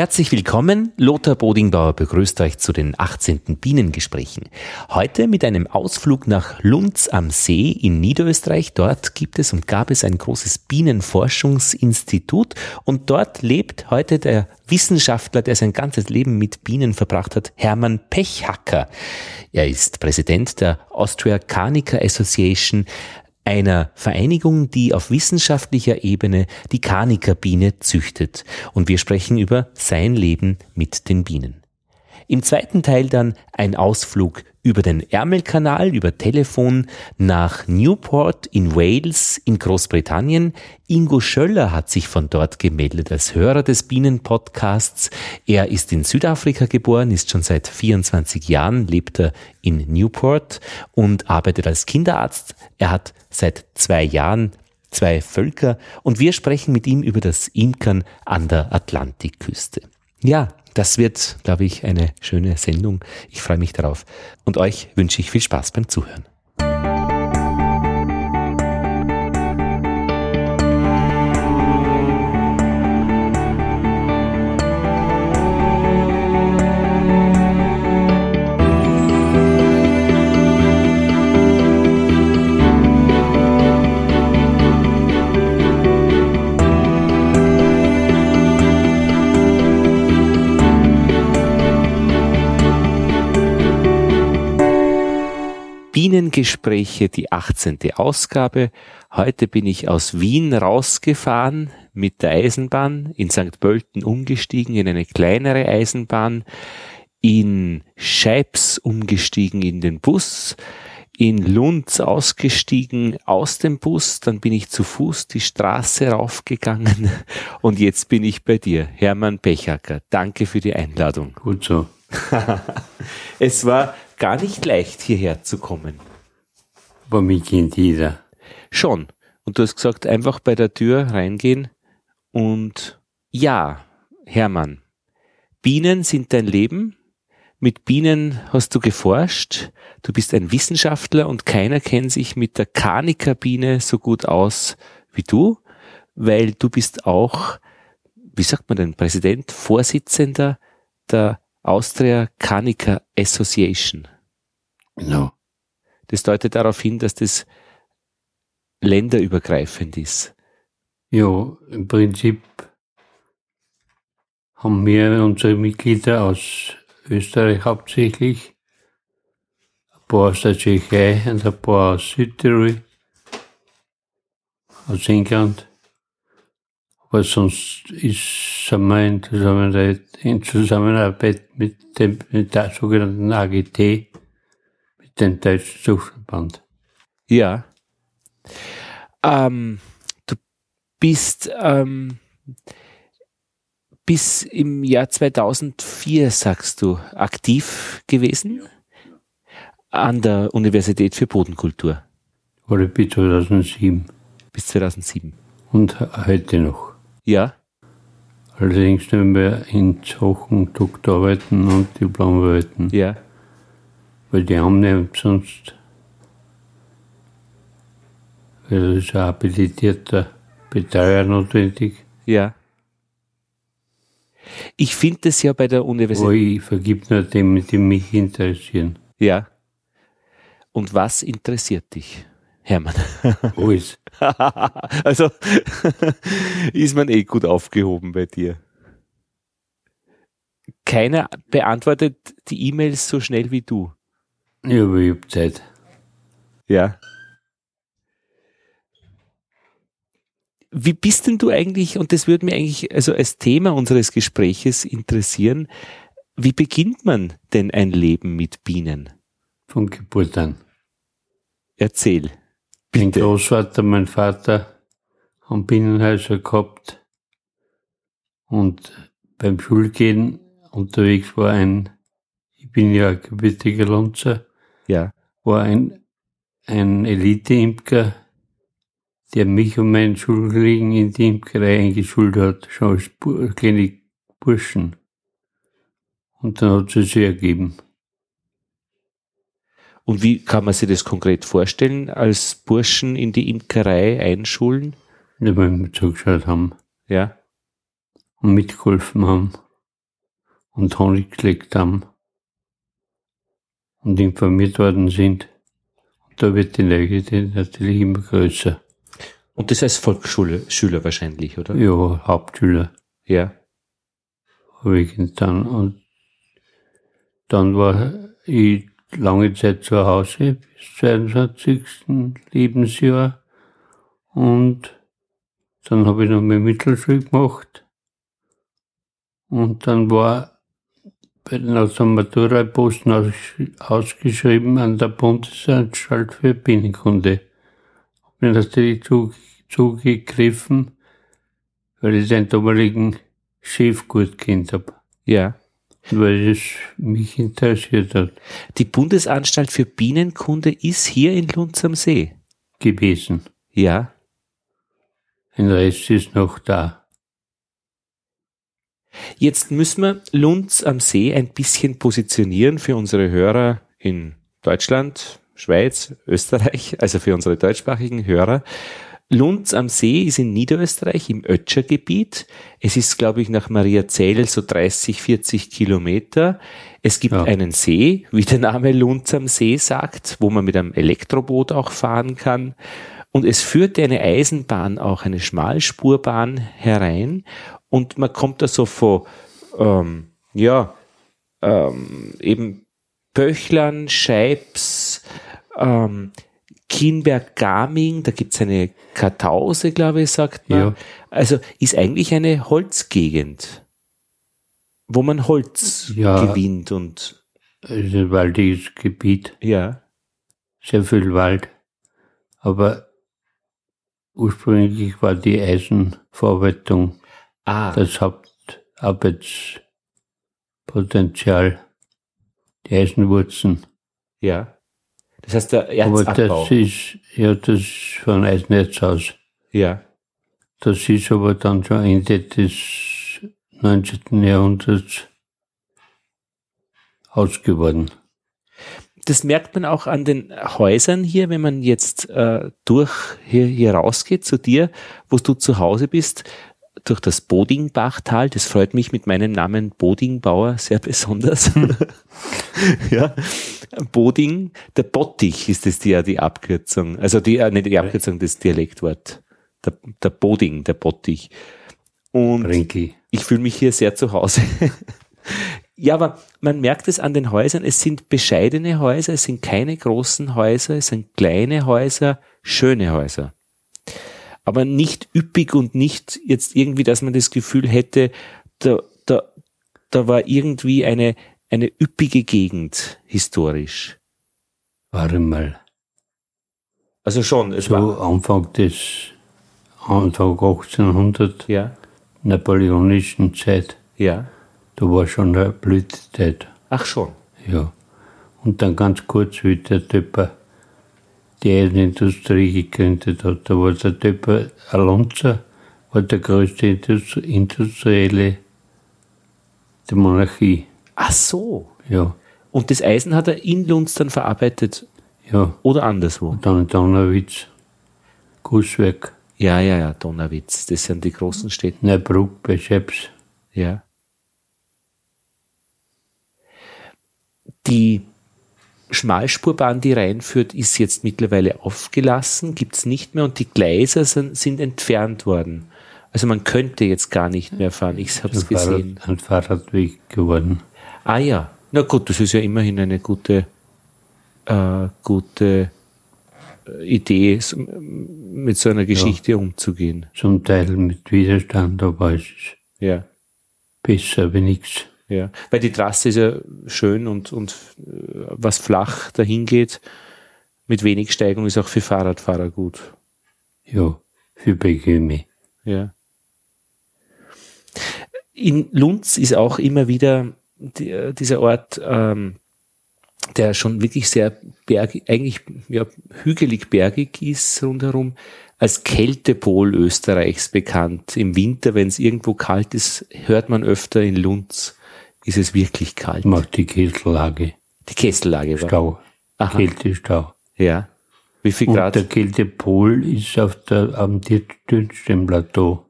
Herzlich willkommen. Lothar Bodingbauer begrüßt euch zu den 18. Bienengesprächen. Heute mit einem Ausflug nach Lunz am See in Niederösterreich. Dort gibt es und gab es ein großes Bienenforschungsinstitut und dort lebt heute der Wissenschaftler, der sein ganzes Leben mit Bienen verbracht hat, Hermann Pechhacker. Er ist Präsident der Austria Carnica Association, einer Vereinigung, die auf wissenschaftlicher Ebene die Karnikerbiene züchtet. Und wir sprechen über sein Leben mit den Bienen. Im zweiten Teil dann ein Ausflug über den Ärmelkanal, über Telefon nach Newport in Wales in Großbritannien. Ingo Schöller hat sich von dort gemeldet als Hörer des Bienenpodcasts. Er ist in Südafrika geboren, ist schon seit 24 Jahren, lebt er in Newport und arbeitet als Kinderarzt. Er hat seit zwei Jahren zwei Völker und wir sprechen mit ihm über das Imkern an der Atlantikküste. Ja, das wird, glaube ich, eine schöne Sendung. Ich freue mich darauf. Und euch wünsche ich viel Spaß beim Zuhören. Bienengespräche, die 18. Ausgabe. Heute bin ich aus Wien rausgefahren mit der Eisenbahn, in St. Pölten umgestiegen in eine kleinere Eisenbahn, in Scheibs umgestiegen in den Bus, in Lunds ausgestiegen aus dem Bus, dann bin ich zu Fuß die Straße raufgegangen und jetzt bin ich bei dir, Hermann Pechacker. Danke für die Einladung. Gut so. es war gar nicht leicht, hierher zu kommen. Aber mich kennt jeder. Schon. Und du hast gesagt, einfach bei der Tür reingehen und ja, Hermann, Bienen sind dein Leben. Mit Bienen hast du geforscht. Du bist ein Wissenschaftler und keiner kennt sich mit der Karnikerbiene so gut aus wie du, weil du bist auch, wie sagt man denn, Präsident, Vorsitzender der Austria Carnica Association. Genau. Das deutet darauf hin, dass das länderübergreifend ist. Ja, im Prinzip haben wir unsere Mitglieder aus Österreich hauptsächlich, ein paar aus der Tschechei und ein paar aus Südtirol, aus England. Aber sonst ist, sind wir in Zusammenarbeit, in Zusammenarbeit mit dem mit der sogenannten AGT, mit dem Deutschen Zuchtverband. Ja. Ähm, du bist ähm, bis im Jahr 2004, sagst du, aktiv gewesen an der Universität für Bodenkultur. Oder bis 2007. Bis 2007. Und heute noch. Ja. Allerdings nur mehr in Sachen Doktorarbeiten und Diplomarbeiten. Ja. Weil die haben nicht sonst, weil es ist ein habilitierter Betreuer notwendig. Ja. Ich finde es ja bei der Universität. Aber ich vergib nur dem, die mich interessieren. Ja. Und was interessiert dich? Hermann. Alles. also ist man eh gut aufgehoben bei dir. Keiner beantwortet die E-Mails so schnell wie du. Ja, aber ich habe Zeit. Ja. Wie bist denn du eigentlich, und das würde mich eigentlich also als Thema unseres Gespräches interessieren, wie beginnt man denn ein Leben mit Bienen? Von Geburt an. Erzähl. Mein Großvater, mein Vater haben Bienenhäuser gehabt und beim Schulgehen unterwegs war ein, ich bin ja ein gebürtiger Lunzer, Ja. war ein, ein Elite-Imker, der mich und meinen Schulkollegen in die Imkerei eingeschult hat, schon als kleine Burschen. Und dann hat es sich ergeben. Und wie kann man sich das konkret vorstellen, als Burschen in die Imkerei einschulen? Wenn wir zugeschaut haben Ja. und mitgeholfen haben. und Honig gelegt haben und informiert worden sind. Und da wird die Neugierde natürlich immer größer. Und das als Volksschule Schüler wahrscheinlich, oder? Ja, Hauptschüler Ja. habe ich dann. Und dann war ich lange Zeit zu Hause, bis 22. Lebensjahr. Und dann habe ich noch meine Mittelschule gemacht. Und dann war bei den aus ausgeschrieben an der Bundesanstalt für Bienenkunde. Hab mir natürlich zu, zugegriffen, weil ich den damaligen Chef gut kennt habe. Ja. Weil es mich interessiert hat Die Bundesanstalt für Bienenkunde ist hier in Lunz am See. gewesen. Ja. Ein Rest ist noch da. Jetzt müssen wir Lunz am See ein bisschen positionieren für unsere Hörer in Deutschland, Schweiz, Österreich, also für unsere deutschsprachigen Hörer. Lunz am See ist in Niederösterreich im Ötschergebiet. Es ist, glaube ich, nach Maria Zell so 30, 40 Kilometer. Es gibt Ja. einen See, wie der Name Lunz am See sagt, wo man mit einem Elektroboot auch fahren kann. Und es führte eine Eisenbahn, auch eine Schmalspurbahn herein. Und man kommt da so von, ähm, ja, ähm, eben Pöchlern, Scheibs, ähm, Kienberg-Gaming, da gibt's eine Kartause, glaube ich, sagt man. Ja. Also ist eigentlich eine Holzgegend, wo man Holz Ja. gewinnt und Es ist ein waldiges Gebiet, ja, sehr viel Wald. Aber ursprünglich war die Eisenverarbeitung ah, das Hauptarbeitspotenzial, die Eisenwurzen. ja. Das heißt der Aber Erzabbau. das ist, ja, das ist von Eisenerz aus. ja, Das ist aber dann schon Ende des 19. Jahrhunderts ausgeworden. das merkt man auch an den Häusern hier, wenn man jetzt äh, durch hier, hier rausgeht zu dir, wo du zu Hause bist, durch das Bodingbachtal. Das freut mich mit meinem Namen Bodingbauer sehr besonders. ja, Boding, der Bottich ist das die, ja die Abkürzung. Also die, äh, nicht die Abkürzung, das Dialektwort. Der, der Boding, der Bottich. Und Brinki. ich fühle mich hier sehr zu Hause. ja, aber man merkt es an den Häusern, es sind bescheidene Häuser, es sind keine großen Häuser, es sind kleine Häuser, schöne Häuser. Aber nicht üppig und nicht jetzt irgendwie, dass man das Gefühl hätte, da, da, da war irgendwie eine, eine üppige Gegend historisch. War einmal Also schon, es so war. Anfang des Anfang 1800 Ja, napoleonischen Zeit. ja. Da war schon eine Blütezeit. Ach schon. Ja. Und dann ganz kurz, wie der Töpper die Eisenindustrie gegründet hat. Da war der Töpper Alonso, war der größte Indus- Industrielle der Monarchie. Ach so. Ja, Und das Eisen hat er in Lunds dann verarbeitet ja. oder anderswo? Dann Donauwitz, Gusswerk, Ja, ja, ja, Donauwitz. Das sind die großen Städte. Neubruck bei Scheps. Ja. Die Schmalspurbahn, die reinführt, ist jetzt mittlerweile aufgelassen, gibt's nicht mehr und die Gleise sind, sind entfernt worden. Also man könnte jetzt gar nicht mehr fahren. Ich habe es Fahrrad, gesehen. ein Fahrradweg geworden. Ah ja, na gut, das ist ja immerhin eine gute, äh, gute äh, Idee, mit so einer Geschichte umzugehen. Zum Teil mit Widerstand, aber es ist Ja. besser wie nichts. Ja, weil die Trasse ist ja schön und, und äh, was flach dahin geht, mit wenig Steigung ist auch für Fahrradfahrer gut. Ja, für Bequeme. Ja. In Lunz ist auch immer wieder die, äh, dieser Ort, ähm, der schon wirklich sehr bergig, eigentlich ja, hügelig bergig ist rundherum, als Kältepol Österreichs bekannt. Im Winter, wenn es irgendwo kalt ist, hört man öfter in Lunz, ist es wirklich kalt. Macht die Kessellage. Die Kessellage war. Stau. Aha. Kältestau. Ja. Wie viel Und Grad? der Kältepol ist auf der, am dünnsten Plateau.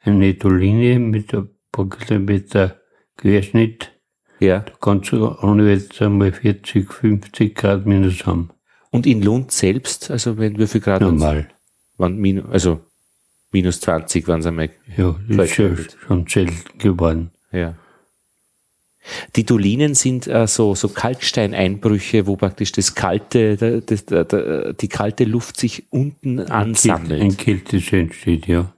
Eine Doline mit ein paar Kilometer Querschnitt. Ja. Da kannst du ohne jetzt einmal 40, 50 Grad minus haben. Und in Lund selbst, also wenn wie viel Grad? Normal. Waren minus, also minus 20 waren es einmal. Ja, ist schon, schon selten geworden. Ja. Die Dolinen sind äh, so, so Kalksteineinbrüche, wo praktisch das kalte, das, das, die kalte Luft sich unten ansammelt. Ein Kältes entsteht, ja.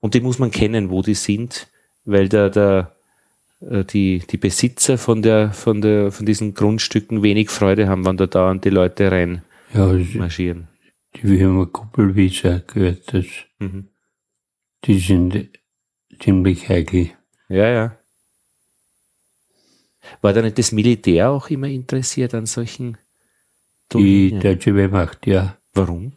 Und die muss man kennen, wo die sind, weil der, der, äh, die, die Besitzer von der, von der, von diesen Grundstücken wenig Freude haben, wenn da dauernd die Leute rein ja, marschieren. Die Firma Kuppelwieser gehört das. Mhm. Die sind ziemlich heikel. Ja, ja. War da nicht das Militär auch immer interessiert an solchen Dolinen? Die deutsche Wehrmacht, ja. Warum?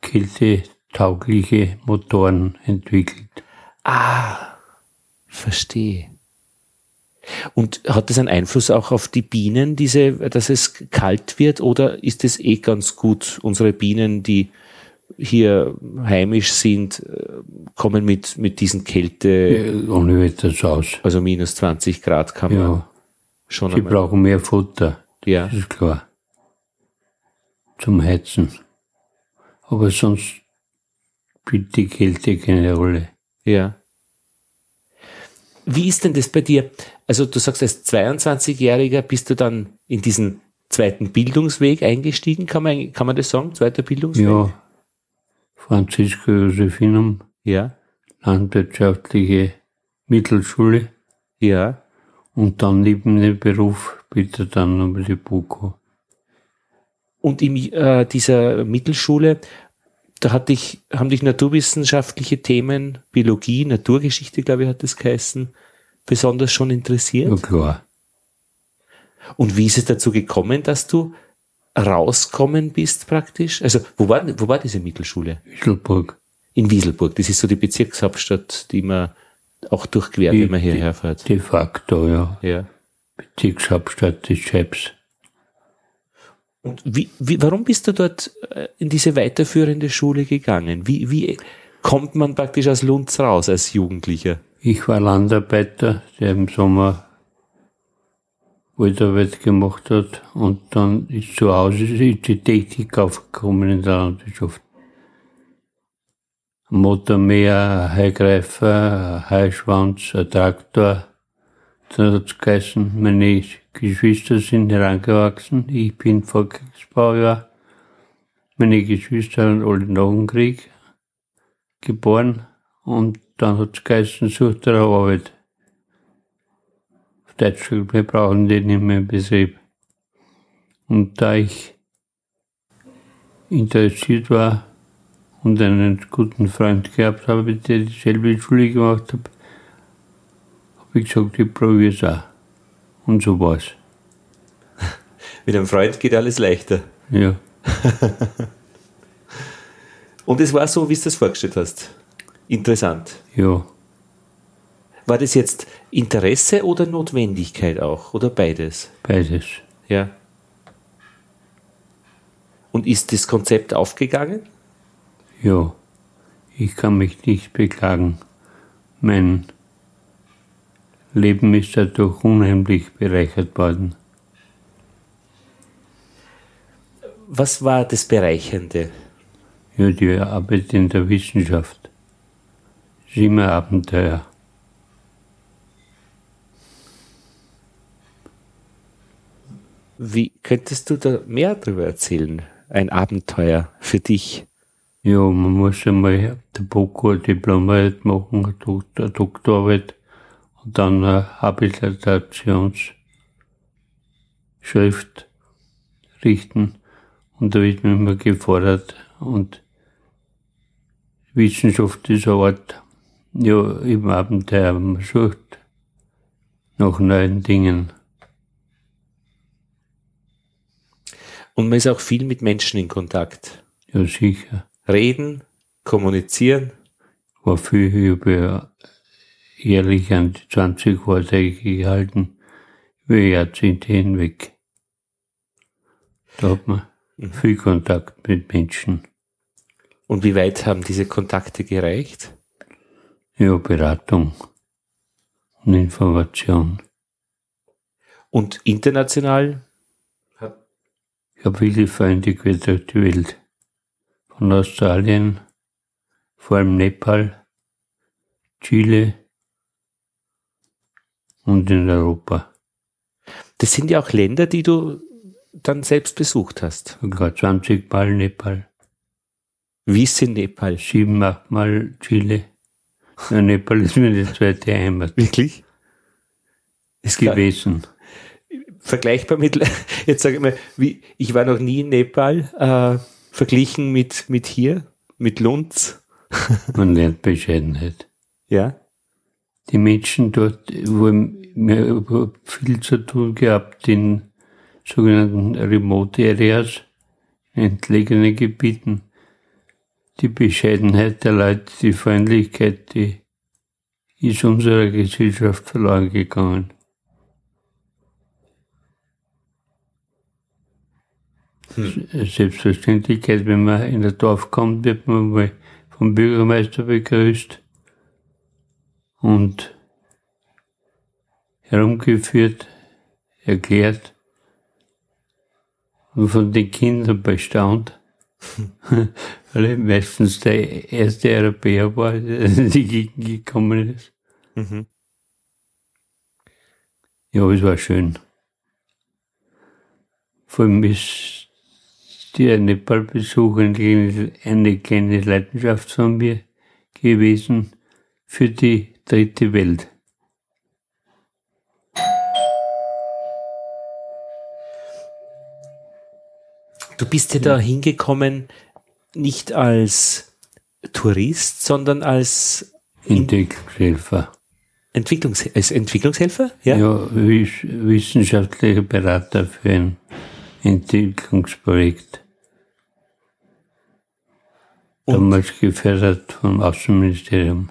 Kältetaugliche Motoren entwickelt. Ah, verstehe. Und hat das einen Einfluss auch auf die Bienen, diese, dass es kalt wird, oder ist es eh ganz gut? Unsere Bienen, die hier heimisch sind, äh, kommen mit, mit diesen Kälte. Ja, ohne Wetter aus. Also minus 20 Grad kann man ja. schon. Sie einmal. brauchen mehr Futter. Ja. Das ist klar. Zum Heizen. Aber sonst spielt die Kälte keine Rolle. Ja. Wie ist denn das bei dir? Also du sagst, als 22-Jähriger bist du dann in diesen zweiten Bildungsweg eingestiegen, kann man, kann man das sagen? Zweiter Bildungsweg? Ja. Franziska Josephinum. Ja. Landwirtschaftliche Mittelschule. Ja. Und dann neben dem Beruf bitte dann nochmal die BUKO. Und in äh, dieser Mittelschule, da hatte ich, haben dich naturwissenschaftliche Themen, Biologie, Naturgeschichte, glaube ich, hat das geheißen, besonders schon interessiert? Ja, klar. Und wie ist es dazu gekommen, dass du rauskommen bist praktisch? Also, wo war, wo war diese Mittelschule? Wieselburg. In Wieselburg. Das ist so die Bezirkshauptstadt, die man auch durchquert, wenn man hierher fährt. De facto, ja. Ja. Bezirkshauptstadt des Chefs. Und wie, wie, warum bist du dort äh, in diese weiterführende Schule gegangen? Wie, wie kommt man praktisch aus Lunds raus als Jugendlicher? Ich war Landarbeiter, der im Sommer Waldarbeit gemacht hat und dann ist zu Hause ist die Technik aufgekommen in der Landwirtschaft. Motormäher, Heigreifer, Heischwanz, Traktor. Dann hat es geheißen, meine Geschwister sind herangewachsen. Ich bin Volksbaujahr. Meine Geschwister haben alle nach dem Krieg geboren. Und dann hat es geheißen, sucht eine Arbeit. Gesagt, wir brauchen den nicht mehr im Betrieb. Und da ich interessiert war und einen guten Freund gehabt habe, ich dieselbe Schule gemacht habe, habe ich gesagt, ich probiere es auch. Und so war's. Mit einem Freund geht alles leichter. Ja. Und es war so, wie du das vorgestellt hast. Interessant. Ja. War das jetzt Interesse oder Notwendigkeit auch? Oder beides? Beides. Ja. Und ist das Konzept aufgegangen? Ja. Ich kann mich nicht beklagen. Mein Leben ist dadurch unheimlich bereichert worden. Was war das Bereichernde? Ja, die Arbeit in der Wissenschaft. ist immer Abenteuer. Wie könntest du da mehr darüber erzählen? Ein Abenteuer für dich? Ja, man muss einmal der Boko Diplomarbeit machen, eine Doktorarbeit und dann eine Habilitationsschrift richten. Und da wird man immer gefordert. Und Wissenschaft ist eine Art, ja, im Abenteuer, man sucht nach neuen Dingen. Und man ist auch viel mit Menschen in Kontakt. Ja, sicher. Reden, kommunizieren. War viel über jährlich an die 20 Vorträge gehalten, über Jahrzehnte hinweg. Da hat man mhm. viel Kontakt mit Menschen. Und wie weit haben diese Kontakte gereicht? Ja, Beratung. und Information. Und international? Ich habe viele Freunde quer durch die Welt. Von Australien, vor allem Nepal, Chile und in Europa. Das sind ja auch Länder, die du dann selbst besucht hast. Sogar 20 Mal Nepal. Wie ist in Nepal? Sieben, acht Mal Chile. Nepal ist mir die zweite Heimat Wirklich? Ist gewesen. Vergleichbar mit, jetzt sage ich mal, wie, ich war noch nie in Nepal, äh, verglichen mit, mit hier, mit Lunds. Man lernt Bescheidenheit. Ja. Die Menschen dort, wo mir viel zu tun gehabt in sogenannten Remote Areas, entlegenen Gebieten. Die Bescheidenheit der Leute, die Freundlichkeit, die ist unserer Gesellschaft verloren gegangen. Selbstverständlichkeit, wenn man in ein Dorf kommt, wird man mal vom Bürgermeister begrüßt und herumgeführt, erklärt und von den Kindern bestaunt, weil er meistens der erste Europäer war, der in die Gegend gekommen ist. Mhm. Ja, es war schön. Vor allem ist der Nepal-Besuch eine kleine- eine kleine Leidenschaft von mir gewesen für die dritte Welt. Du bist ja da hingekommen, nicht als Tourist, sondern als Entwicklungshelfer. Entwicklungs als Entwicklungshelfer? Ja, wiss- wissenschaftlicher Berater für ein Entwicklungsprojekt. Und- Damals gefördert vom Außenministerium.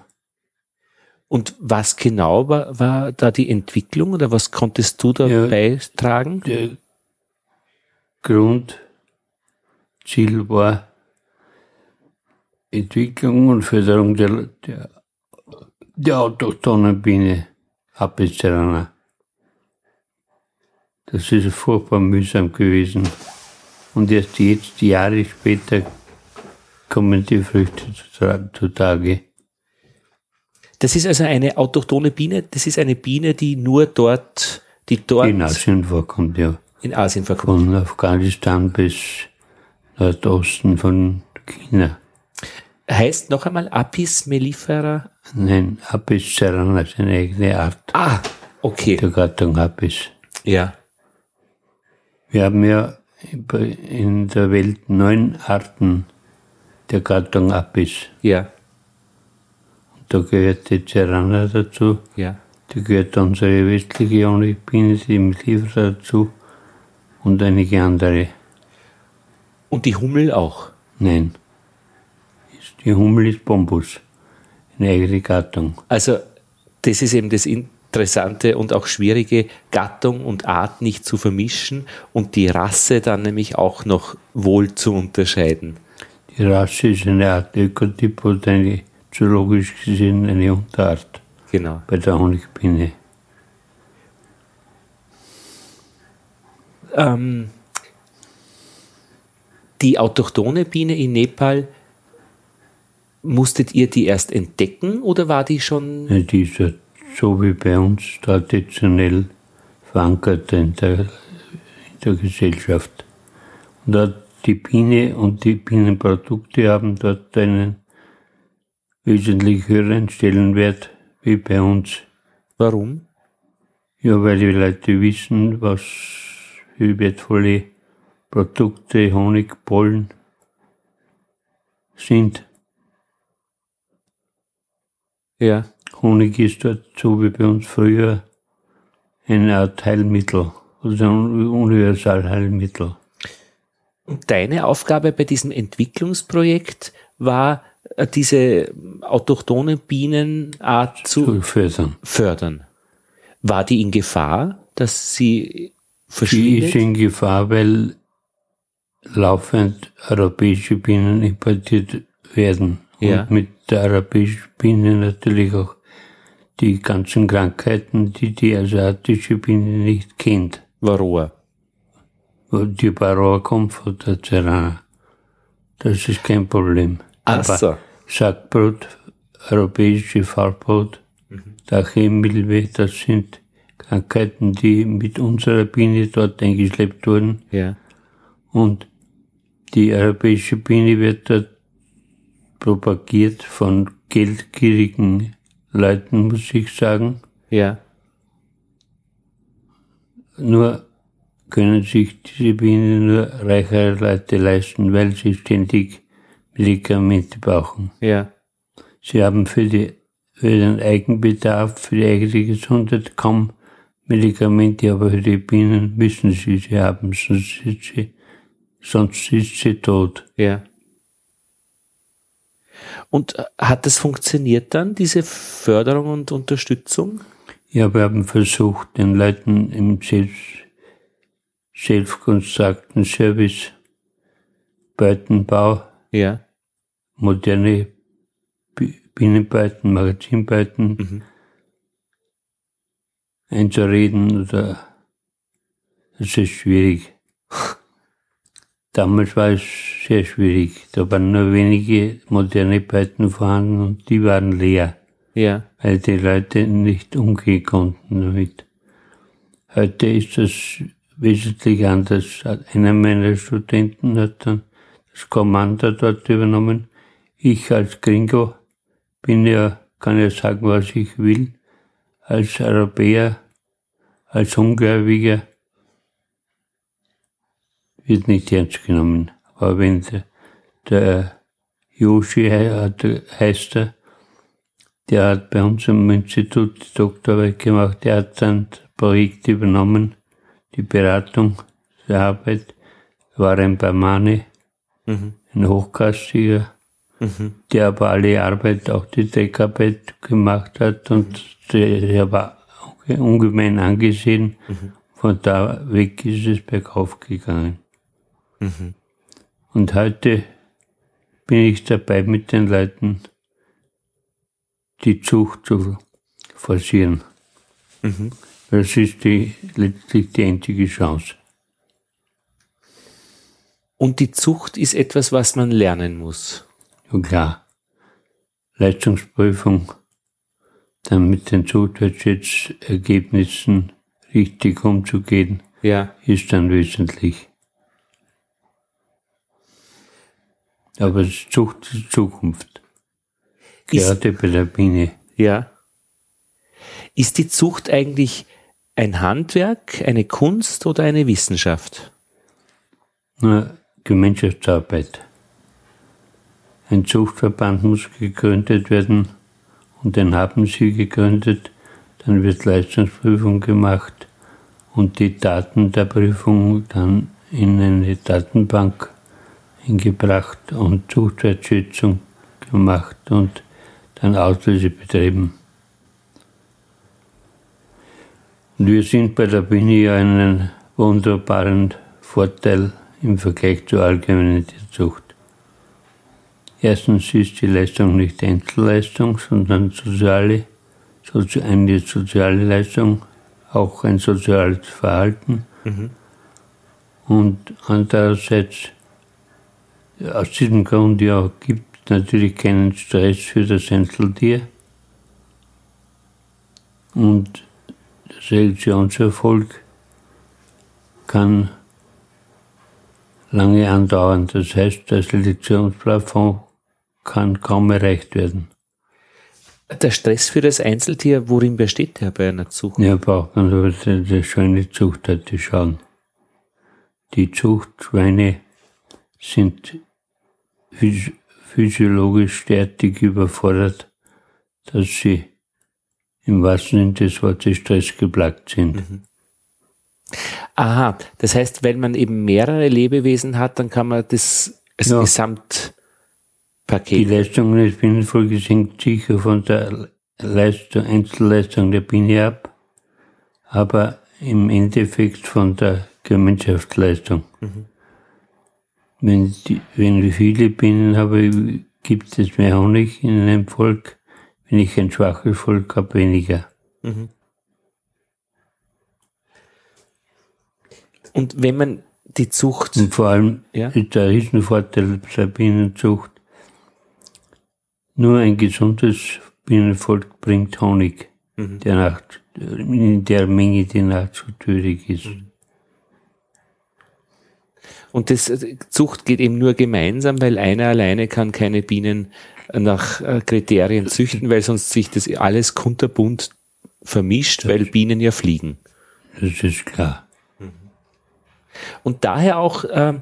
Und was genau war, war da die Entwicklung oder was konntest du da Ja. beitragen? Der Grundziel war Entwicklung und Förderung der, der, der autochthonen Biene Apis cerana. Das ist furchtbar mühsam gewesen. Und erst jetzt, Jahre später, kommen die Früchte zu- zutage. Das ist also eine autochthone Biene. Das ist eine Biene, die nur dort, die dort In Asien vorkommt, ja. in Asien vorkommt. Von Afghanistan bis Nordosten von China. Heißt noch einmal Apis mellifera? Nein, Apis cerana ist eine eigene Art Ah, okay. der Gattung Apis. Ja. Wir haben ja in der Welt neun Arten der Gattung Apis. Ja. Da gehört die Cerana dazu, Ja. da gehört unsere westliche Honigbiene, die Mellifera dazu und einige andere. Und die Hummel auch. Nein. Die Hummel ist Bombus, eine eigene Gattung. Also das ist eben das Interessante und auch schwierige, Gattung und Art nicht zu vermischen und die Rasse dann nämlich auch noch wohl zu unterscheiden. Die Rasse ist eine Art Ökotyp und eine zoologisch gesehen eine Unterart Genau. bei der Honigbiene. Ähm, die autochthone Biene in Nepal, musstet ihr die erst entdecken oder war die schon? Ja, Die ist ja so wie bei uns traditionell verankert in der, in der Gesellschaft. Und dort die Biene und die Bienenprodukte haben dort einen wesentlich höheren Stellenwert wie bei uns. Warum? Ja, weil die Leute wissen, was für wertvolle Produkte Honig, Pollen sind. Ja. Honig ist dort so wie bei uns früher eine Art Heilmittel, also ein Universalheilmittel. Und deine Aufgabe bei diesem Entwicklungsprojekt war, äh, diese autochthonen Bienenart zu fördern. fördern. War die in Gefahr, dass sie Die ist verschwindet? in Gefahr, weil laufend europäische Bienen importiert werden. Ja. Und mit der europäischen Biene natürlich auch die ganzen Krankheiten, die die asiatische Biene nicht kennt. Varroa. Die Varroa kommt von der Cerana. Das ist kein Problem. Ach so. Sackbrot, europäische Farbbrot, mhm. Dachemilbe, das sind Krankheiten, die mit unserer Biene dort eingeschleppt wurden. Ja. Und die europäische Biene wird dort propagiert von geldgierigen Leuten, muss ich sagen. Ja. Nur können sich diese Bienen nur reichere Leute leisten, weil sie ständig Medikamente brauchen. Ja. Sie haben für, die, für den Eigenbedarf, für die eigene Gesundheit kaum Medikamente, aber für die Bienen müssen sie sie haben, sonst ist sie, sonst ist sie tot. Ja. Und äh, hat das funktioniert dann, diese Förderung und Unterstützung? Ja, wir haben versucht, den Leuten im Selbst, selbstkonstrukten Service, Beutenbau, ja. moderne Binnenbeuten, Magazinbeuten mhm. einzureden oder das ist schwierig. Damals war es sehr schwierig. Da waren nur wenige moderne Beiten vorhanden und die waren leer. Ja. Weil die Leute nicht umgehen konnten damit. Heute ist das wesentlich anders. Einer meiner Studenten hat dann das Kommando dort übernommen. Ich als Gringo bin ja, kann ja sagen, was ich will. Als Europäer, als Ungläubiger wird nicht ernst genommen. Aber wenn der, der Yoshi heißt er, der hat bei uns im Institut die Doktorarbeit gemacht, der hat dann das Projekt übernommen, die Beratung der Arbeit, war ein Barmane, mhm. ein Hochkastiger, mhm. der aber alle Arbeit, auch die Deckarbeit gemacht hat und der, war ungemein angesehen. Mhm. Von da weg ist es bergauf gegangen. Mhm. Und heute bin ich dabei, mit den Leuten die Zucht zu forcieren. Mhm. Das ist die, letztlich die einzige Chance. Und die Zucht ist etwas, was man lernen muss. Ja klar. Leistungsprüfung, dann mit den Zuchtwirtschaftsergebnissen richtig umzugehen, ja. ist dann wesentlich. Aber es sucht die Zukunft. Gerade ist, bei der Biene. Ja. Ist die Zucht eigentlich ein Handwerk, eine Kunst oder eine Wissenschaft? Na, Gemeinschaftsarbeit. Ein Zuchtverband muss gegründet werden und den haben sie gegründet. Dann wird Leistungsprüfung gemacht und die Daten der Prüfung dann in eine Datenbank hingebracht und Zuchtwertschätzung gemacht und dann Auslöse betrieben. Und wir sind bei der ja einen wunderbaren Vorteil im Vergleich zur allgemeinen Tierzucht. Erstens ist die Leistung nicht Einzelleistung, sondern soziale, eine soziale Leistung, auch ein soziales Verhalten. Mhm. Und andererseits aus diesem Grund ja gibt es natürlich keinen Stress für das Einzeltier. Und Selektionserfolg kann lange andauern. Das heißt, der Selektionsplafond kann kaum erreicht werden. Der Stress für das Einzeltier, worin besteht der bei einer Zucht? Ja, braucht man aber die schöne Zucht zu schauen. Die Zuchtschweine sind physiologisch derartig überfordert, dass sie im wahrsten Sinne des Wortes stressgeplagt sind. Mhm. Aha, das heißt, wenn man eben mehrere Lebewesen hat, dann kann man das als ja. Gesamtpaket. Die Leistung eines Bienenvolkes hängt sicher von der Leistung, Einzelleistung der Biene ab, aber im Endeffekt von der Gemeinschaftsleistung. Mhm. Wenn, die, wenn ich viele Bienen habe, gibt es mehr Honig in einem Volk. Wenn ich ein schwaches Volk habe, weniger. Mhm. Und wenn man die Zucht. Und vor allem ja? ist der Riesenvorteil der Bienenzucht. Nur ein gesundes Bienenvolk bringt Honig, mhm. der nach, in der Menge, die nahezu tödlich ist. Mhm. Und das äh, Zucht geht eben nur gemeinsam, weil einer alleine kann keine Bienen nach äh, Kriterien züchten, weil sonst sich das alles kunterbunt vermischt, weil Bienen ja fliegen. Das ist klar. Und daher auch äh,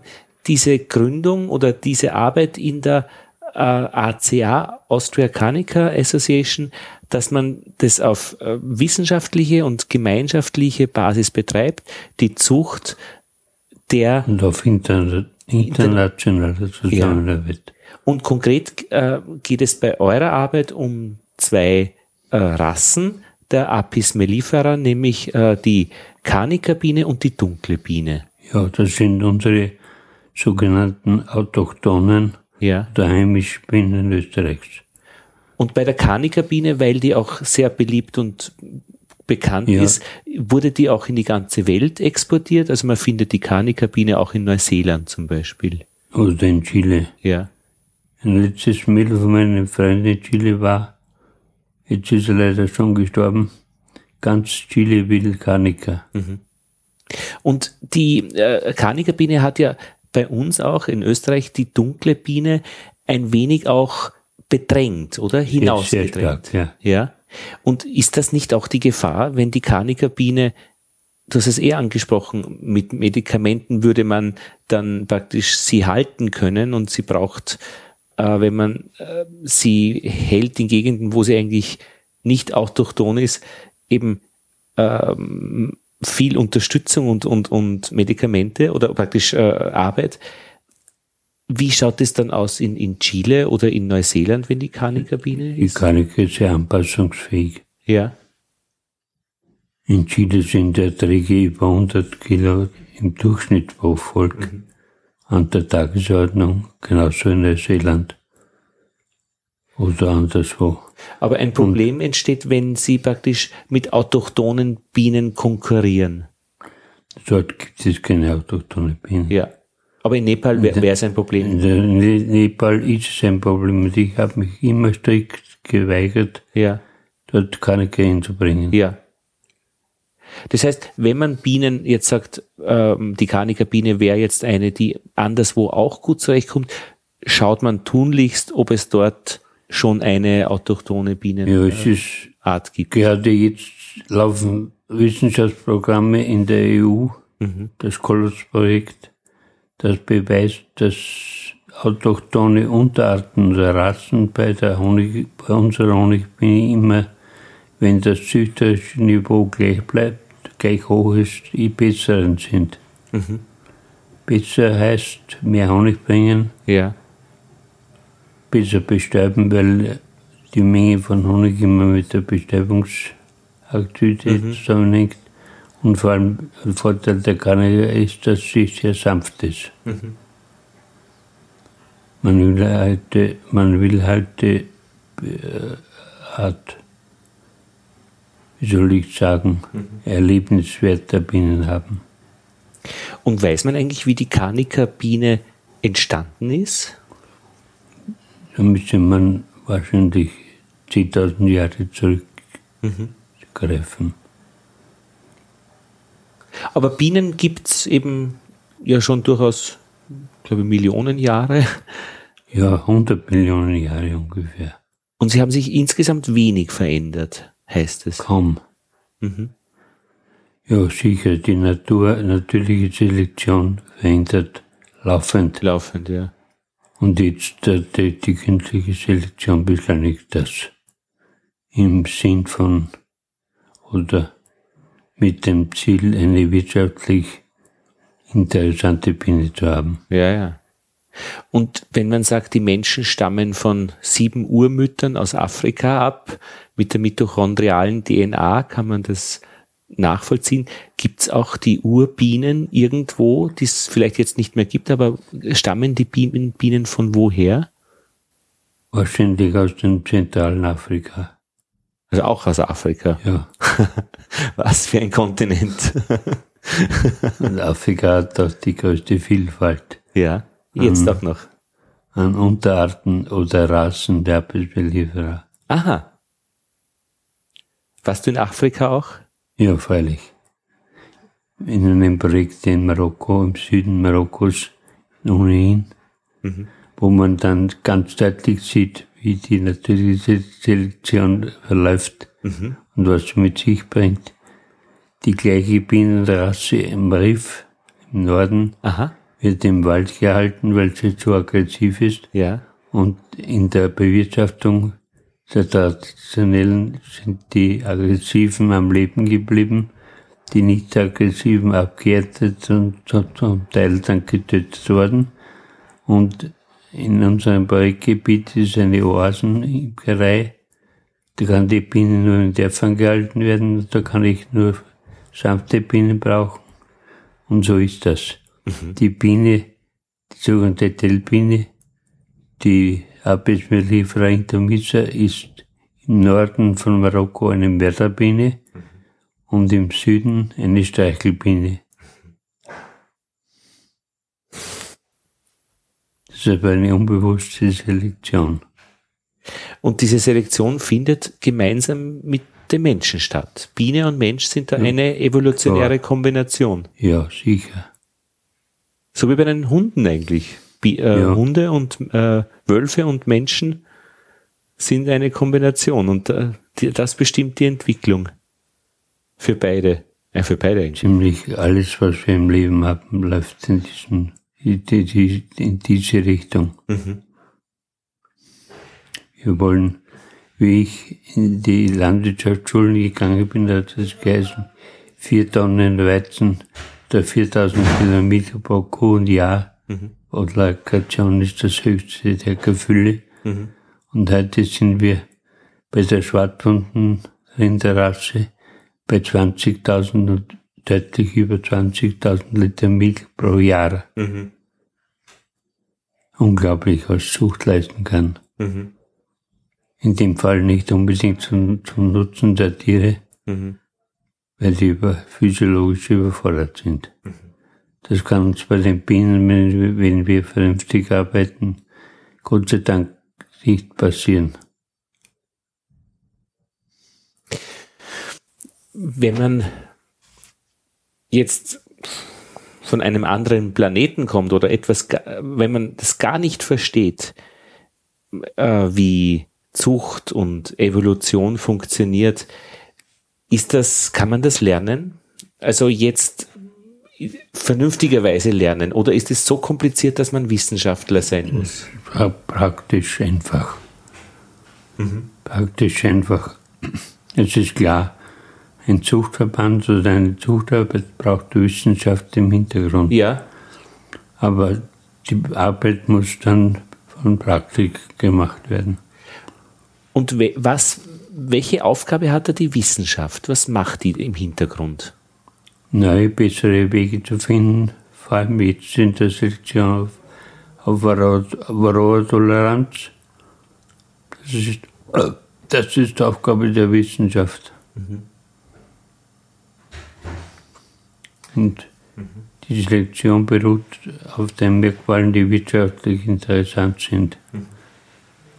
diese Gründung oder diese Arbeit in der äh, ACA, Austria Canica Association, dass man das auf äh, wissenschaftliche und gemeinschaftliche Basis betreibt, die Zucht der und auf inter internationaler Zusammenarbeit. Ja. Und konkret äh, geht es bei eurer Arbeit um zwei äh, Rassen der Apis mellifera, nämlich äh, die Kanikabine und die dunkle Biene. Ja, das sind unsere sogenannten Autochtonen ja. der heimischen Bienen Österreichs. Und bei der Kanikabine, weil die auch sehr beliebt und bekannt ja. ist, wurde die auch in die ganze Welt exportiert. Also man findet die Kanikabine auch in Neuseeland zum Beispiel. Oder in Chile. Ja. Ein letztes Mädel von meinem Freund in Chile war, jetzt ist er leider schon gestorben, ganz Chile will Kanika. Mhm. Und die äh, Kanikerbiene hat ja bei uns auch in Österreich die dunkle Biene ein wenig auch bedrängt, oder? Hinausgedrängt. Ja. ja. Und ist das nicht auch die Gefahr, wenn die Kanikerbiene, du hast es eher angesprochen, mit Medikamenten würde man dann praktisch sie halten können und sie braucht, äh, wenn man äh, sie hält in Gegenden, wo sie eigentlich nicht autochton ist, eben ähm, viel Unterstützung und, und, und Medikamente oder praktisch äh, Arbeit. Wie schaut es dann aus in, in Chile oder in Neuseeland, wenn die Kanikabine ist? Die Kanika ist sehr anpassungsfähig. Ja. In Chile sind Erträge über 100 Kilo im Durchschnitt pro Volk mhm. An der Tagesordnung, genauso in Neuseeland oder anderswo. Aber ein Problem Und entsteht, wenn Sie praktisch mit autochthonen Bienen konkurrieren. Dort gibt es keine autochthonen Bienen. Ja. Aber in Nepal wäre es ein Problem. In Nepal ist es ein Problem. Und ich habe mich immer strikt geweigert, ja. dort zu bringen. Ja. Das heißt, wenn man Bienen jetzt sagt, ähm, die Karnikerbiene wäre jetzt eine, die anderswo auch gut zurechtkommt, schaut man tunlichst, ob es dort schon eine autochtone Bienenart ja, es ist, gibt. Gerade jetzt laufen Wissenschaftsprogramme in der EU, mhm. das Kolosprojekt, das beweist, dass autochtone Unterarten oder Rassen bei der Honig, bei unserer Honigbiene immer, wenn das züchterische Niveau gleich bleibt, gleich hoch ist, die besseren sind. Mhm. Besser heißt mehr Honig bringen. Ja besser bestäuben, weil die Menge von Honig immer mit der Bestäubungsaktivität mhm. zusammenhängt. Und vor allem ein Vorteil der Kanne ist, dass sie sehr sanft ist. Mhm. Man will halt, man will halt die äh, Art, wie soll ich sagen, mhm. Erlebniswert der Bienen haben. Und weiß man eigentlich, wie die Kanika-Biene entstanden ist? Da müsste man wahrscheinlich 10.000 Jahre zurückgreifen. Mhm. Aber Bienen gibt es eben ja schon durchaus, glaube ich, Millionen Jahre. Ja, 100 Millionen Jahre ungefähr. Und sie haben sich insgesamt wenig verändert, heißt es. Kaum. Mhm. Ja, sicher, die Natur, natürliche Selektion verändert laufend. Laufend, ja. Und jetzt äh, die, die künstliche Selektion beschleunigt das im Sinn von oder mit dem Ziel, eine wirtschaftlich interessante Biene zu haben. Ja, ja. Und wenn man sagt, die Menschen stammen von sieben Urmüttern aus Afrika ab, mit der mitochondrialen DNA kann man das nachvollziehen. Gibt es auch die Urbienen irgendwo, die es vielleicht jetzt nicht mehr gibt, aber stammen die Bienen, Bienen von woher? Wahrscheinlich aus dem zentralen Afrika. Also auch aus Afrika. Ja. Was für ein Kontinent. Und Afrika hat auch die größte Vielfalt ja, jetzt Mhm. auch noch. an Unterarten oder Rassen der Abelsbelieferer. Aha. Warst du in Afrika auch? Ja, freilich. In einem Projekt in Marokko, im Süden Marokkos, ohnehin, Mhm. wo man dann ganz deutlich sieht, wie die natürliche Selektion verläuft Mhm. und was sie mit sich bringt. Die gleiche Bienenrasse im Riff im Norden Aha. Wird im Wald gehalten, weil sie zu aggressiv ist. Ja. Und in der Bewirtschaftung der traditionellen sind die Aggressiven am Leben geblieben, die nicht aggressiven abgeerntet und zum- zum Teil dann getötet worden. Und in unserem Projektgebiet ist eine Oasenimkerei. Da kann die Biene nur in Dörfern gehalten werden, da kann ich nur sanfte Bienen brauchen. Und so ist das. Die Biene, die sogenannte Tellbiene, die Abismelifera intermissa ist im Norden von Marokko eine Mörderbiene und im Süden eine Streichelbiene. Das ist aber eine unbewusste Selektion. Und diese Selektion findet gemeinsam mit dem Menschen statt. Biene und Mensch sind da eine evolutionäre Kombination. Ja, sicher. So wie bei den Hunden eigentlich. Bi äh, Ja. Hunde und äh, Wölfe und Menschen sind eine Kombination und äh, die, das bestimmt die Entwicklung für beide. Ja, für beide eigentlich. Ziemlich alles, was wir im Leben haben, läuft in, diesen, in die- in diese Richtung. Mhm. Wir wollen, wie ich in die Landwirtschaftsschulen gegangen bin, hat das geheißen, vier Tonnen Weizen, der 4000 Kilometer pro Kuh und Jahr. Mhm. Odlakation ist das höchste der Gefühle. Mhm. Und heute sind wir bei der schwarzbunten Rinderrasse bei 20.000 und deutlich über 20.000 Liter Milch pro Jahr. Mhm. Unglaublich, was Zucht leisten kann. Mhm. In dem Fall nicht unbedingt zum, zum Nutzen der Tiere, Mhm. Weil die über, physiologisch überfordert sind. Das kann uns bei den Bienen, wenn wir, vernünftig arbeiten, Gott sei Dank nicht passieren. Wenn man jetzt von einem anderen Planeten kommt oder etwas, wenn man das gar nicht versteht, äh, wie Zucht und Evolution funktioniert, ist das, kann man das lernen? Also jetzt vernünftigerweise lernen oder ist es so kompliziert, dass man Wissenschaftler sein muss? Pra- Praktisch einfach. Praktisch einfach. Es ist klar, ein Zuchtverband oder eine Zuchtarbeit braucht Wissenschaft im Hintergrund. Ja, Aber die Arbeit muss dann von Praktik gemacht werden. und was, welche Aufgabe hat da die Wissenschaft? Was macht die im Hintergrund? Neue, bessere Wege zu finden, vor allem jetzt in der Selektion auf, auf Varroa- Varroa-Toleranz. Das ist, das ist Aufgabe der Wissenschaft. Und die Selektion beruht auf den Merkmalen, die wirtschaftlich interessant sind.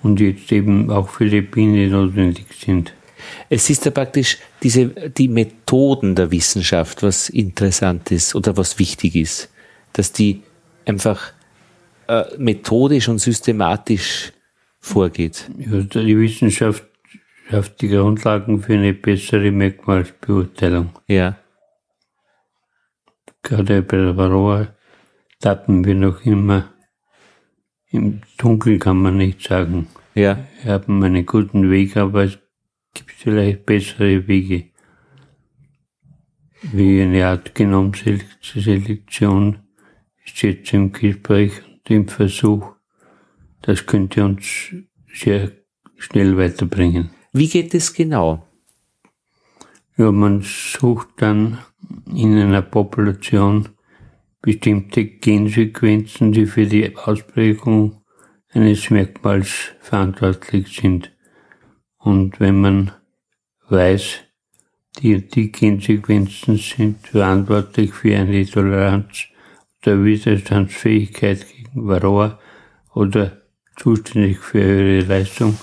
Und jetzt eben auch für die Biene notwendig sind. Es ist ja praktisch diese, die Methoden der Wissenschaft, was interessant ist oder was wichtig ist, dass die einfach äh, methodisch und systematisch vorgeht. Ja, die Wissenschaft schafft die Grundlagen für eine bessere Merkmalsbeurteilung. Ja, Gerade bei der Varroa tappen wir noch immer. Im Dunkeln kann man nicht sagen. ja, Wir haben einen guten Weg, aber es gibt vielleicht bessere Wege. Wie eine Art Genomselektion ist jetzt im Gespräch und im Versuch. Das könnte uns sehr schnell weiterbringen. Wie geht es genau? Ja, man sucht dann in einer Population bestimmte Gensequenzen, die für die Ausprägung eines Merkmals verantwortlich sind. Und wenn man weiß, die die Gensequenzen sind verantwortlich für eine Toleranz der Widerstandsfähigkeit gegen Varroa oder zuständig für ihre Leistung,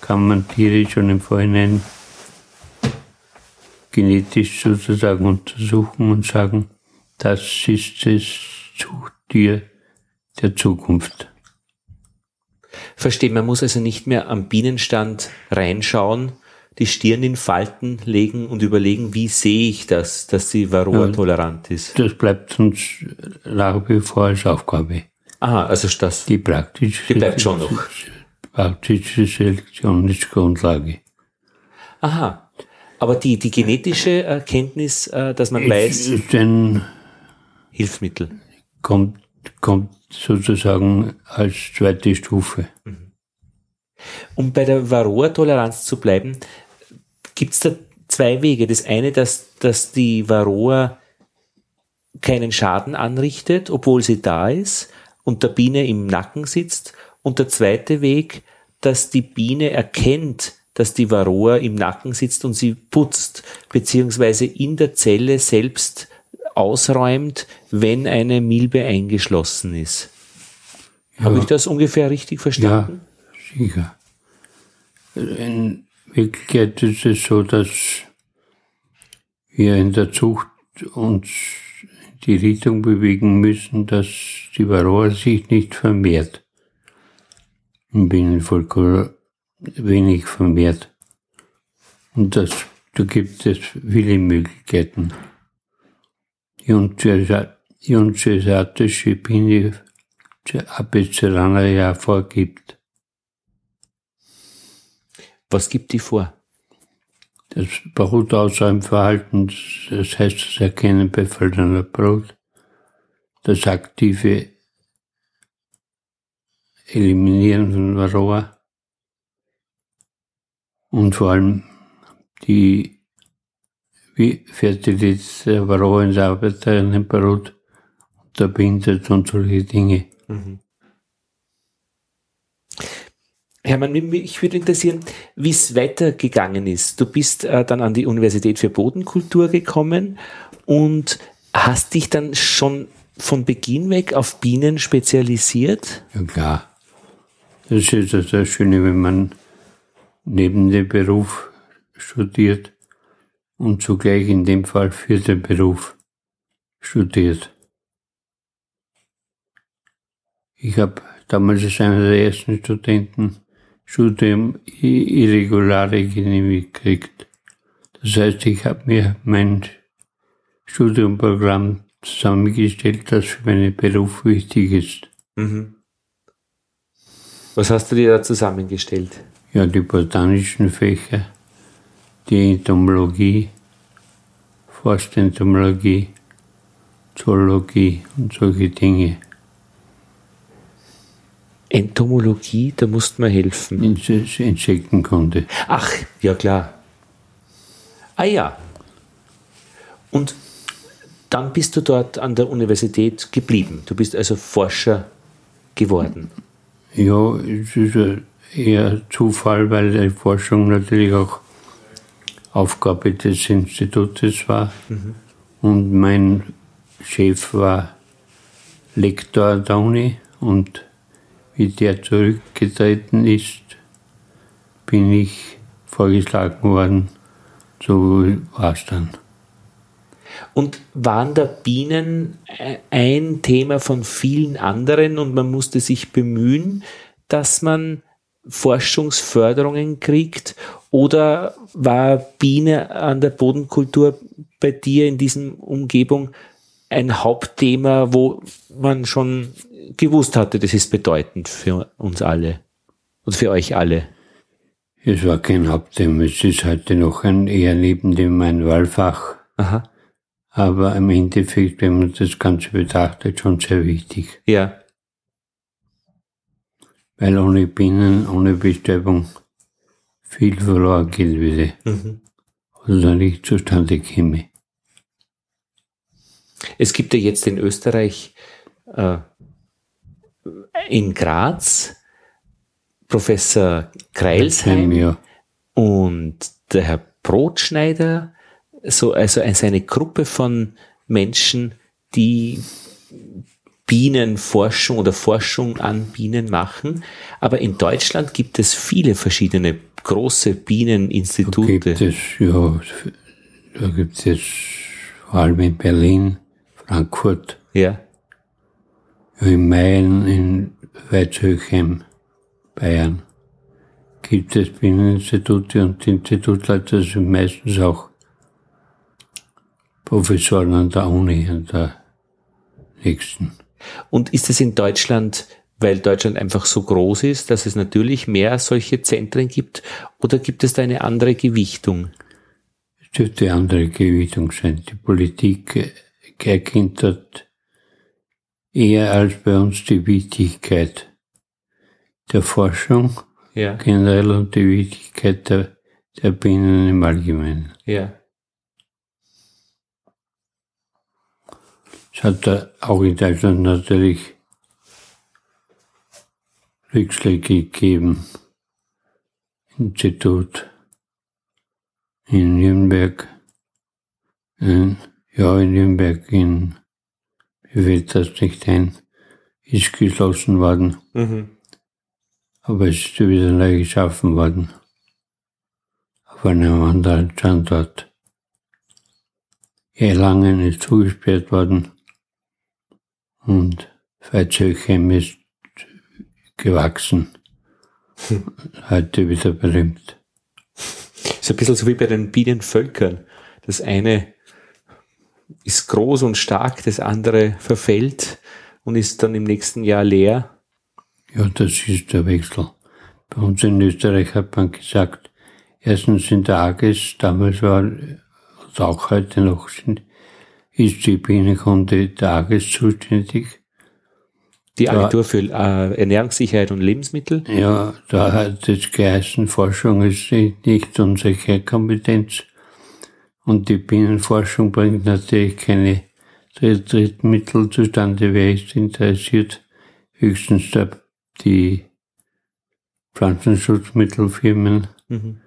kann man Tiere schon im Vorhinein genetisch sozusagen untersuchen und sagen, das ist das Zuchttier der Zukunft. Verstehe, man muss also nicht mehr am Bienenstand reinschauen, die Stirn in Falten legen und überlegen, wie sehe ich das, dass sie Varroa-tolerant ist. Das bleibt uns nach wie vor als Aufgabe. Aha, also das. Die praktische, Die bleibt schon noch. praktische Selektion ist Grundlage. Aha. Aber die, die genetische Erkenntnis, äh, dass man Es weiß, ein, Hilfsmittel. kommt, kommt sozusagen als zweite Stufe. Um bei der Varroa-Toleranz zu bleiben, gibt es da zwei Wege. Das eine, dass, dass die Varroa keinen Schaden anrichtet, obwohl sie da ist und der Biene im Nacken sitzt. Und der zweite Weg, dass die Biene erkennt, dass die Varroa im Nacken sitzt und sie putzt, beziehungsweise in der Zelle selbst ausräumt, wenn eine Milbe eingeschlossen ist. Habe ich das ungefähr richtig verstanden? Ja, sicher. In Wirklichkeit ist es so, dass wir in der Zucht uns in die Richtung bewegen müssen, dass die Varroa sich nicht vermehrt. Im Bienenvolk wenig vermehrt. Und das, da gibt es viele Möglichkeiten. Biene Apis cerana ja vorgibt. Was gibt die vor? Das Brutausräumverhalten, das heißt das Erkennen bei verlorener Brot, das aktive Eliminieren von Varroa und vor allem die wie Fertilität der Varroa in der Arbeiterinnenbrot unterbindet und solche Dinge. Hermann, mich würde interessieren, wie es weitergegangen ist. Du bist äh, dann an die Universität für Bodenkultur gekommen und hast dich dann schon von Beginn weg auf Bienen spezialisiert? Ja klar. Das ist ja das Schöne, wenn man neben dem Beruf studiert und zugleich in dem Fall für den Beruf studiert. Ich habe damals als einer der ersten Studenten Studium Irregulare genehmigt gekriegt. Das heißt, ich habe mir mein Studiumprogramm zusammengestellt, das für meinen Beruf wichtig ist. Was hast du dir da zusammengestellt? Ja, die botanischen Fächer, die Entomologie, Forstentomologie, Zoologie und solche Dinge. Entomologie, da musst mir helfen. Ins- Insektenkunde. Ach, ja klar. Ah ja. Und dann bist du dort an der Universität geblieben. Du bist also Forscher geworden. Ja, es ist eher Zufall, weil die Forschung natürlich auch Aufgabe des Institutes war. Und mein Chef war Lektor der Uni und wie der zurückgetreten ist, bin ich vorgeschlagen worden. So war es dann. Und waren da Bienen ein Thema von vielen anderen und man musste sich bemühen, dass man Forschungsförderungen kriegt? Oder war Biene an der Bodenkultur bei dir in diesem Umgebung ein Hauptthema, wo man schon gewusst hatte, das ist bedeutend für uns alle und für euch alle? Es war kein Hauptthema, es ist heute noch ein eher neben dem ein Wahlfach. Aha, Aber im Endeffekt, wenn man das Ganze betrachtet, schon sehr wichtig. ja. Weil ohne Bienen, ohne Bestäubung viel verloren gehen würde. Mhm. Oder nicht zustande käme. Es gibt ja jetzt in Österreich äh, in Graz Professor Kreilsheim Ja, und der Herr Brotschneider, so, also eine Gruppe von Menschen, die Bienenforschung oder Forschung an Bienen machen. Aber in Deutschland gibt es viele verschiedene große Bieneninstitute. Da gibt es, ja, da gibt es vor allem in Berlin, Frankfurt. Ja. In Mayen, in Weizhöchheim, Bayern, gibt es Bieneninstitute und die Institutleiter sind meistens auch Professoren an der Uni, an der nächsten. Und ist es in Deutschland, weil Deutschland einfach so groß ist, dass es natürlich mehr solche Zentren gibt, oder gibt es da eine andere Gewichtung? Es dürfte eine andere Gewichtung sein. Die Politik erkennt dort eher als bei uns die Wichtigkeit der Forschung ja. generell und die Wichtigkeit der, der Bienen im Allgemeinen. Ja. Es hat da auch in Deutschland natürlich Rückschläge gegeben. Institut in Nürnberg, in, ja, in Nürnberg, in, wie fällt das nicht ein, ist geschlossen worden. Mhm. Aber es ist wieder neu geschaffen worden. Auf einem anderen Standort. Erlangen ist zugesperrt worden. Und Veitshöchheim ist gewachsen. Heute wieder berühmt. Ist ein bisschen so wie bei den Bienenvölkern. Das eine ist groß und stark, das andere verfällt und ist dann im nächsten Jahr leer. Ja, das ist der Wechsel. Bei uns in Österreich hat man gesagt, erstens in der AGES, damals war, und auch heute noch ist die Bienenkunde Tages zuständig. Die Agentur für äh, Ernährungssicherheit und Lebensmittel? Ja, da hat es geheißen, Forschung ist nicht unsere Kernkompetenz. Und die Bienenforschung bringt natürlich keine Drittmittel zustande. Wer ist interessiert? Höchstens die Pflanzenschutzmittelfirmen. Mhm.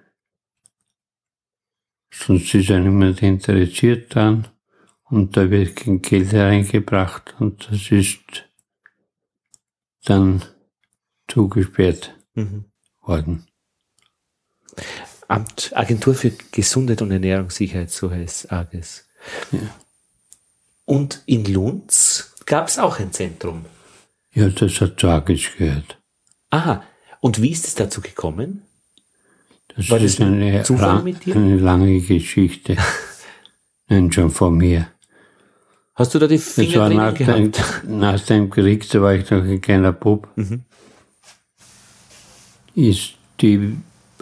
Sonst ist ja niemand interessiert dann und da wird kein Geld hereingebracht und das ist dann zugesperrt mhm. worden. Amt, Agentur für Gesundheit und Ernährungssicherheit, so heißt AGES. Ja. Und in Lunds gab es auch ein Zentrum. Ja, das hat zu AGES gehört. Aha, und wie ist es dazu gekommen? Das War ist das eine, eine lange Geschichte. Nein, schon vor mir. Hast du da die Finger das war nach dem, nach dem Krieg, da war ich noch ein kleiner Bub, mhm. ist die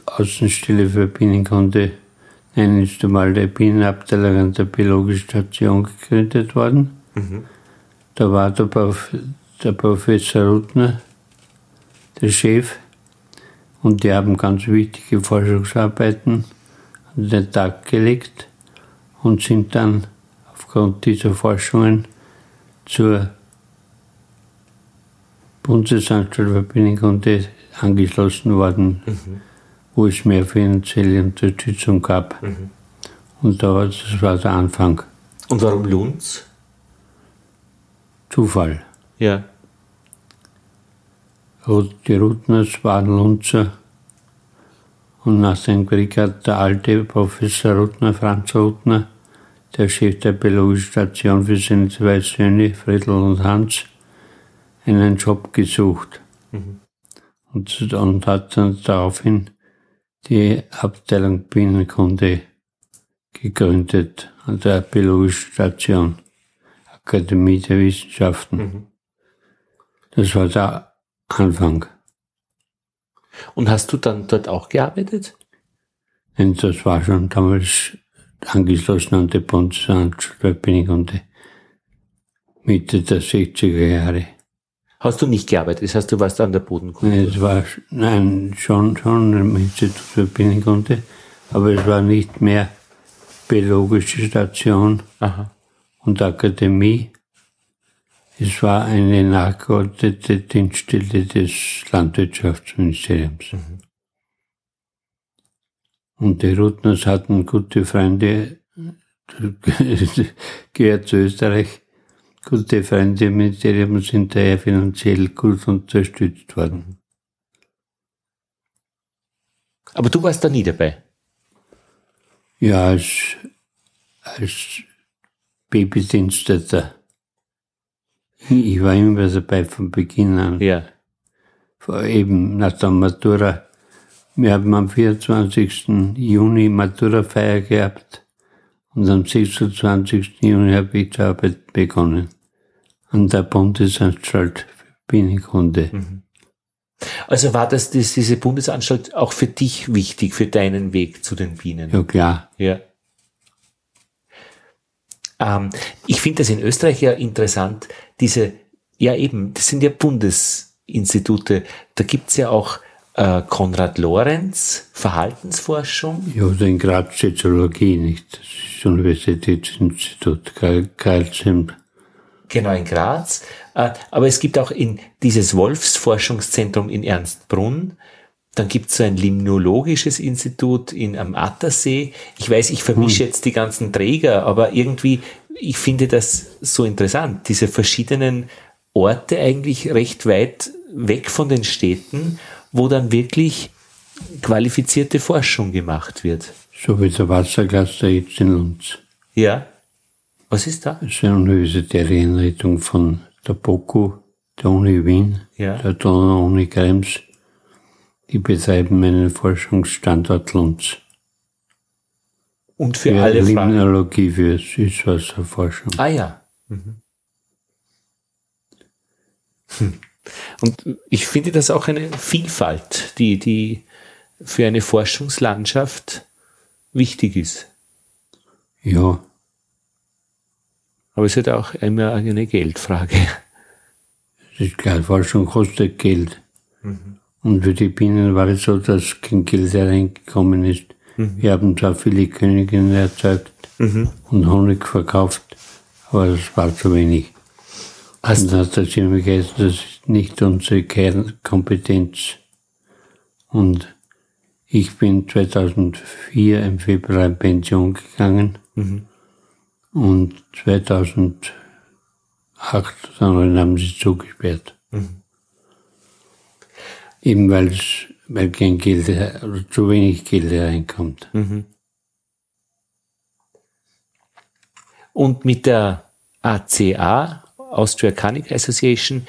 Außenstelle für Bienenkunde, nennst du mal der Bienenabteilung an der Biologischen Station gegründet worden. Mhm. Da war der, Prof, der Professor Rutner, der Chef, und die haben ganz wichtige Forschungsarbeiten an den Tag gelegt und sind dann aufgrund dieser Forschungen zur Bundesanstalt für Binnenkunde angeschlossen worden, mhm. wo es mehr finanzielle Unterstützung gab. Mhm. Und da war, das war der Anfang. Und warum Lunds? Zufall. Ja. Die Rutners waren Lunzer. Und nach dem Krieg hat der alte Professor Rutner, Franz Rutner, der Chef der biologischen Station für seine zwei Söhne, Friedel und Hans, einen Job gesucht. Mhm. Und, und hat dann daraufhin die Abteilung Bienenkunde gegründet an der biologischen Station, Akademie der Wissenschaften. Mhm. Das war der Anfang. Und hast du dann dort auch gearbeitet? Nein, das war schon damals angeschlossen an Bundesanstalt bin ich um die Mitte der 60er Jahre. Hast du nicht gearbeitet? Das heißt, du warst an der Bodenkunde? Nein, es war, nein schon, schon im Institut für Bienenkunde, aber es war nicht mehr biologische Station Aha. und Akademie. Es war eine nachgeordnete Dienststelle des Landwirtschaftsministeriums. Mhm. Und die Rutners hatten gute Freunde, gehört zu Österreich, gute Freunde, mit denen sind daher finanziell gut unterstützt worden. Aber du warst da nie dabei? Ja, als, als Babydienstleiter. Ich war immer dabei von Beginn an. Ja. Vor eben nach der Matura. Wir haben am 24. Juni Maturafeier gehabt und am 26. Juni habe ich die Arbeit begonnen. An der Bundesanstalt für Bienenkunde. Mhm. Also war das, das, diese Bundesanstalt auch für dich wichtig, für deinen Weg zu den Bienen? Ja, klar. Ja. Ähm, ich finde das in Österreich ja interessant, diese, ja eben, das sind ja Bundesinstitute. Da gibt's ja auch äh, Konrad Lorenz, Verhaltensforschung. Ja, oder in Graz Soziologie, nicht? Das ist Universitätsinstitut, Karlsheim. Genau, in Graz. Äh, aber es gibt auch in dieses Wolfsforschungszentrum in Ernstbrunn, dann gibt es so ein Limnologisches Institut in, am Attersee. Ich weiß, ich vermische hm. jetzt die ganzen Träger, aber irgendwie, ich finde das so interessant, diese verschiedenen Orte eigentlich recht weit weg von den Städten, wo dann wirklich qualifizierte Forschung gemacht wird. So wie der Wasserglas jetzt in Lunds. Ja. Was ist da? Das ist eine universitäre Einrichtung von der BOKU, der Uni Wien, ja. der Donau-Uni Krems die betreiben einen Forschungsstandort Lunds. Und für, für alle Fragen? Limnologie für Süßwasserforschung. Ah ja. Mhm. Hm. Und ich finde das auch eine Vielfalt, die, die für eine Forschungslandschaft wichtig ist. Ja. Aber es ist halt auch immer eine Geldfrage. Es ist klar, Forschung kostet Geld. Mhm. Und für die Bienen war es so, dass kein Geld hereingekommen ist. Mhm. Wir haben zwar viele Königinnen erzeugt mhm. und Honig verkauft, aber das war zu wenig. Hast und dann hat das ist nicht unsere Kernkompetenz. Und ich bin 2004 im Februar in Pension gegangen mhm. und 2008 dann haben sie zugesperrt. Mhm. Eben weil weil kein Geld oder zu wenig Geld reinkommt. Mhm. Und mit der ACA, Austria Canic Association,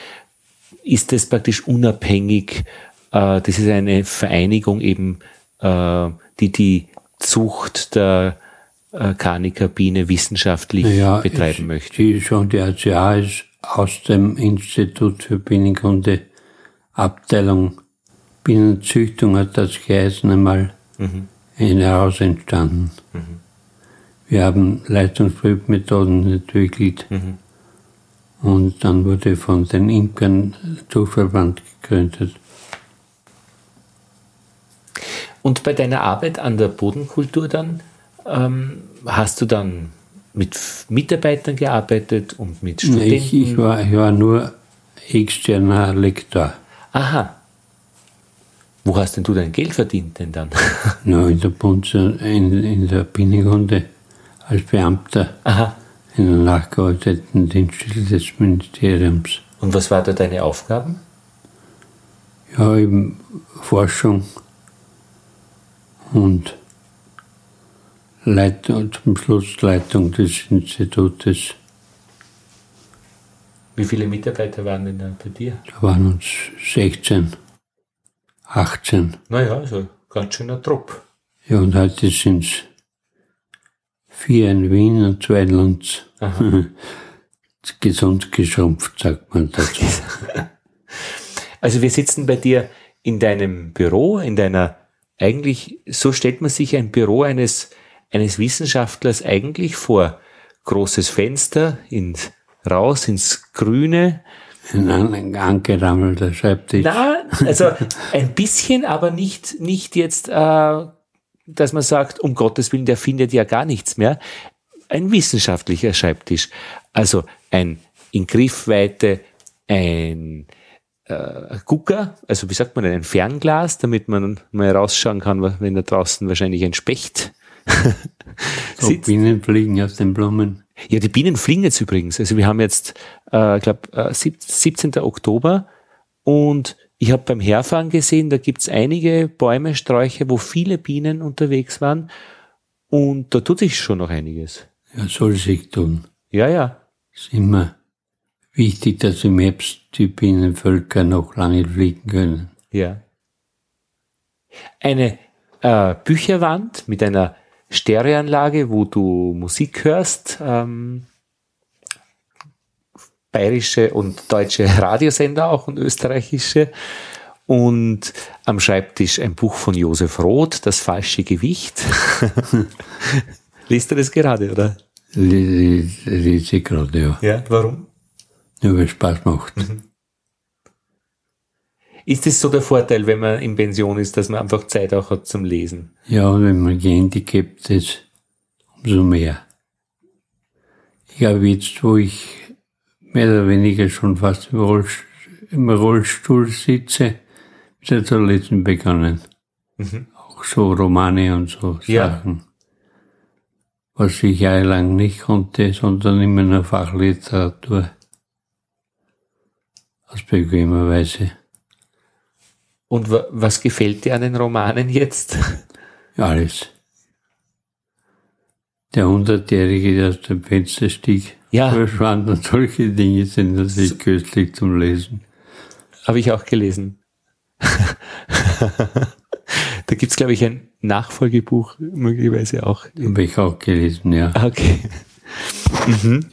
ist es praktisch unabhängig. Äh, das ist eine Vereinigung eben, äh, die die Zucht der äh, Kanikabine wissenschaftlich ja, betreiben ich, möchte. Die schon, die ACA ist aus dem Institut für Bienenkunde Abteilung Bienenzüchtung hat das geheißen einmal mhm. heraus entstanden. Mhm. Wir haben Leistungsprüfmethoden entwickelt mhm. Und dann wurde von den Imkern Zuchtverband gegründet. Und bei deiner Arbeit an der Bodenkultur dann, ähm, hast du dann mit Mitarbeitern gearbeitet und mit Studenten? Ich, ich, war, ich war nur externer Lektor. Aha. Wo hast denn du dein Geld verdient denn dann? Na, in der Bund, in, in der Binnenkunde als Beamter. Aha. In der nachgeordneten Dienststelle des Ministeriums. Und was waren da deine Aufgaben? Ja, eben Forschung und Leitung, zum Schluss Leitung des Institutes. Wie viele Mitarbeiter waren denn da bei dir? Da waren uns 16, 18. Naja, also ganz schöner Trupp. Ja, und heute sind es vier in Wien und zwei in Lunds. Gesund geschrumpft, sagt man dazu. Also wir sitzen bei dir in deinem Büro, in deiner, eigentlich, so stellt man sich ein Büro eines, eines Wissenschaftlers eigentlich vor. Großes Fenster ins raus ins Grüne. Ein angerammelter Schreibtisch. Na, also ein bisschen, aber nicht, nicht jetzt, äh, dass man sagt, um Gottes Willen, der findet ja gar nichts mehr. Ein wissenschaftlicher Schreibtisch. Also ein in Griffweite, ein äh, Gucker, also wie sagt man denn, ein Fernglas, damit man mal rausschauen kann, wenn da draußen wahrscheinlich ein Specht so, Bienen fliegen aus den Blumen. Ja, die Bienen fliegen jetzt übrigens. Also wir haben jetzt, äh, ich glaube, äh, 17. Oktober und ich habe beim Herfahren gesehen, da gibt's einige Bäume, Sträucher, wo viele Bienen unterwegs waren und da tut sich schon noch einiges. Ja, soll sich tun. Ja, ja. Ist immer wichtig, dass im Herbst die Bienenvölker noch lange fliegen können. Ja. Eine äh, Bücherwand mit einer Stereoanlage, wo du Musik hörst, ähm, bayerische und deutsche Radiosender auch und österreichische. Und am Schreibtisch ein Buch von Josef Roth, Das falsche Gewicht. Liest du das gerade, oder? Lese ich gerade, ja. Ja, warum? Ja, weil es Spaß macht. Mhm. Ist es so der Vorteil, wenn man in Pension ist, dass man einfach Zeit auch hat zum Lesen? Ja, und wenn man gehandicapt ist, umso mehr. Ich habe jetzt, wo ich mehr oder weniger schon fast im Rollstuhl, im Rollstuhl sitze, wieder zu lesen begonnen. Mhm. Auch so Romane und so ja. Sachen. Was ich jahrelang nicht konnte, sondern immer nur Fachliteratur. Aus bequemer Weise. Und was gefällt dir an den Romanen jetzt? Alles. Der Hundertjährige, der aus dem Fenster stieg, ja. verschwand und solche Dinge sind natürlich so. köstlich zum Lesen. Habe ich auch gelesen. da gibt's glaube ich, ein Nachfolgebuch, möglicherweise auch. Habe ich auch gelesen, ja. Okay. Mhm.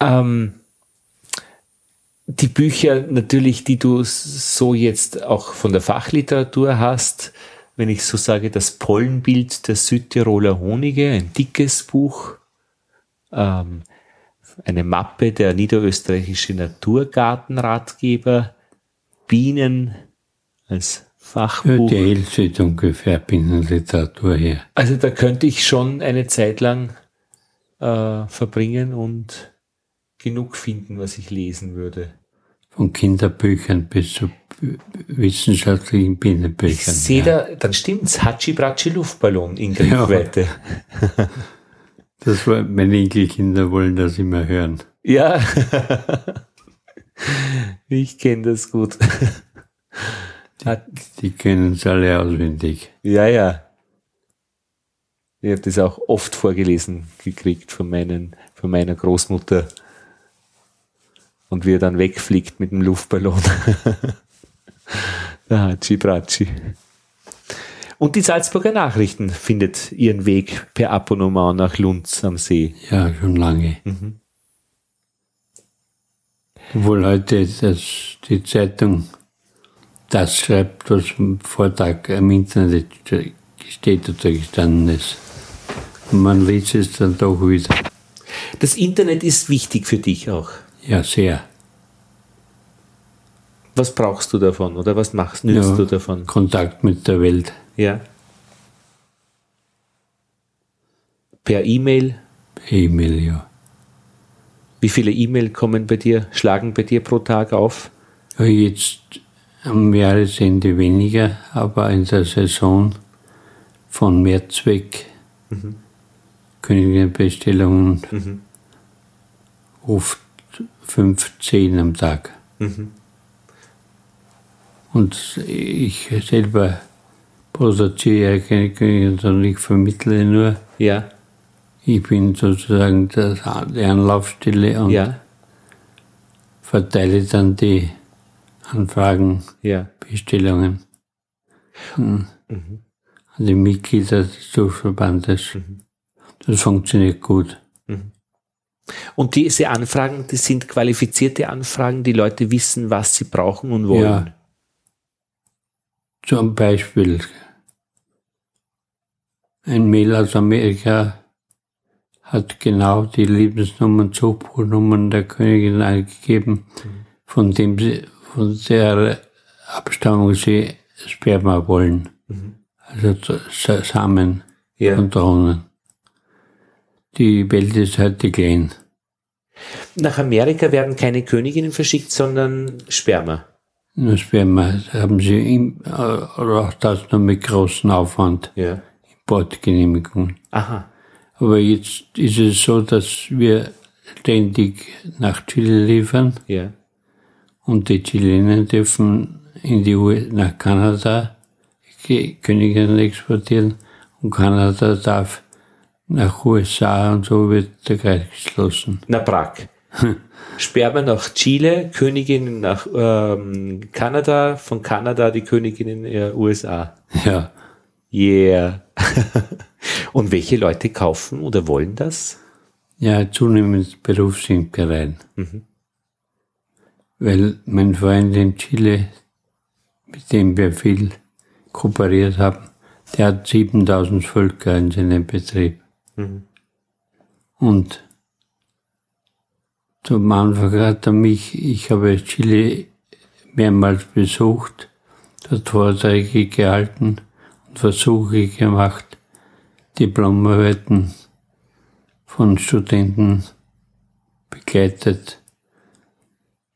Ähm, die Bücher natürlich, die du so jetzt auch von der Fachliteratur hast, wenn ich so sage, das Pollenbild der Südtiroler Honige, ein dickes Buch, ähm, eine Mappe der niederösterreichische Naturgartenratgeber, Bienen als Fachbuch. Ja, die Hälfte ungefähr Bienenliteratur her. Also da könnte ich schon eine Zeit lang äh, verbringen und genug finden, was ich lesen würde. Von Kinderbüchern bis zu wissenschaftlichen Bienenbüchern. Ich sehe ja. da, dann stimmt's, Hatschi-Bratschi Luftballon in Griffweite. Ja. Das war, meine Enkelkinder wollen das immer hören. Ja, ich kenne das gut. Die, die können es alle auswendig. Ja, ja. Ich habe das auch oft vorgelesen gekriegt von, meinen, von meiner Großmutter und wie er dann wegfliegt mit dem Luftballon. Der Hatschi Bratschi. Und die Salzburger Nachrichten findet ihren Weg per Abonnement nach Lunds am See. Ja, schon lange. Mhm. Obwohl heute das, die Zeitung das schreibt, was am Vortag im Internet steht oder gestanden ist. Und man liest es dann doch wieder. Das Internet ist wichtig für dich auch. Ja, sehr. Was brauchst du davon oder was machst, nützt ja, du davon? Kontakt mit der Welt. Ja. Per E-Mail? Per E-Mail, ja. Wie viele E-Mail kommen bei dir, schlagen bei dir pro Tag auf? Ja, jetzt am Jahresende weniger, aber in der Saison von März weg mhm. können Bestellungen mhm. oft 15 am Tag. Mhm. Und ich selber produziere keine Königin, sondern ich vermittle nur. Ja. Ich bin sozusagen das, die Anlaufstelle und ja. verteile dann die Anfragen, ja. Bestellungen mhm. an die Mitglieder des Durchverbandes. Mhm. Das funktioniert gut. Und diese Anfragen, das sind qualifizierte Anfragen, die Leute wissen, was sie brauchen und wollen. Ja. Zum Beispiel ein Mail aus Amerika hat genau die Lebensnummern, Zuchtbuchnummern der Königin eingegeben, mhm. von dem sie, von der Abstammung sie Sperma wollen. Mhm. Also Samen ja. und Drohnen. Die Welt ist heute klein. Nach Amerika werden keine Königinnen verschickt, sondern Sperma. Das Sperma haben sie im, äh, auch das nur mit großem Aufwand. Ja. Importgenehmigung. Aha. Aber jetzt ist es so, dass wir ständig nach Chile liefern Ja. und die Chilenen dürfen in die U nach Kanada Königinnen exportieren und Kanada darf nach USA und so wird der Kreis geschlossen. Na Prag. Sperma nach Chile, Königinnen nach ähm, Kanada, von Kanada die Königinnen in USA. Ja, Yeah. Und welche Leute kaufen oder wollen das? ja zunehmend Berufsimkereien. Weil mein Freund in Chile, mit dem wir viel kooperiert haben, der hat 7000 Völker in seinem Betrieb. Und zum Anfang hat er mich, ich habe Chile mehrmals besucht, dort Vorträge gehalten und Versuche gemacht, Diplomarbeiten von Studenten begleitet.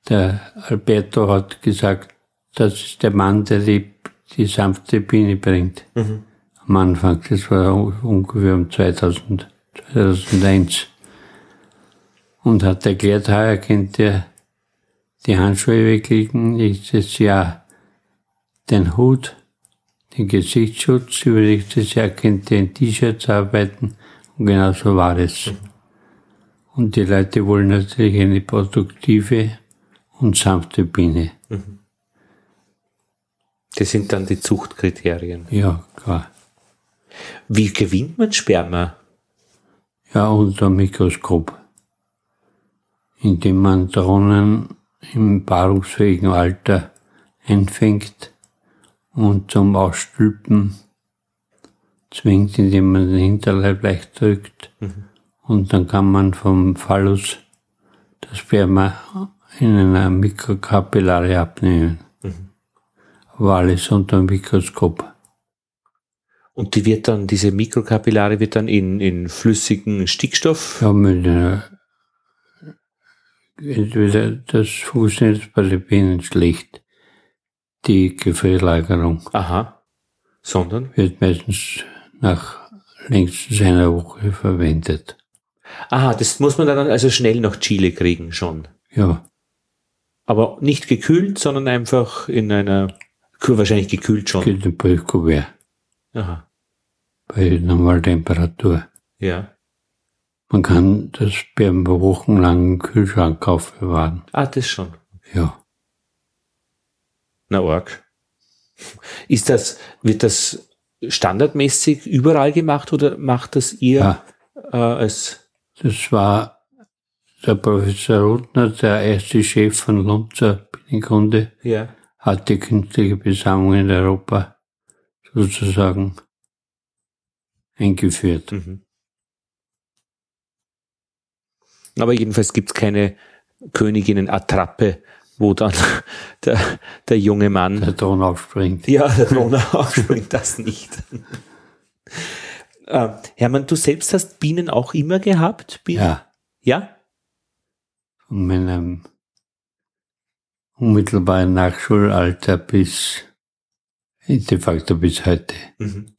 Der Alberto hat gesagt, das ist der Mann, der die, die sanfte Biene bringt. Am Anfang, das war ungefähr um 2000, 2001. Und hat erklärt, heuer könnt ihr die Handschuhe weglegen, nächstes Jahr den Hut, den Gesichtsschutz, übernächstes Jahr könnt ihr in T-Shirts arbeiten. Und genau so war es. Und die Leute wollen natürlich eine produktive und sanfte Biene. Das sind dann die Zuchtkriterien. Ja, klar. Wie gewinnt man Sperma? Ja, unter Mikroskop. Indem man Drohnen im paarungsfähigen Alter einfängt und zum Ausstülpen zwingt, indem man den Hinterleib leicht drückt. Und dann kann man vom Phallus das Sperma in einer Mikrokapillare abnehmen. Aber alles unter dem Mikroskop. Und die wird dann, diese Mikrokapillare wird dann in, in flüssigen Stickstoff. Ja, mit einer, entweder das funktioniert bei den Bienen schlecht. Die Gefrierlagerung Aha. Sondern? wird meistens nach längstens einer Woche verwendet. Aha, das muss man dann also schnell nach Chile kriegen schon. Ja, Aber nicht gekühlt, sondern einfach in einer, wahrscheinlich gekühlt schon. geht ein Briefkuvert Aha. bei Normaltemperatur. Ja. Man kann das Sperma wochenlang im Kühlschrank aufbewahren. Ah, das schon. Ja, Na, arg. Ist das, wird das standardmäßig überall gemacht oder macht das ihr ja. äh, als, Das war der Professor Rudner, der erste Chef von Lunzer Bienenkunde. ja, hat die künstliche Besammlung in Europa sozusagen eingeführt. mhm. Aber jedenfalls gibt's keine Königinnen-Attrappe, wo dann der, der junge Mann Der Ton aufspringt. Ja, der Drohne aufspringt das nicht. äh, Hermann, du selbst hast Bienen auch immer gehabt? Bienen? Ja, Ja? von meinem unmittelbaren Nachschulalter bis de facto bis heute. Mhm.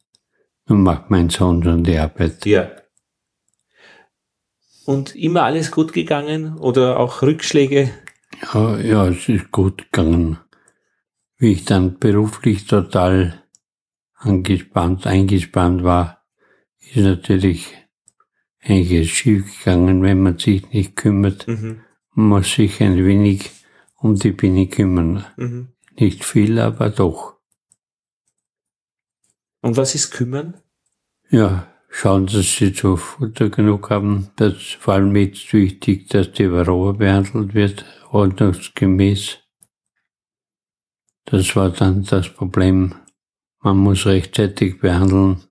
Nun macht mein Sohn schon die Arbeit. Ja. Und immer alles gut gegangen oder auch Rückschläge? Ja, ja, es ist gut gegangen. Wie ich dann beruflich total angespannt, eingespannt war, ist natürlich einiges schief gegangen, wenn man sich nicht kümmert. Mhm. Man muss sich ein wenig um die Biene kümmern. Mhm. Nicht viel, aber doch. Und was ist kümmern? Ja, schauen, dass sie zu Futter genug haben. Das ist vor allem jetzt wichtig, dass die Varroa behandelt wird, ordnungsgemäß. Das war dann das Problem. Man muss rechtzeitig behandeln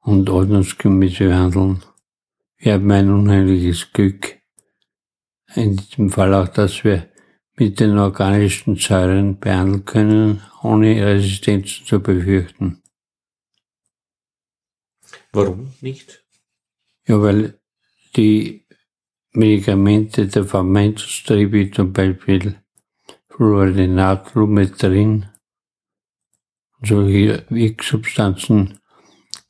und ordnungsgemäß behandeln. Wir haben ein unheimliches Glück. In diesem Fall auch, dass wir mit den organischen Säuren behandeln können, ohne Resistenzen zu befürchten. Warum nicht? Ja, weil die Medikamente der Pharmaindustrie, wie zum Beispiel Fluorinat, Lumetrin, solche Wirksubstanzen,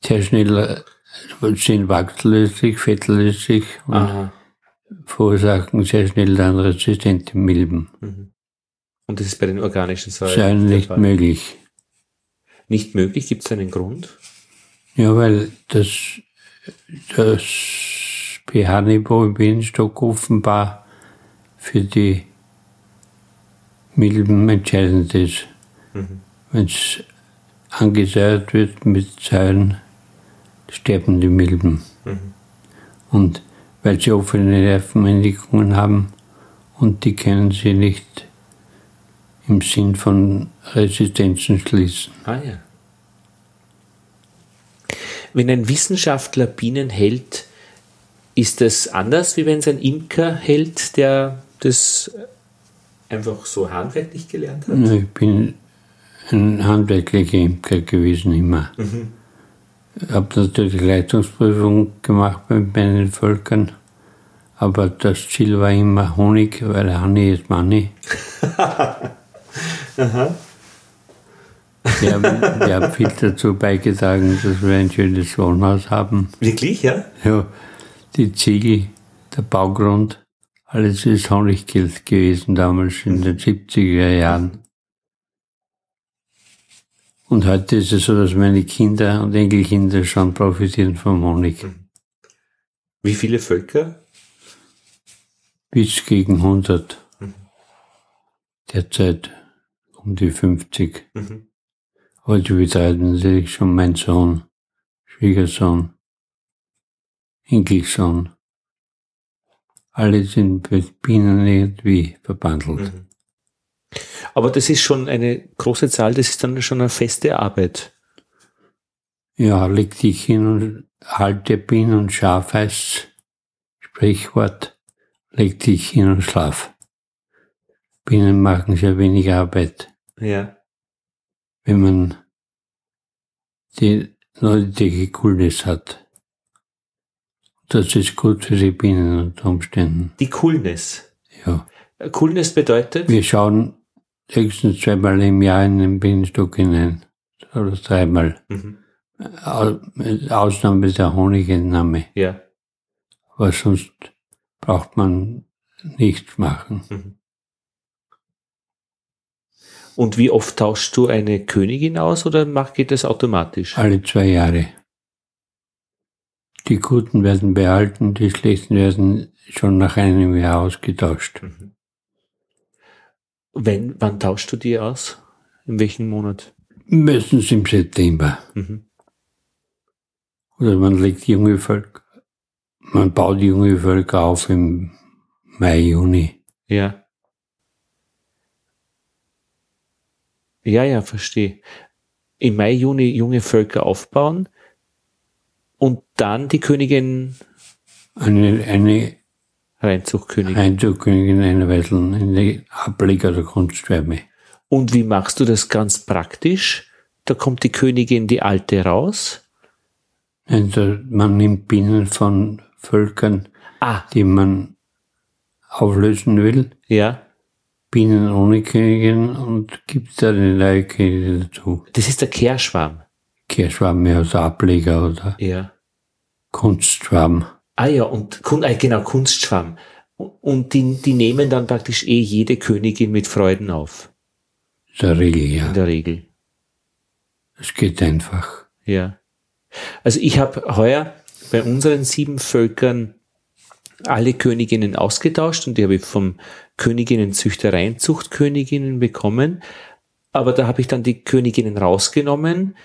sehr schnell äh, sind wachslöslich, fettlöslich und Aha. Verursachen sehr schnell dann resistente Milben. Mhm. Und das ist bei den organischen Säuren der nicht möglich. Nicht möglich? Gibt es einen Grund? Ja, weil das, das pH-Niveau im Bienenstock offenbar für die Milben entscheidend ist. Wenn es angesäuert wird mit Säuren, sterben die Milben. Und weil sie offene Nervenendigungen haben und die können sie nicht im Sinn von Resistenzen schließen. Ah ja. Wenn ein Wissenschaftler Bienen hält, ist das anders, wie wenn es ein Imker hält, der das einfach so handwerklich gelernt hat? Ich bin ein handwerklicher Imker gewesen immer. Ich habe natürlich Leitungsprüfung gemacht mit meinen Völkern, aber das Ziel war immer Honig, weil Honey ist Money. Wir haben, wir haben viel dazu beigetragen, dass wir ein schönes Wohnhaus haben. Wirklich, ja? Ja, die Ziegel, der Baugrund, alles ist Honiggeld gewesen damals in den 70er Jahren. Und heute ist es so, dass meine Kinder und Enkelkinder schon profitieren vom Honig. Wie viele Völker? Bis gegen 100. Derzeit um die 50. Mhm. Die betreiben natürlich schon mein Sohn, Schwiegersohn, Enkelsohn. Alle sind mit Bienen irgendwie verbandelt. Mhm. Aber das ist schon eine große Zahl, das ist dann schon eine feste Arbeit. Ja, leg dich hin und halte Bienen und Schaf heißt Sprichwort, leg dich hin und schlaf. Bienen machen sehr wenig Arbeit. Ja. wenn man die nötige Coolness hat. Das ist gut für die Bienen unter Umständen. Die Coolness. Ja. Coolness bedeutet? Wir schauen höchstens zweimal im Jahr in den Bienenstock hinein. Oder dreimal. Mhm. Ausnahme der Honigentnahme. Ja. Aber sonst braucht man nichts machen. Und wie oft tauschst du eine Königin aus oder geht das automatisch? Alle zwei Jahre. Die Guten werden behalten, die Schlechten werden schon nach einem Jahr ausgetauscht. Wenn, wann tauschst du die aus? In welchem Monat? Meistens im September. Mhm. Oder man legt junge Völker, man baut junge Völker auf im Mai, Juni. Ja. Ja, ja, verstehe. Im Mai, Juni junge Völker aufbauen und dann die Königin, Eine, eine Reinzuchtkönigin. Einzugkönigin einweiseln in die Ableger der Kunstwärme. Und wie machst du das ganz praktisch? Da kommt die Königin, die alte, raus. Also man nimmt Bienen von Völkern, Ah, die man auflösen will, ja. Bienen ohne Königin und gibt da eine neue Königin dazu. Das ist der Kehrschwarm. Kehrschwamm aus Ableger oder Ja. Kunstschwamm. Ah ja, und äh, genau, Kunstschwamm. Und die, die nehmen dann praktisch eh jede Königin mit Freuden auf. Der Regel, ja. In der Regel. Es geht einfach. Ja. Also ich habe heuer bei unseren sieben Völkern alle Königinnen ausgetauscht und die habe ich vom Königinnenzüchtereien Zuchtköniginnen bekommen. Aber da habe ich dann die Königinnen rausgenommen,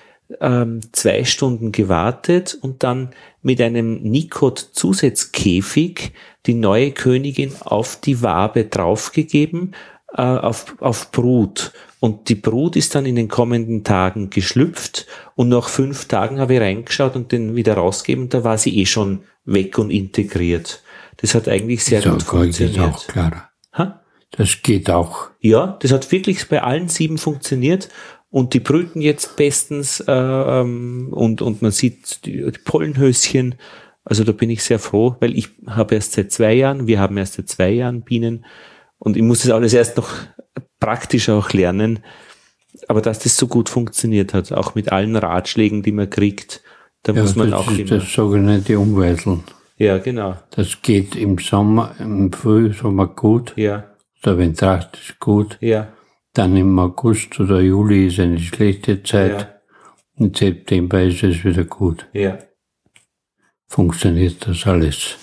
ähm, zwei Stunden gewartet und dann mit einem Nikot-Zusatzkäfig die neue Königin auf die Wabe draufgegeben, äh, auf, auf Brut. Und die Brut ist dann in den kommenden Tagen geschlüpft und nach fünf Tagen habe ich reingeschaut und den wieder rausgegeben da war sie eh schon weg und integriert. Das hat eigentlich sehr So, gut funktioniert. auch klar. Ha? Das geht auch. Ja, das hat wirklich bei allen sieben funktioniert und die brüten jetzt bestens äh, ähm, und, und man sieht die, die Pollenhöschen Also da bin ich sehr froh, weil ich habe erst seit zwei Jahren, wir haben erst seit zwei Jahren Bienen und ich muss das alles erst noch praktisch auch lernen. Aber dass das so gut funktioniert hat, auch mit allen Ratschlägen, die man kriegt, da ja, muss man das auch ist immer. Das sogenannte Umweiseln. Ja, genau. Das geht im Sommer, im Frühsommer gut. Ja. Der Wintracht ist gut. Ja. Dann im August oder Juli ist eine schlechte Zeit. Ja. Im September ist es wieder gut. Ja. Funktioniert das alles.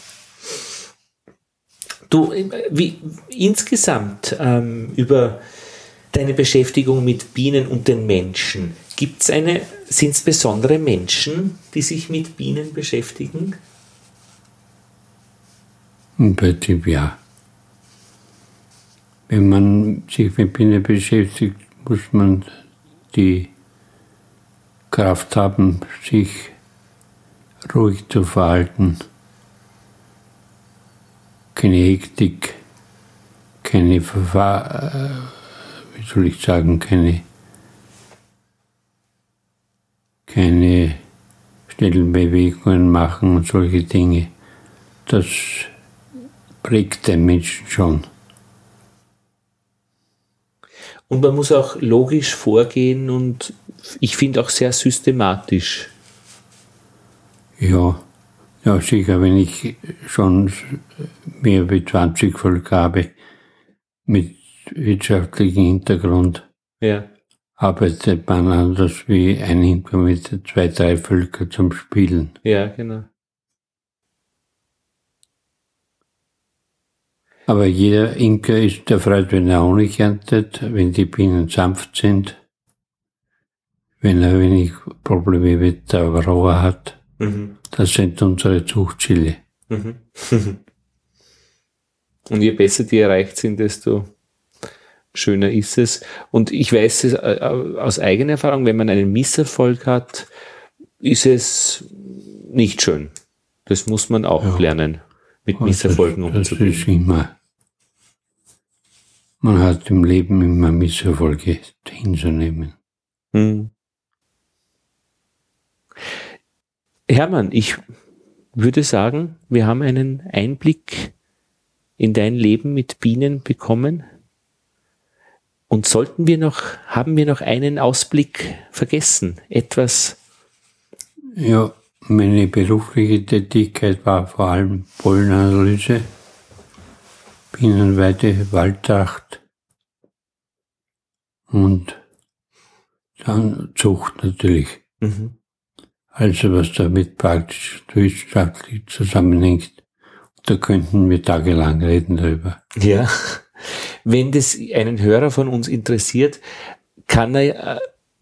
Du, wie insgesamt ähm, über deine Beschäftigung mit Bienen und den Menschen, gibt es eine, sind es besondere Menschen, die sich mit Bienen beschäftigen? Im Prinzip ja. Wenn man sich mit Bienen beschäftigt, muss man die Kraft haben, sich ruhig zu verhalten. Keine Hektik, keine Verfahr äh, wie soll ich sagen, keine, keine schnellen Bewegungen machen und solche Dinge. Das prägt den Menschen schon. Und man muss auch logisch vorgehen und ich finde auch sehr systematisch. Ja, ja, sicher, wenn ich schon mehr wie 20 Volk habe mit wirtschaftlichen Hintergrund, ja. arbeitet man anders wie ein Imker mit zwei, drei Völker zum Spielen. Ja, genau. Aber jeder Imker ist erfreut, wenn er Honig erntet, wenn die Bienen sanft sind, wenn er wenig Probleme mit der Varroa hat. Mhm. Das sind unsere Zuchtziele. Mhm. Und je besser die erreicht sind, desto schöner ist es. Und ich weiß es äh, aus eigener Erfahrung, wenn man einen Misserfolg hat, ist es nicht schön. Das muss man auch ja. lernen, mit Und Misserfolgen umzugehen. Das ist immer. Man hat im Leben immer Misserfolge hinzunehmen. Hm. Hermann, ich würde sagen, wir haben einen Einblick in dein Leben mit Bienen bekommen. Und sollten wir noch, haben wir noch einen Ausblick vergessen? Etwas? Ja, meine berufliche Tätigkeit war vor allem Pollenanalyse, Bienenweide, Waldtracht und dann Zucht natürlich. Mhm. Also was damit praktisch wissenschaftlich zusammenhängt. Da könnten wir tagelang reden darüber. Ja. Wenn das einen Hörer von uns interessiert, kann er äh,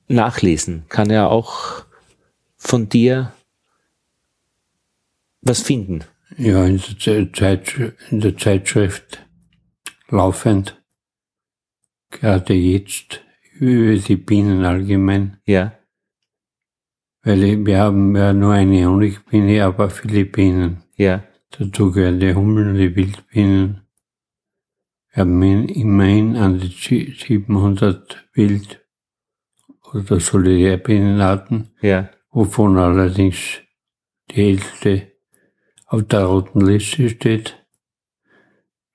nachlesen, kann er auch von dir was finden. Ja, in der, Zeit, in der Zeitschrift laufend, gerade jetzt, über die Bienen allgemein. Ja. Weil wir haben ja nur eine Honigbiene, aber viele Bienen. Ja. Dazu gehören die Hummeln, die Wildbienen, wir haben immerhin an die 700 Wild- oder Solitärbienenarten, ja. wovon allerdings die Hälfte auf der roten Liste steht.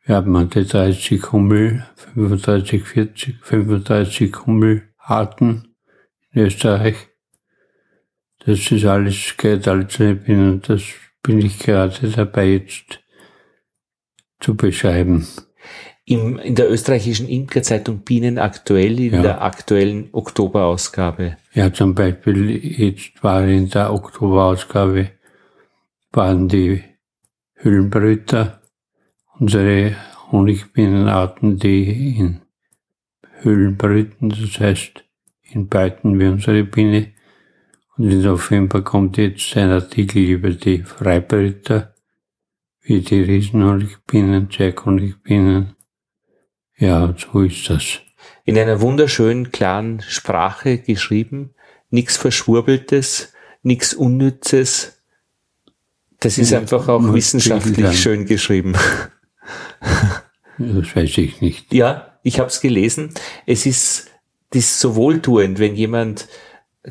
Wir haben an die 30 Hummel, 35, 40, 35 Hummelarten in Österreich. Das ist alles, gehört alles den Bienen. Das bin ich gerade dabei jetzt zu beschreiben im, in der österreichischen Imkerzeitung Bienen aktuell, in ja. der aktuellen Oktoberausgabe. Ja, zum Beispiel jetzt war in der Oktoberausgabe waren die Höhlenbrüter, unsere Honigbienenarten, die in Höhlen brüten, das heißt in Beiten wie unsere Biene. Und im November kommt jetzt ein Artikel über die Freibrüter, wie die Riesenhonigbienen, Zwerghonigbienen, ja, so ist das. In einer wunderschönen, klaren Sprache geschrieben, nichts Verschwurbeltes, nichts Unnützes. Das ist einfach auch wissenschaftlich schön geschrieben. Das weiß ich nicht. Ja, ich habe es gelesen. Es ist, das ist so wohltuend, wenn jemand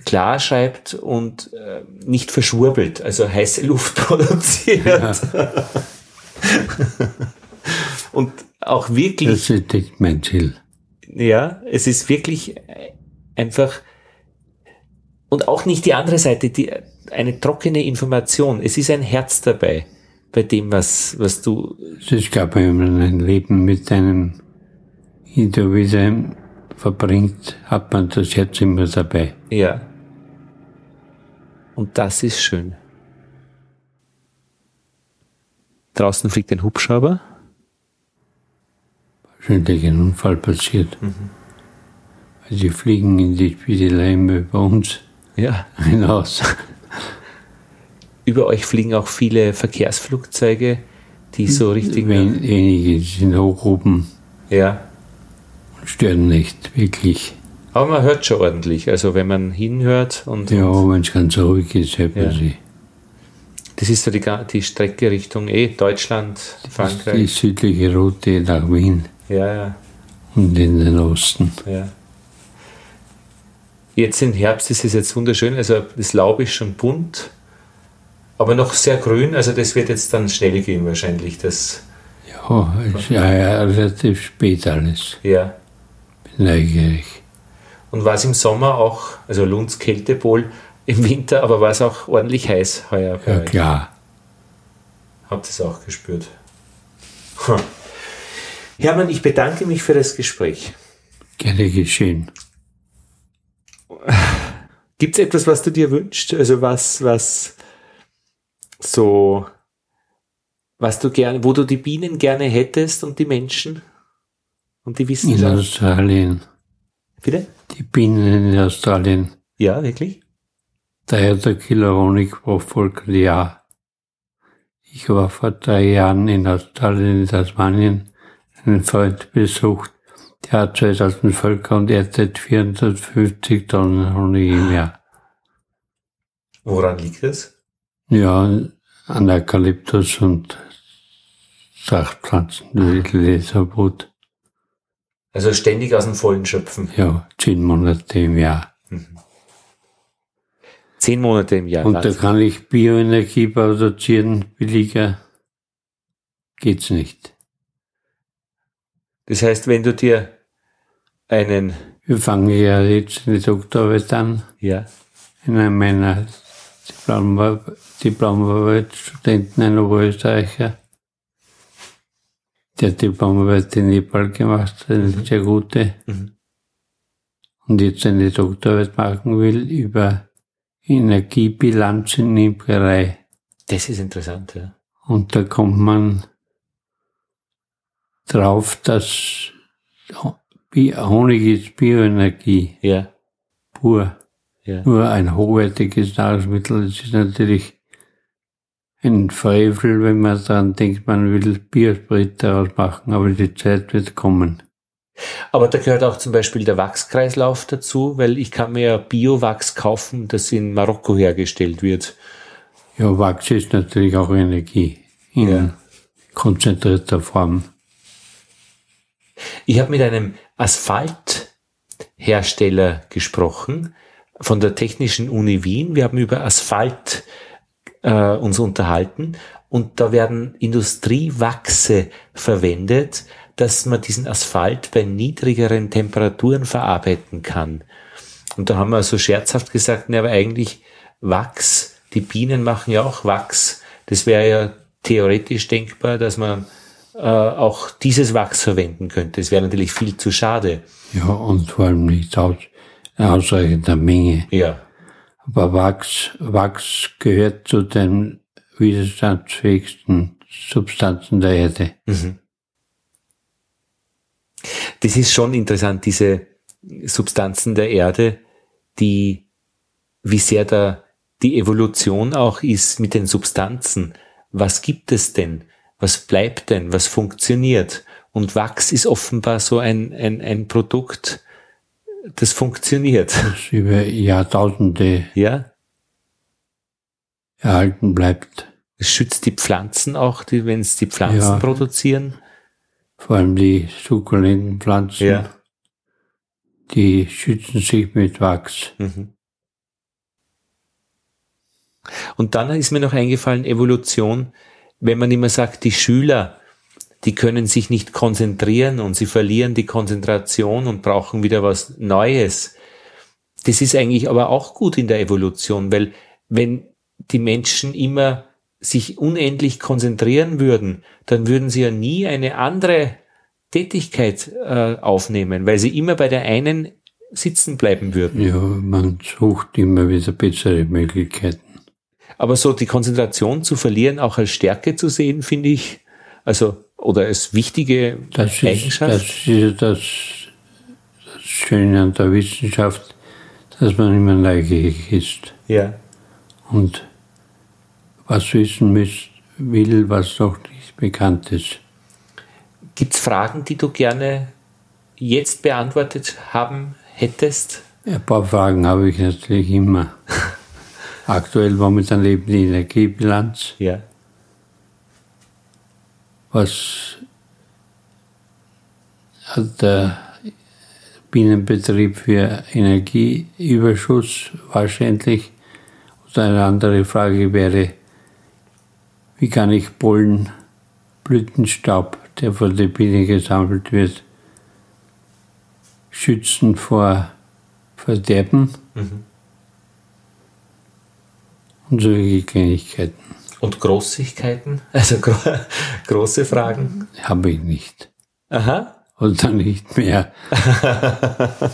klar schreibt und äh, nicht verschwurbelt, also heiße Luft produziert. Ja. und auch wirklich. Das ist mein Ziel. Ja, es ist wirklich einfach und auch nicht die andere Seite, die, eine trockene Information. Es ist ein Herz dabei bei dem, was, was du. Es gab wenn man ein Leben mit einem Individuum verbringt, hat man das Herz immer dabei. Ja. Und das ist schön. Draußen fliegt ein Hubschrauber. Wahrscheinlich ein Unfall passiert. Mhm. Also die fliegen in die Spiegelei über uns ja. hinaus. Über euch fliegen auch viele Verkehrsflugzeuge, die so richtig. Wen, wenige sind hoch oben. Ja. Und stören nicht, wirklich. Aber man hört schon ordentlich, also wenn man hinhört und. Ja, wenn es ganz ruhig ist, hört man ja. sie. Das ist so die, die Strecke Richtung eh Deutschland, Frankreich. Die südliche Route nach Wien. Ja, ja. Und in den Osten. Ja. Jetzt im Herbst ist es jetzt wunderschön, also das Laub ist schon bunt, aber noch sehr grün, also das wird jetzt dann schnell gehen wahrscheinlich. Das ja, ist ja, ja relativ spät alles. Ja. Bin neugierig. Und war es im Sommer auch, also Lunds Kältepol im Winter, aber war es auch ordentlich heiß heuer? Ja, euch? klar. Habt ihr es auch gespürt? Hm. Hermann, ich bedanke mich für das Gespräch. Gerne geschehen. Gibt es etwas, was du dir wünschst? Also was, was so, was du gerne, wo du die Bienen gerne hättest und die Menschen und die Wissenschaft? In Australien. Bitte? Die Bienen in Australien. Ja, wirklich? Daher der Killer Honig pro Völkerjahr. Ich war vor drei Jahren in Australien, in Tasmanien, einen Freund besucht der hat 2000 Völker und erntet 450 Tonnen Honig im Jahr. Woran liegt es? Ja, an Eukalyptus und Sachpflanzen, Leserbrot. Also ständig aus dem Vollen schöpfen? Ja, zehn Monate im Jahr. Mhm. Zehn Monate im Jahr. Und da kann ich Bioenergie produzieren, billiger geht's nicht. Das heißt, wenn du dir einen. Wir fangen ja jetzt die Doktorarbeit an. Ja. In einem meiner Diplomarbeit-Studenten, ein Oberösterreicher. Der Diplomarbeit in Nepal gemacht, eine mhm. sehr gute. Mhm. Und jetzt eine Doktorarbeit machen will über Energiebilanz in Imkerei. Das ist interessant, ja. Und da kommt man drauf, dass Honig ist Bioenergie. Ja. Pur. Ja. Nur ein hochwertiges Nahrungsmittel. Es ist natürlich ein Frevel, wenn man daran denkt, man will Biosprit daraus machen, aber die Zeit wird kommen. Aber da gehört auch zum Beispiel der Wachskreislauf dazu, weil ich kann mir Biowachs kaufen, das in Marokko hergestellt wird. Ja, Wachs ist natürlich auch Energie in ja. konzentrierter Form. Ich habe mit einem Asphalthersteller gesprochen von der Technischen Uni Wien. Wir haben über Asphalt äh, uns unterhalten und da werden Industriewachse verwendet, dass man diesen Asphalt bei niedrigeren Temperaturen verarbeiten kann. Und da haben wir so scherzhaft gesagt, ne, aber eigentlich Wachs, die Bienen machen ja auch Wachs. Das wäre ja theoretisch denkbar, dass man äh, auch dieses Wachs verwenden könnte. Es wäre natürlich viel zu schade. Ja, und vor allem nicht aus, ausreichender Menge. Ja. Aber Wachs, Wachs gehört zu den widerstandsfähigsten Substanzen der Erde. Mhm. Das ist schon interessant, diese Substanzen der Erde, die, wie sehr da die Evolution auch ist mit den Substanzen. Was gibt es denn? was bleibt denn, was funktioniert? Und Wachs ist offenbar so ein, ein, ein Produkt, das funktioniert. Das über Jahrtausende ja? erhalten bleibt. Es schützt die Pflanzen auch, die, wenn es die Pflanzen ja, produzieren. Vor allem die sukkulenten Pflanzen. Ja. Die schützen sich mit Wachs. Mhm. Und dann ist mir noch eingefallen, Evolution, wenn man immer sagt, die Schüler, die können sich nicht konzentrieren und sie verlieren die Konzentration und brauchen wieder was Neues. Das ist eigentlich aber auch gut in der Evolution, weil wenn die Menschen immer sich unendlich konzentrieren würden, dann würden sie ja nie eine andere Tätigkeit äh, aufnehmen, weil sie immer bei der einen sitzen bleiben würden. Ja, man sucht immer wieder bessere Möglichkeiten. Aber so die Konzentration zu verlieren, auch als Stärke zu sehen, finde ich, also, oder als wichtige das Eigenschaft. Ist, das ist das, das Schöne an der Wissenschaft, dass man immer neugierig ist. Ja. Und was wissen müsst, will, was noch nicht bekannt ist. Gibt es Fragen, die du gerne jetzt beantwortet haben hättest? Ein paar Fragen habe ich natürlich immer. Aktuell momentan leben die Energiebilanz. Ja. Was hat der Bienenbetrieb für Energieüberschuss wahrscheinlich? Oder eine andere Frage wäre, wie kann ich Pollen, Blütenstaub, der von der Biene gesammelt wird, schützen vor Verderben? Mhm. Und solche Kleinigkeiten. Und Großigkeiten? Also gro große Fragen? Habe ich nicht. Aha. Oder nicht mehr.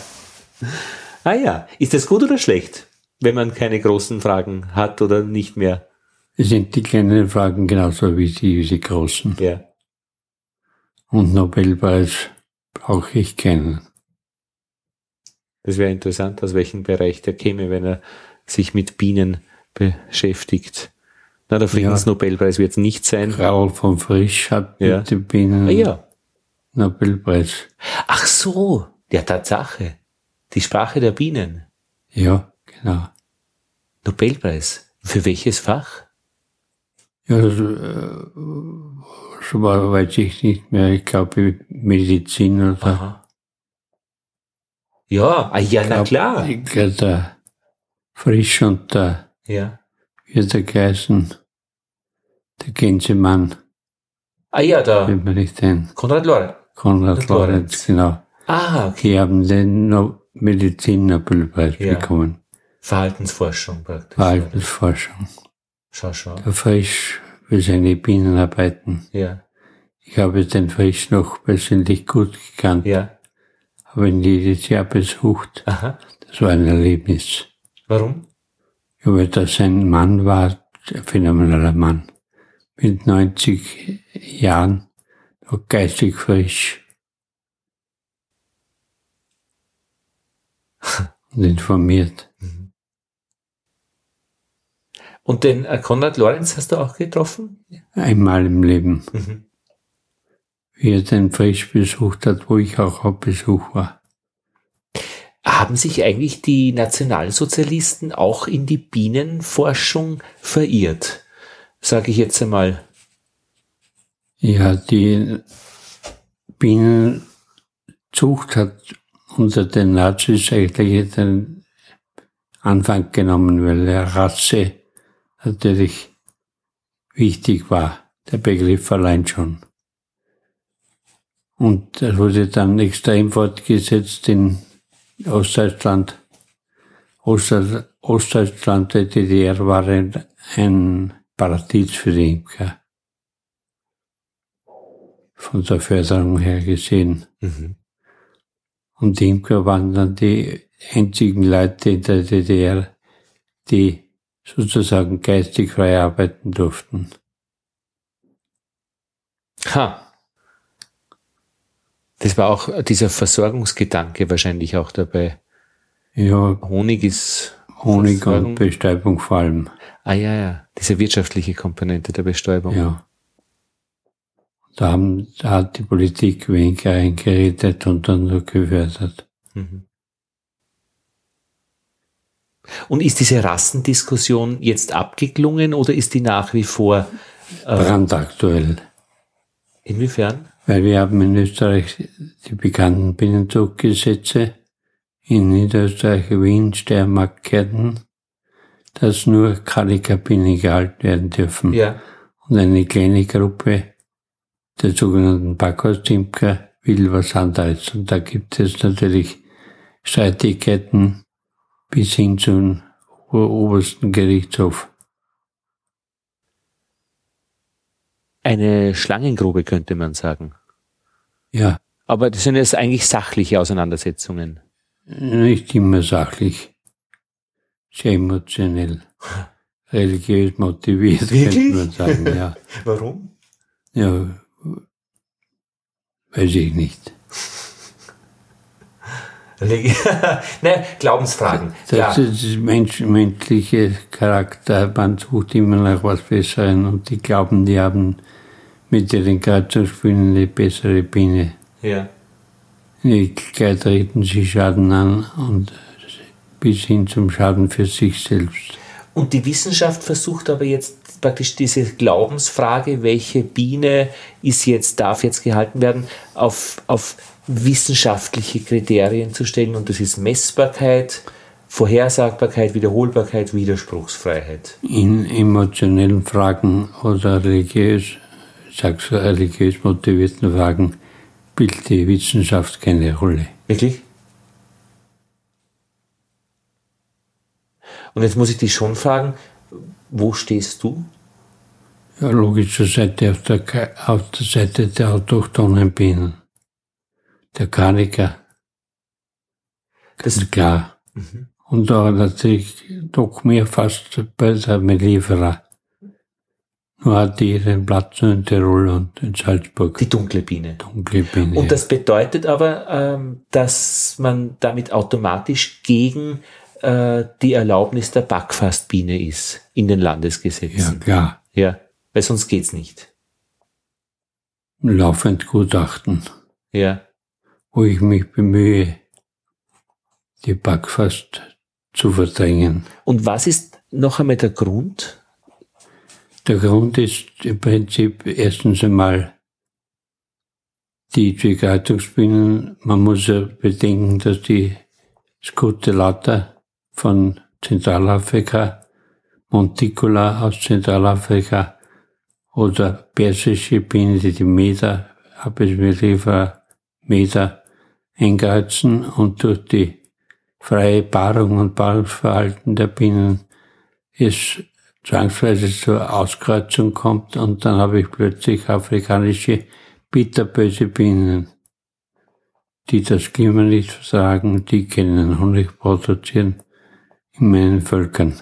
ah ja. Ist das gut oder schlecht, wenn man keine großen Fragen hat oder nicht mehr? Es sind die kleinen Fragen genauso wie die, wie die großen. Ja. Und Nobelpreis brauche ich keinen. Das wäre interessant, aus welchem Bereich der käme, wenn er sich mit Bienen beschäftigt. Na, der Friedensnobelpreis ja. wird es nicht sein. Raul von Frisch hat ja. mit Bienen ah, ja. Nobelpreis. Ach so, der Tatsache. Die Sprache der Bienen. Ja, genau. Nobelpreis. Für welches Fach? Ja, das, äh, schon mal weiß ich nicht mehr. Ich glaube Medizin oder. Aha. Ja, ah, ja, na klar. Ich der Frisch und der ja. Wird er geheißen? Der Gänsemann. Ah ja, da. Fällt mir nicht ein. Konrad Lorenz. Konrad Lorenz, genau. Ah, okay. Die haben den no Medizin-Nobelpreis ja. bekommen. Verhaltensforschung praktisch. Verhaltensforschung. Schau, schau. Der Frisch für seine Bienenarbeiten. Ja. Ich habe den Frisch noch persönlich gut gekannt. Ja. Habe ihn jedes Jahr besucht. Aha. Das war ein Erlebnis. Warum? Ja, weil das ein Mann war, ein phänomenaler Mann. Mit 90 Jahren, noch geistig frisch. und informiert. Mhm. Und den äh, Konrad Lorenz hast du auch getroffen? Einmal im Leben. Mhm. Wie er den frisch besucht hat, wo ich auch auf Besuch war. Haben sich eigentlich die Nationalsozialisten auch in die Bienenforschung verirrt? Sage ich jetzt einmal. Ja, die Bienenzucht hat unter den Nazis eigentlich den Anfang genommen, weil der Rasse natürlich wichtig war, der Begriff allein schon. Und er wurde dann extrem fortgesetzt in Ostdeutschland. Ostdeutschland, der DDR war ein, ein Paradies für die Imker. Von der Förderung her gesehen. Mhm. Und die Imker waren dann die einzigen Leute in der DDR, die sozusagen geistig frei arbeiten durften. Ha. Das war auch dieser Versorgungsgedanke wahrscheinlich auch dabei. Ja. Honig ist. Honig Versorgung. und Bestäubung vor allem. Ah ja, ja. Diese wirtschaftliche Komponente der Bestäubung. Ja. Da, haben, da hat die Politik weniger eingeredet und dann nur gefördert. Mhm. Und ist diese Rassendiskussion jetzt abgeklungen oder ist die nach wie vor äh, brandaktuell? Inwiefern? Weil wir haben in Österreich die bekannten Binnenzuggesetze in Niederösterreich, Wien, Steiermark, Kärnten. dass nur Kalikabinen gehalten werden dürfen. Ja. Und eine kleine Gruppe der sogenannten Backhaustimker will was anderes. Und da gibt es natürlich Streitigkeiten bis hin zum obersten Gerichtshof. Eine Schlangengrube könnte man sagen. Ja, Aber das sind jetzt eigentlich sachliche Auseinandersetzungen. nicht immer sachlich, sehr emotionell, religiös motiviert, könnte Wirklich? man sagen. Ja, Warum? ja weiß ich nicht. ne, Glaubensfragen. Das Klar. ist Mensch, menschliche Charakter. Man sucht immer nach was Besserem und die glauben, die haben mit ihren Kreuzungsspielen eine bessere Biene. Ja. In Wirklichkeit treten sie Schaden an und bis hin zum Schaden für sich selbst. Und die Wissenschaft versucht aber jetzt praktisch diese Glaubensfrage, welche Biene ist jetzt, darf jetzt gehalten werden, auf, auf wissenschaftliche Kriterien zu stellen. Und das ist Messbarkeit, Vorhersagbarkeit, Wiederholbarkeit, Widerspruchsfreiheit. In emotionellen Fragen oder religiös, sagst du, religiös motivierten Fragen spielt die Wissenschaft keine Rolle. Wirklich? Und jetzt muss ich dich schon fragen, wo stehst du? Ja, logischer Seite auf der, auf der Seite der autochthonen Bienen. Der Kaniker, Das, ist klar. Und auch natürlich doch mehr fast bei der Melifera. Nur hat die ihren Platz in Tirol und in Salzburg. die dunkle Biene. dunkle Biene. Und das bedeutet aber, ähm, dass man damit automatisch gegen äh, die Erlaubnis der Backfastbiene ist in den ja, Landesgesetzen. klar. Ja, weil sonst geht's nicht. Laufend Gutachten, Ja, wo ich mich bemühe, die Backfast zu verdrängen. und was ist noch einmal der Grund? Der Grund ist im Prinzip erstens einmal die Begleitungsbienen. Man muss ja bedenken, dass die Scutellata von Zentralafrika, Monticula aus Zentralafrika oder persische Bienen, die die Meter, Apis mellifera, Meter einkreuzen und durch die freie Paarung und Paarungsverhalten der Bienen es zwangsweise zur Auskreuzung kommt und dann habe ich plötzlich afrikanische bitterböse Bienen, die das Klima nicht vertragen, die können Honig produzieren in meinen Völkern.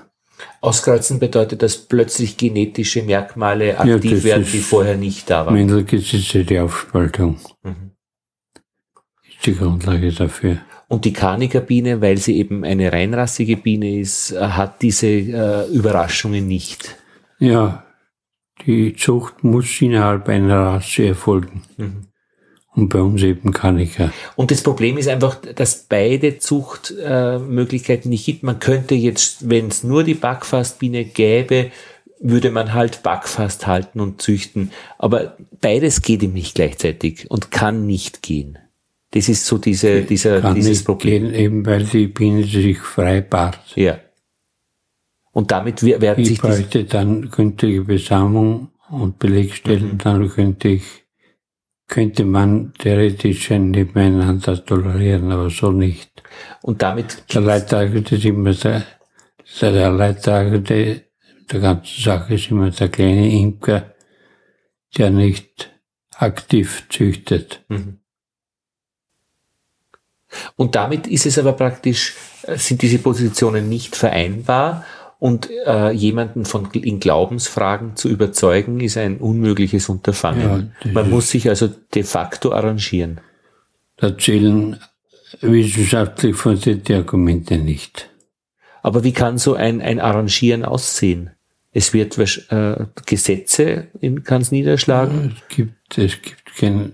Auskreuzen bedeutet, dass plötzlich genetische Merkmale aktiv werden, ist die vorher nicht da waren. Mendelgesetze, die Aufspaltung Mhm. Die Grundlage dafür. Und die Kanikerbiene, weil sie eben eine reinrassige Biene ist, äh, hat diese äh, Überraschungen nicht. Ja, die Zucht muss innerhalb einer Rasse erfolgen. Und bei uns eben ja. Und das Problem ist einfach, dass beide Zuchtmöglichkeiten äh, nicht gibt. Man könnte jetzt, wenn es nur die Backfastbiene gäbe, würde man halt Backfast halten und züchten. Aber beides geht ihm nicht gleichzeitig und kann nicht gehen. Das ist so diese, dieser, Kann dieses Problem. gehen, eben weil die Biene sich frei paart. Ja. Und damit wer- werden Ich sich die, bräuchte dann gründliche Besamung und Belegstellen, Mhm. dann könnte ich, könnte man theoretisch ein Nebeneinander tolerieren, aber so nicht. und damit Der Leidtragende ist immer der, der, Leidtragende der ganzen Sache ist immer der kleine Imker, der nicht aktiv züchtet. Und damit ist es aber praktisch, äh, sind diese Positionen nicht vereinbar und äh, jemanden von in Glaubensfragen zu überzeugen, ist ein unmögliches Unterfangen. Ja, Man muss sich also de facto arrangieren. Da zählen wissenschaftlich fundierte Argumente nicht. Aber wie kann so ein, ein Arrangieren aussehen? Es wird äh, Gesetze kann es niederschlagen. Es gibt, es gibt kein,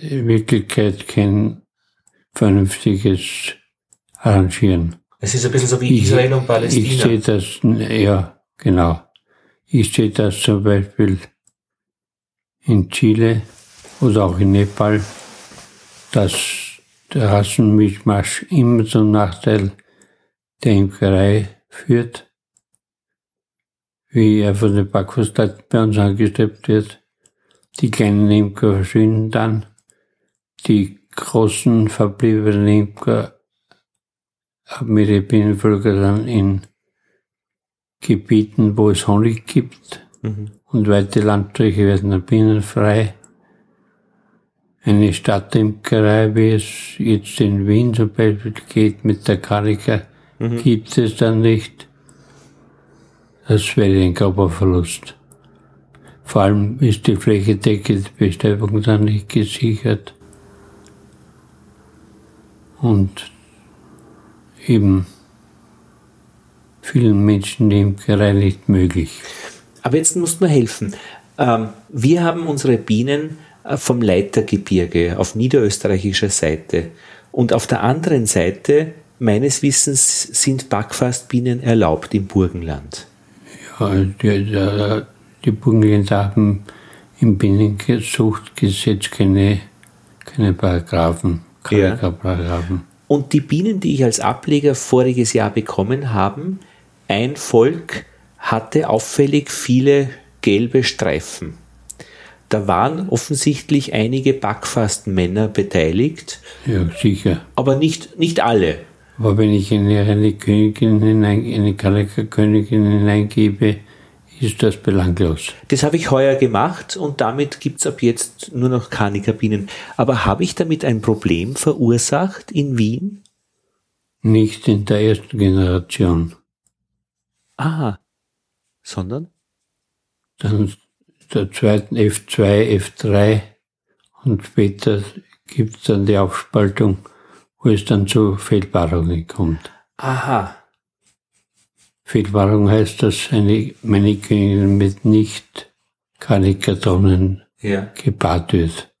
in Wirklichkeit kein vernünftiges Arrangieren. Es ist ein bisschen so wie Israel und Ich Palästina. sehe das, ja, genau. Ich sehe das zum Beispiel in Chile oder auch in Nepal, dass der Rassenmischmasch immer zum Nachteil der Imkerei führt wie er von den Backwurstleuten bei uns angestrebt wird. Die kleinen Imker verschwinden dann. Die großen verbliebenen Imker haben ihre Bienenvölker dann in Gebieten, wo es Honig gibt. Mhm. Und weite Landstriche werden dann bienenfrei. Eine Stadtimkerei, wie es jetzt in Wien zum Beispiel geht, mit der Karika, mhm. gibt es dann nicht. Das wäre ein grober Verlust. Vor allem ist die flächendeckende Bestäubung dann nicht gesichert. Und eben vielen Menschen die Imkerei nicht möglich. Aber jetzt muss man helfen. Ähm, wir haben unsere Bienen äh, vom Leitergebirge auf niederösterreichischer Seite. Und auf der anderen Seite, meines Wissens, sind Backfastbienen erlaubt im Burgenland. Die, die, die Burgenländer haben im Bienenzuchtgesetz keine, keine Paragraphen, Paragraphen. Und die Bienen, die ich als Ableger voriges Jahr bekommen habe, ein Volk hatte auffällig viele gelbe Streifen. Da waren offensichtlich einige Backfastmänner beteiligt. Ja, sicher. Aber nicht, nicht alle. Aber wenn ich eine, eine Königin hinein, eine Königin hineingebe, ist das belanglos. Das habe ich heuer gemacht und damit gibt es ab jetzt nur noch Kanikabinen. Aber habe ich damit ein Problem verursacht in Wien? Nicht in der ersten Generation. Ah, sondern? Dann der zweiten F2, F3 und später gibt es dann die Aufspaltung wo es dann zu Fehlpaarungen kommt. Aha. Fehlpaarung heißt, dass eine Mannequin mit nicht Karikatronen ja. gepaart wird.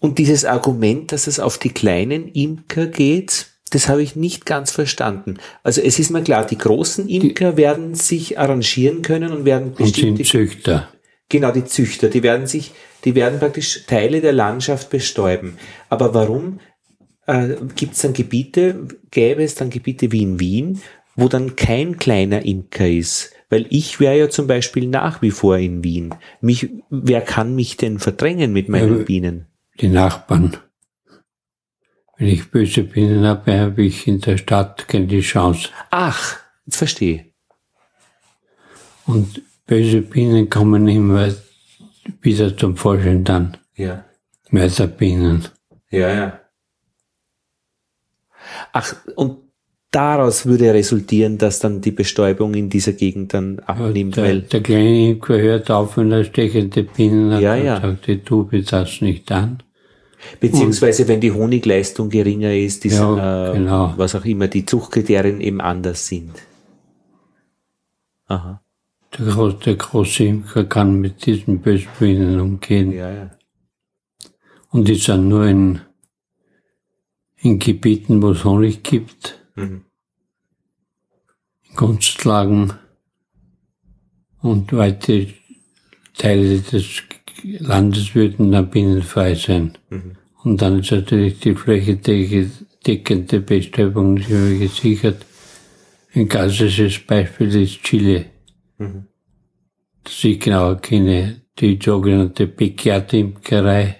Und dieses Argument, dass es auf die kleinen Imker geht, das habe ich nicht ganz verstanden. Also es ist mir klar, die großen Imker die, werden sich arrangieren können und werden bestimmte... Und sind Züchter. Genau, die Züchter, die werden sich, die werden praktisch Teile der Landschaft bestäuben. Aber warum äh, gibt es dann Gebiete, gäbe es dann Gebiete wie in Wien, wo dann kein kleiner Imker ist? Weil ich wäre ja zum Beispiel nach wie vor in Wien. Mich, wer kann mich denn verdrängen mit meinen ja, Bienen? Die Nachbarn. Wenn ich böse Bienen habe, habe ich in der Stadt keine Chance. Ach, jetzt verstehe. Und Böse Bienen kommen immer wieder zum Vorschein dann. Ja. Mörderbienen. Ja, ja. Ach, und daraus würde resultieren, dass dann die Bestäubung in dieser Gegend dann abnimmt. Ja, der, weil der kleine Imker hört auf, wenn er stechende Bienen hat ja, ja. und sagt, die Tube das nicht an. Beziehungsweise und, wenn die Honigleistung geringer ist, die, ja, äh, genau. was auch immer, die Zuchtkriterien eben anders sind. Aha. Der, große, der große Imker kann mit diesen Bösbienen umgehen. Ja, ja. Und die sind nur in, in Gebieten, wo es Honig gibt, mhm. in Kunstlagen und weite Teile des Landes würden dann bienenfrei sein. Mhm. Und dann ist natürlich die flächendeckende Bestäubung nicht mehr gesichert. Ein klassisches Beispiel ist Chile. Mhm. Das ich genau kenne, die sogenannte Backyard-Imkerei,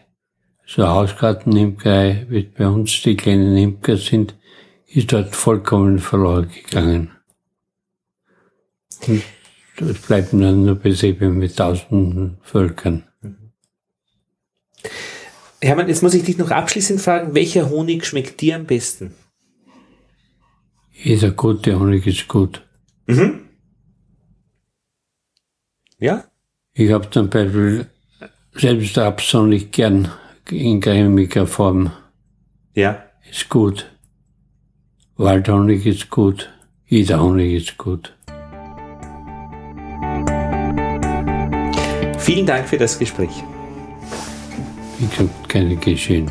so Hausgartenimkerei, wie bei uns die kleinen Imker sind, ist dort vollkommen verloren gegangen. Und es bleiben dann nur Betriebe mit tausenden Völkern. Hermann, jetzt muss ich dich noch abschließend fragen, welcher Honig schmeckt dir am besten? Jeder gute Honig ist gut. Mhm. Ja? Ich habe zum Beispiel selbst Rapson nicht gern in cremiger Form. Ja. Ist gut. Waldhonig ist gut. Jeder Honig ist gut. Vielen Dank für das Gespräch. Ich habe keine geschehen.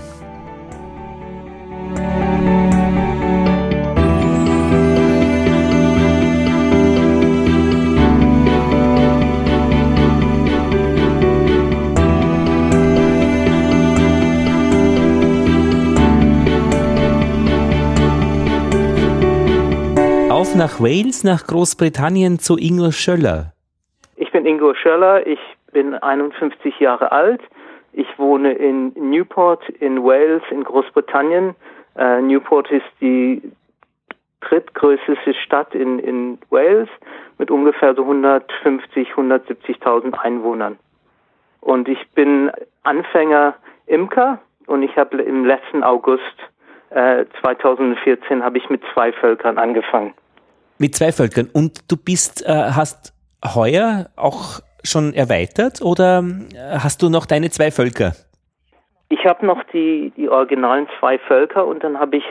Wales, nach Großbritannien zu Ingo Schöller. Ich bin Ingo Schöller, ich bin 51 Jahre alt. Ich wohne in Newport in Wales in Großbritannien. Äh, Newport ist die drittgrößte Stadt in, in Wales mit ungefähr so 150, 170.000 Einwohnern. Und ich bin Anfänger Imker und ich habe im letzten August äh, 2014 habe ich mit zwei Völkern angefangen. Mit zwei Völkern. Und du bist, äh, hast heuer auch schon erweitert oder äh, hast du noch deine zwei Völker? Ich habe noch die, die originalen zwei Völker und dann habe ich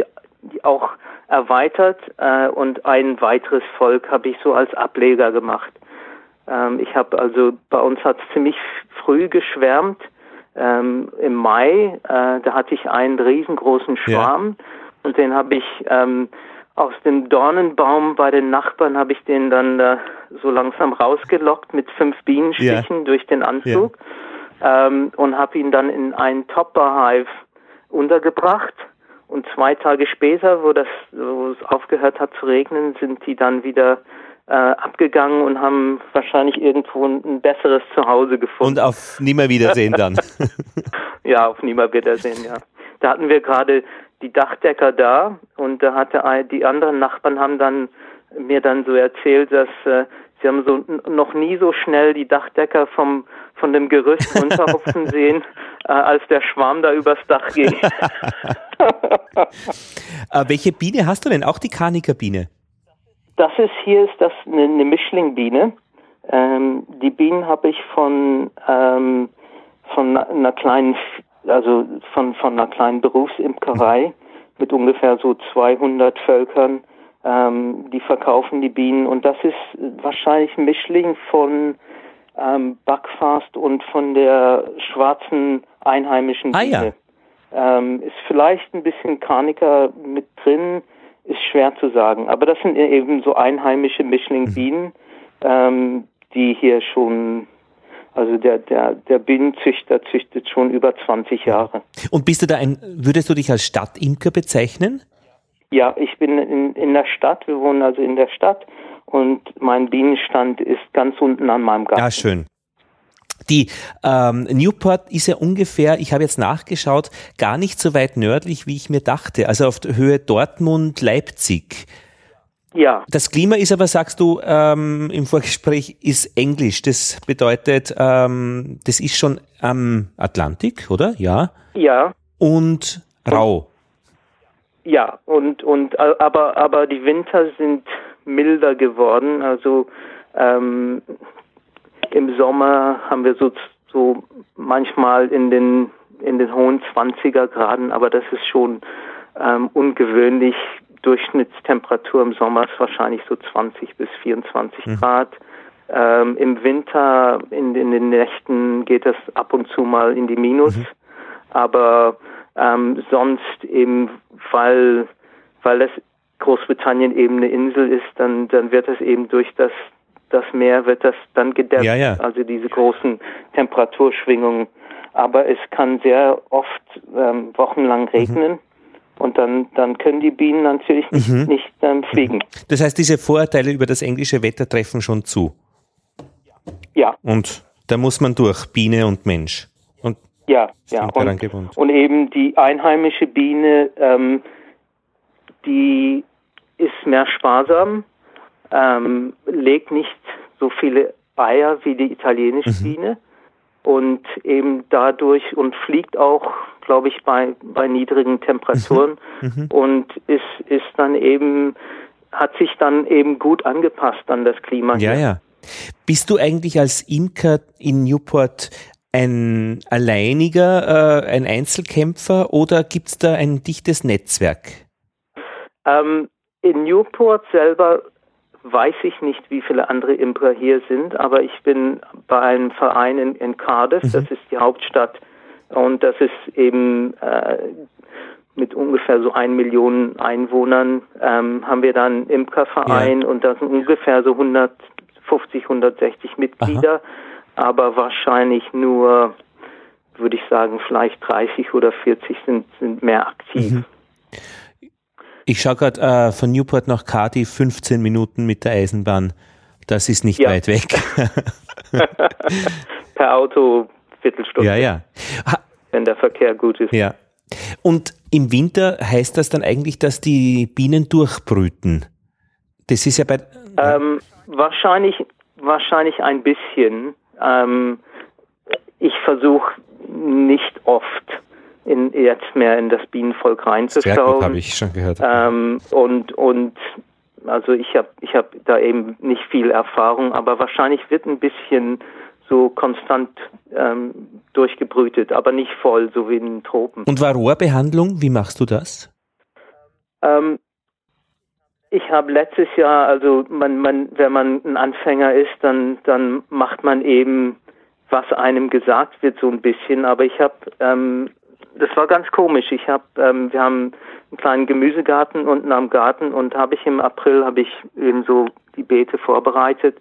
auch erweitert äh, und ein weiteres Volk habe ich so als Ableger gemacht. Ähm, ich habe also, bei uns hat es ziemlich früh geschwärmt. Ähm, Im Mai, äh, da hatte ich einen riesengroßen Schwarm ja. und den habe ich ähm, aus dem Dornenbaum bei den Nachbarn habe ich den dann äh, so langsam rausgelockt mit fünf Bienenstichen ja. durch den Anzug ja. ähm, und habe ihn dann in einen Topper-Hive untergebracht. Und zwei Tage später, wo das, wo es aufgehört hat zu regnen, sind die dann wieder äh, abgegangen und haben wahrscheinlich irgendwo ein, ein besseres Zuhause gefunden. Und auf Nimmerwiedersehen dann. ja, auf Nimmerwiedersehen, ja. Da hatten wir gerade die Dachdecker da und da hatte die anderen Nachbarn haben dann mir dann so erzählt, dass äh, sie haben so noch nie so schnell die Dachdecker vom von dem Gerüst runterhupfen sehen, äh, als der Schwarm da übers Dach ging. äh, welche Biene hast du denn? Auch die Karnikerbiene? Das ist hier ist das eine, eine Mischlingbiene. Ähm, die Bienen habe ich von ähm, von einer kleinen also von, von einer kleinen Berufsimkerei mit ungefähr so 200 Völkern. Ähm, die verkaufen die Bienen und das ist wahrscheinlich ein Mischling von ähm, Backfast und von der schwarzen einheimischen Biene. Ah, ja. ähm, ist vielleicht ein bisschen Karniker mit drin, ist schwer zu sagen. Aber das sind eben so einheimische Mischling-Bienen, mhm. ähm, die hier schon also der, der, der Bienenzüchter züchtet schon über 20 Jahre. Und bist du da ein, würdest du dich als Stadtimker bezeichnen? Ja, ich bin in, in der Stadt, wir wohnen also in der Stadt und mein Bienenstand ist ganz unten an meinem Garten. Ja, schön. Die ähm, Newport ist ja ungefähr, ich habe jetzt nachgeschaut, gar nicht so weit nördlich, wie ich mir dachte. Also auf der Höhe Dortmund, Leipzig. Ja. Das Klima ist aber, sagst du ähm, im Vorgespräch, ist Englisch. Das bedeutet, ähm, das ist schon am Atlantik, oder? Ja. Ja. Und rau. Ja, und und aber aber die Winter sind milder geworden. Also ähm, im Sommer haben wir so so manchmal in den in den hohen 20er Graden, aber das ist schon ähm, ungewöhnlich Durchschnittstemperatur im Sommer ist wahrscheinlich so 20 bis 24 mhm. Grad. Ähm, Im Winter, in, in, den Nächten geht es ab und zu mal in die Minus. Mhm. Aber ähm, sonst eben, weil, weil das Großbritannien eben eine Insel ist, dann, dann wird es eben durch das, das Meer wird das dann gedämpft. Ja, ja. Also diese großen Temperaturschwingungen. Aber es kann sehr oft ähm, wochenlang regnen. Mhm. Und dann, dann können die Bienen natürlich nicht, mhm. nicht ähm, fliegen. Das heißt, diese Vorurteile über das englische Wetter treffen schon zu. Ja. Und da muss man durch, Biene und Mensch. Und ja, ja. Und, und, eben die einheimische Biene, ähm, die ist mehr sparsam, ähm, legt nicht so viele Eier wie die italienische mhm. Biene und eben dadurch und fliegt auch, glaube ich, bei, bei niedrigen Temperaturen mhm. mhm. und ist, ist dann eben, hat sich dann eben gut angepasst an das Klima. Ja, hier. ja. Bist du eigentlich als Imker in Newport ein alleiniger, äh, ein Einzelkämpfer oder gibt es da ein dichtes Netzwerk? Ähm, in Newport selber weiß ich nicht, wie viele andere Imker hier sind, aber ich bin bei einem Verein in, in Cardiff, mhm. das ist die Hauptstadt, und das ist eben äh, mit ungefähr so ein Million Einwohnern, ähm, haben wir dann einen Imkerverein ja. und da sind ungefähr so 150, 160 Mitglieder, Aha. aber wahrscheinlich nur, würde ich sagen, vielleicht 30 oder 40 sind, sind mehr aktiv. Mhm. Ich schaue gerade äh, von Newport nach Cardiff 15 Minuten mit der Eisenbahn. Das ist nicht ja. weit weg. per Auto Viertelstunde. Ja, ja. Wenn der Verkehr gut ist. Ja. Und im Winter heißt das dann eigentlich, dass die Bienen durchbrüten? Das ist ja bei. Ähm, wahrscheinlich, wahrscheinlich ein bisschen. Ähm, ich versuche nicht oft in, jetzt mehr in das Bienenvolk reinzuschauen. habe ich schon gehört. Ähm, und und also ich habe ich hab da eben nicht viel Erfahrung, aber wahrscheinlich wird ein bisschen so konstant ähm, durchgebrütet, aber nicht voll, so wie in den Tropen. Und Varroa-Behandlung, wie machst du das? Ähm, ich habe letztes Jahr, also man, man, wenn man ein Anfänger ist, dann, dann macht man eben, was einem gesagt wird, so ein bisschen. Aber ich habe, ähm, das war ganz komisch. Ich habe, ähm, wir haben einen kleinen Gemüsegarten unten am Garten und habe ich im April habe ich eben so die Beete vorbereitet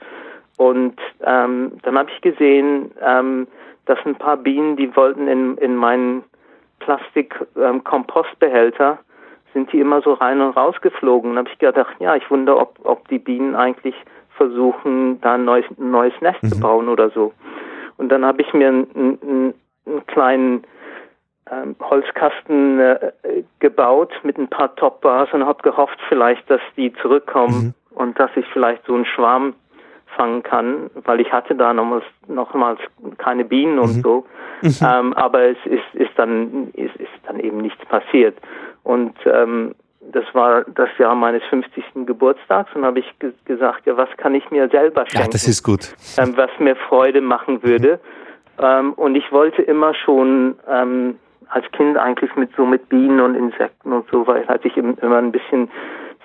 und ähm, dann habe ich gesehen, ähm, dass ein paar Bienen, die wollten in, in meinen Plastik-Kompostbehälter, ähm, sind die immer so rein und raus geflogen. Und habe ich gedacht, ja, ich wundere, ob, ob die Bienen eigentlich versuchen, da ein neues, ein neues Nest mhm. zu bauen oder so. Und dann habe ich mir einen, einen, einen kleinen ähm, Holzkasten äh, gebaut mit ein paar Top-Bars und habe gehofft vielleicht, dass die zurückkommen mhm. und dass ich vielleicht so einen Schwarm fangen kann, weil ich hatte da nochmals, nochmals keine Bienen und mhm. so. Mhm. Ähm, aber es ist, ist dann ist, ist dann eben nichts passiert. Und ähm, das war das Jahr meines 50. Geburtstags und habe ich ge gesagt, ja, was kann ich mir selber schenken? Ja, das ist gut. Ähm, was mir Freude machen würde. Mhm. Ähm, und ich wollte immer schon ähm, als Kind eigentlich mit so mit Bienen und Insekten und so, weil hatte ich immer ein bisschen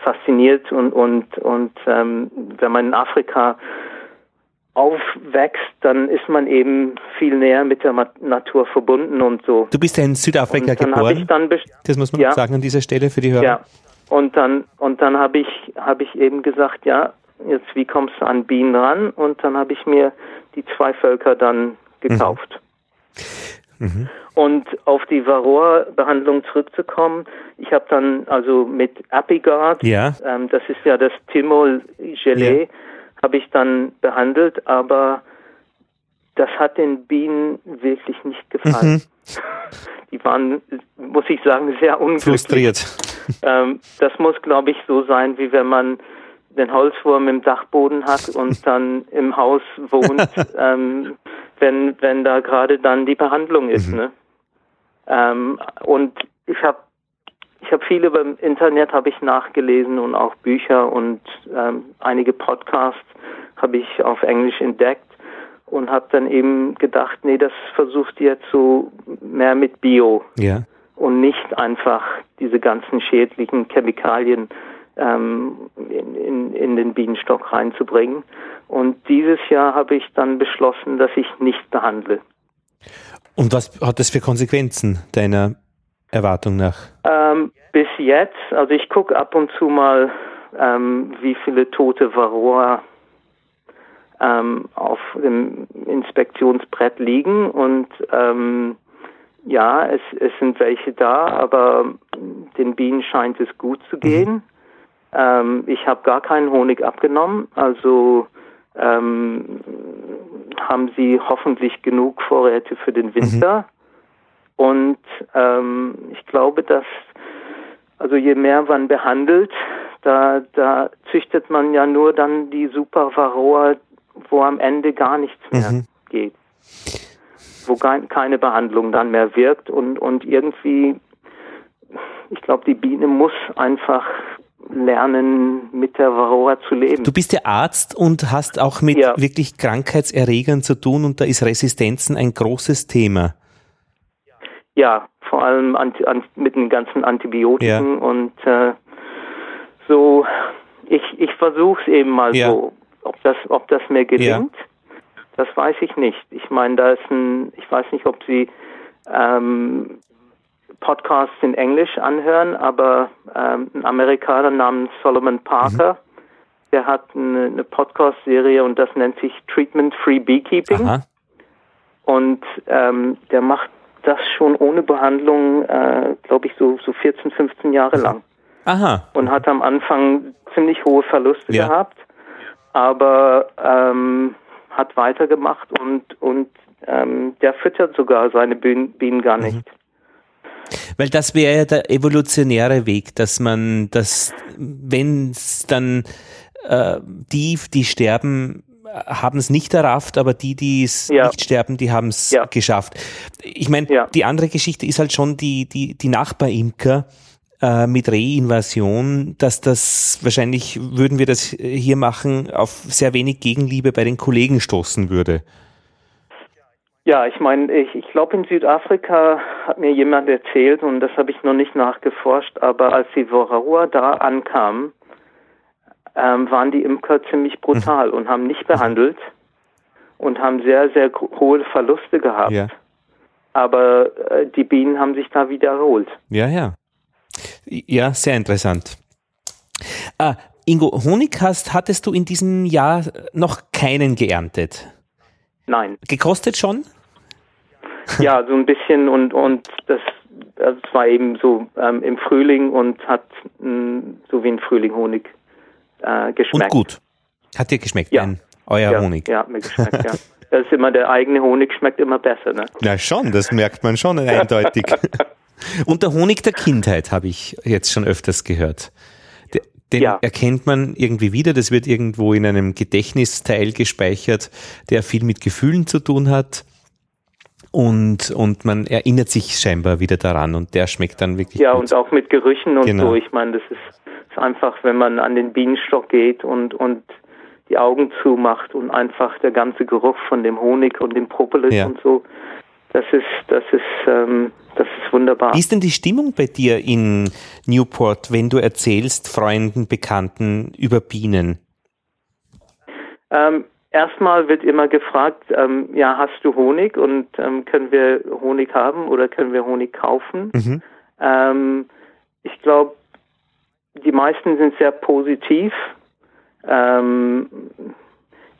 fasziniert und und und ähm, wenn man in Afrika aufwächst, dann ist man eben viel näher mit der Natur verbunden und so. Du bist ja in Südafrika geboren. das muss man ja, sagen an dieser Stelle für die Hörer. Ja. Und dann und dann habe ich habe ich eben gesagt, ja, jetzt wie kommst du an Bienen ran? Und dann habe ich mir die zwei Völker dann gekauft. Mhm. Mhm. Und auf die Varroa-Behandlung zurückzukommen, ich habe dann also mit Apigard, ja. ähm, das ist ja das Timol-Gelee, ja. habe ich dann behandelt, aber das hat den Bienen wirklich nicht gefallen. Mhm. Die waren, muss ich sagen, sehr unglücklich. Frustriert. Ähm, das muss, glaube ich, so sein, wie wenn man den Holzwurm im Dachboden hat und dann im Haus wohnt, ähm, wenn, wenn da gerade dann die Behandlung ist. Mhm. Ne? Ähm, und ich habe ich habe viel über im Internet habe ich nachgelesen und auch Bücher und ähm, einige Podcasts habe ich auf Englisch entdeckt und habe dann eben gedacht, nee, das versucht jetzt so mehr mit Bio ja. und nicht einfach diese ganzen schädlichen Chemikalien ähm, in, in, in den Bienenstock reinzubringen. Und dieses Jahr habe ich dann beschlossen, dass ich nicht behandle. Und was hat das für Konsequenzen deiner Erwartung nach? Ähm, bis jetzt, also ich gucke ab und zu mal, ähm, wie viele tote Varroa ähm, auf dem Inspektionsbrett liegen und ähm, ja, es, es sind welche da, aber den Bienen scheint es gut zu gehen. Mhm. Ich habe gar keinen Honig abgenommen, also ähm, haben sie hoffentlich genug Vorräte für den Winter. Mhm. Und ähm, ich glaube, dass also je mehr man behandelt, da, da züchtet man ja nur dann die Super Varroa, wo am Ende gar nichts mehr mhm. geht. Wo keine Behandlung dann mehr wirkt und, und irgendwie, ich glaube, die Biene muss einfach lernen, mit der Varroa zu leben. Du bist ja Arzt und hast auch mit ja. wirklich Krankheitserregern zu tun und da ist Resistenzen ein großes Thema. Ja, vor allem an, an, mit den ganzen Antibiotiken ja. und äh, so, ich, ich versuche es eben mal ja. so. Ob das, ob das mir gelingt, das weiß ich nicht. Ich meine, da ist ein, ich weiß nicht, ob Sie ähm, Podcasts in Englisch anhören, aber ähm, ein Amerikaner namens Solomon Parker, mhm. der hat eine, eine Podcast-Serie und das nennt sich Treatment Free Beekeeping. Aha. Und ähm, der macht das schon ohne Behandlung, äh, glaube ich, so, so 14, 15 Jahre mhm. lang. Aha. und hat am Anfang ziemlich hohe Verluste Ja. gehabt, aber ähm, hat weitergemacht und, und ähm, der füttert sogar seine Bienen, Bienen gar nicht. Weil das wäre ja der evolutionäre Weg, dass man das, wenn es dann äh, die, die sterben, haben es nicht errafft, aber die, die es Ja. nicht sterben, die haben es Ja. geschafft. Ich meine, Ja. die andere Geschichte ist halt schon die, die, die Nachbarimker äh, mit Reinvasion, dass das wahrscheinlich, würden wir das hier machen, auf sehr wenig Gegenliebe bei den Kollegen stoßen würde. Ja, ich meine, ich, ich glaube in Südafrika hat mir jemand erzählt und das habe ich noch nicht nachgeforscht, aber als die Varroa da ankam, ähm, waren die Imker ziemlich brutal und haben nicht behandelt und haben sehr, sehr hohe Verluste gehabt. Ja. Aber äh, die Bienen haben sich da wieder erholt. Ja, ja. Ja, sehr interessant. Ah, Ingo, Honig hast, hattest du in diesem Jahr noch keinen geerntet. Nein. Gekostet schon? Ja, so ein bisschen und und das also es war eben so ähm, im Frühling und hat mh, so wie ein Frühling Honig äh, Und geschmeckt. gut. Hat dir geschmeckt, Ja. euer ja, Honig? Ja, mir geschmeckt, ja. Das ist immer der eigene Honig schmeckt immer besser, ne? Na schon, das merkt man schon eindeutig. Und der Honig der Kindheit habe ich jetzt schon öfters gehört. De- Den Ja. erkennt man irgendwie wieder, das wird irgendwo in einem Gedächtnisteil gespeichert, der viel mit Gefühlen zu tun hat. Und, und man erinnert sich scheinbar wieder daran und der schmeckt dann wirklich Ja, gut. und auch mit Gerüchen und Genau. so. Ich meine, das ist, ist einfach, wenn man an den Bienenstock geht und und die Augen zumacht und einfach der ganze Geruch von dem Honig und dem Propolis Ja. und so, das ist das ist ähm, das ist wunderbar. Wie ist denn die Stimmung bei dir in Newport, wenn du erzählst Freunden, Bekannten über Bienen? Ähm, erstmal wird immer gefragt, ähm, ja, hast du Honig und ähm, können wir Honig haben oder können wir Honig kaufen? Mhm. Ähm, ich glaube, die meisten sind sehr positiv. Ähm,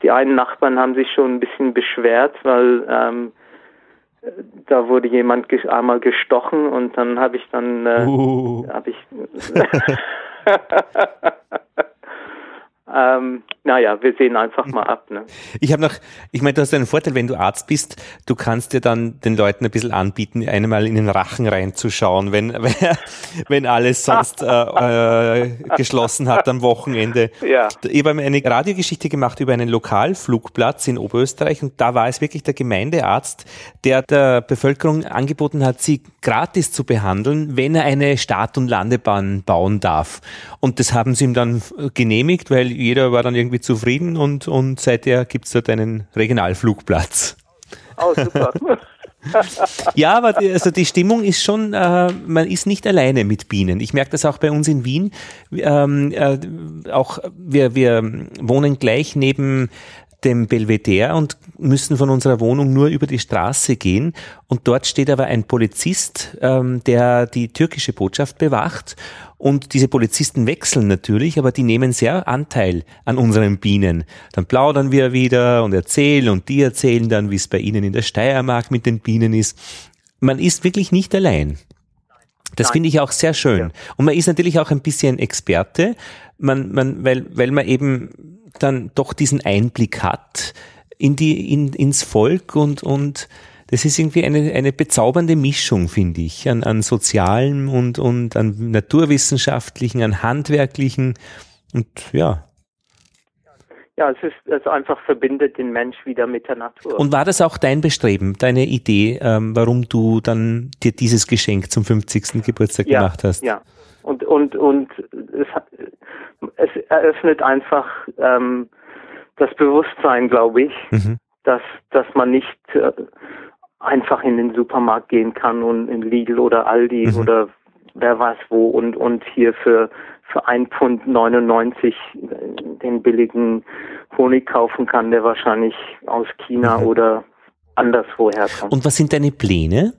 die einen Nachbarn haben sich schon ein bisschen beschwert, weil ähm, da wurde jemand einmal gestochen und dann habe ich dann äh, Uh. habe ich ähm, naja, wir sehen einfach mal ab. Ne? Ich habe noch, ich meine, du hast einen Vorteil, wenn du Arzt bist, du kannst dir dann den Leuten ein bisschen anbieten, einmal in den Rachen reinzuschauen, wenn, wenn alles sonst äh, äh, geschlossen hat am Wochenende. Ja. Ich habe eine Radiogeschichte gemacht über einen Lokalflugplatz in Oberösterreich und da war es wirklich der Gemeindearzt, der der Bevölkerung angeboten hat, sie gratis zu behandeln, wenn er eine Start- und Landebahn bauen darf. Und das haben sie ihm dann genehmigt, weil jeder war dann irgendwie zufrieden und, und seither gibt's dort einen Regionalflugplatz. Oh, super. Ja, aber die, also die Stimmung ist schon, äh, man ist nicht alleine mit Bienen. Ich merke das auch bei uns in Wien. Ähm, äh, auch wir, wir wohnen gleich neben dem Belvedere und müssen von unserer Wohnung nur über die Straße gehen. Und dort steht aber ein Polizist, ähm, der die türkische Botschaft bewacht. Und diese Polizisten wechseln natürlich, aber die nehmen sehr Anteil an unseren Bienen. Dann plaudern wir wieder und erzählen und die erzählen dann, wie es bei ihnen in der Steiermark mit den Bienen ist. Man ist wirklich nicht allein. Das finde ich auch sehr schön. Ja. Und man ist natürlich auch ein bisschen Experte, man, man, weil, weil man eben dann doch diesen Einblick hat in die, in, ins Volk und, und das ist irgendwie eine, eine bezaubernde Mischung, finde ich, an, an sozialem und, und an naturwissenschaftlichen, an handwerklichen und ja. ja, es ist es einfach verbindet den Mensch wieder mit der Natur. Und war das auch dein Bestreben, deine Idee, ähm, warum du dann dir dieses Geschenk zum 50. Geburtstag ja, gemacht hast? Ja. Und und und es, es eröffnet einfach ähm, das Bewusstsein, glaube ich, Mhm. dass dass man nicht äh, einfach in den Supermarkt gehen kann und in Lidl oder Aldi Mhm. oder wer weiß wo und und hier für für ein Pfund 99 den billigen Honig kaufen kann, der wahrscheinlich aus China Mhm. oder anderswo herkommt. Und was sind deine Pläne?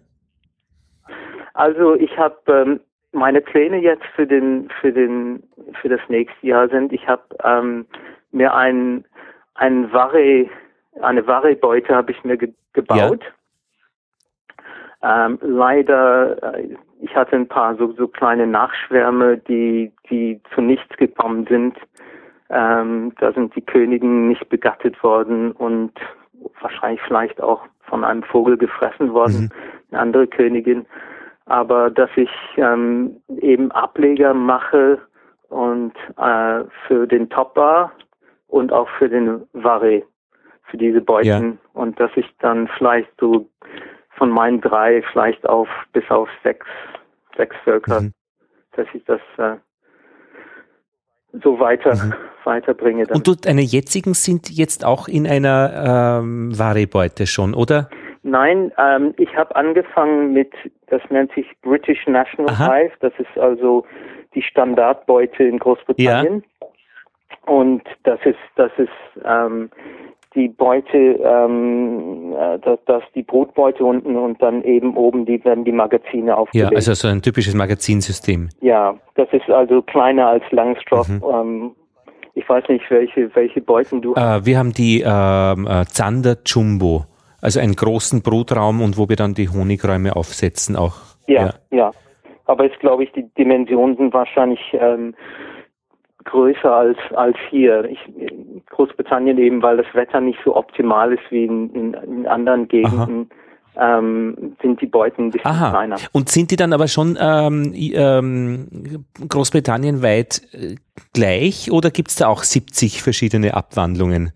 Also ich habe ähm, meine Pläne jetzt für den für den für das nächste Jahr sind. Ich habe ähm, mir ein ein Ware eine Warebeute habe ich mir ge gebaut. Ähm, leider äh, ich hatte ein paar so, so kleine Nachschwärme, die, die zu nichts gekommen sind. Ähm, da sind die Königen nicht begattet worden und wahrscheinlich vielleicht auch von einem Vogel gefressen worden, mhm. eine andere Königin. Aber dass ich ähm, eben Ableger mache und äh, für den Top Bar und auch für den Varé, für diese Beuten ja. und dass ich dann vielleicht so von meinen drei vielleicht auf bis auf sechs, sechs Völker, mhm. dass ich das äh, so weiter mhm. weiterbringe. Dann. Und du, deine jetzigen sind jetzt auch in einer ähm, Varebeute schon, oder? Nein, ähm, ich habe angefangen mit, das nennt sich British National Hive, das ist also die Standardbeute in Großbritannien. Ja. Und das ist, das ist ähm, die Beute, ähm, äh, das, das die Brutbeute unten und dann eben oben die werden die Magazine aufgelegt. Ja, also so ein typisches Magazinsystem. Ja, das ist also kleiner als Langstroth. Mhm. Ähm, ich weiß nicht, welche, welche Beuten du hast. Äh, wir haben die ähm, äh, Zander Jumbo, also einen großen Brutraum und wo wir dann die Honigräume aufsetzen auch. Ja, ja. ja. Aber jetzt glaube ich, die Dimensionen sind wahrscheinlich ähm, größer als, als hier. Ich, Großbritannien eben, weil das Wetter nicht so optimal ist wie in, in, in anderen Gegenden. Ähm, sind die Beuten ein bisschen Aha. kleiner. Und sind die dann aber schon ähm, ähm, großbritannienweit äh, gleich oder gibt es da auch 70 verschiedene Abwandlungen?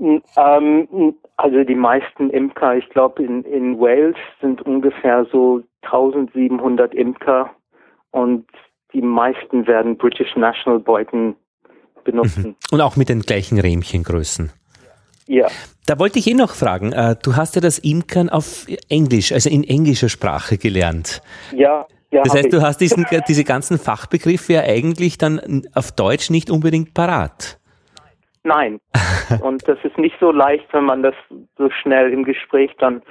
Ähm, also die meisten Imker, ich glaube in, in Wales sind ungefähr so 1700 Imker und die meisten werden British National Beuten benutzen. Mhm. Und auch mit den gleichen Rähmchengrößen. Ja. Da wollte ich eh noch fragen, äh, du hast ja das Imkern auf Englisch, also in englischer Sprache gelernt. Ja, ja. Das heißt, du hast diesen, diese ganzen Fachbegriffe ja eigentlich dann auf Deutsch nicht unbedingt parat. Nein. Und das ist nicht so leicht, wenn man das so schnell im Gespräch dann,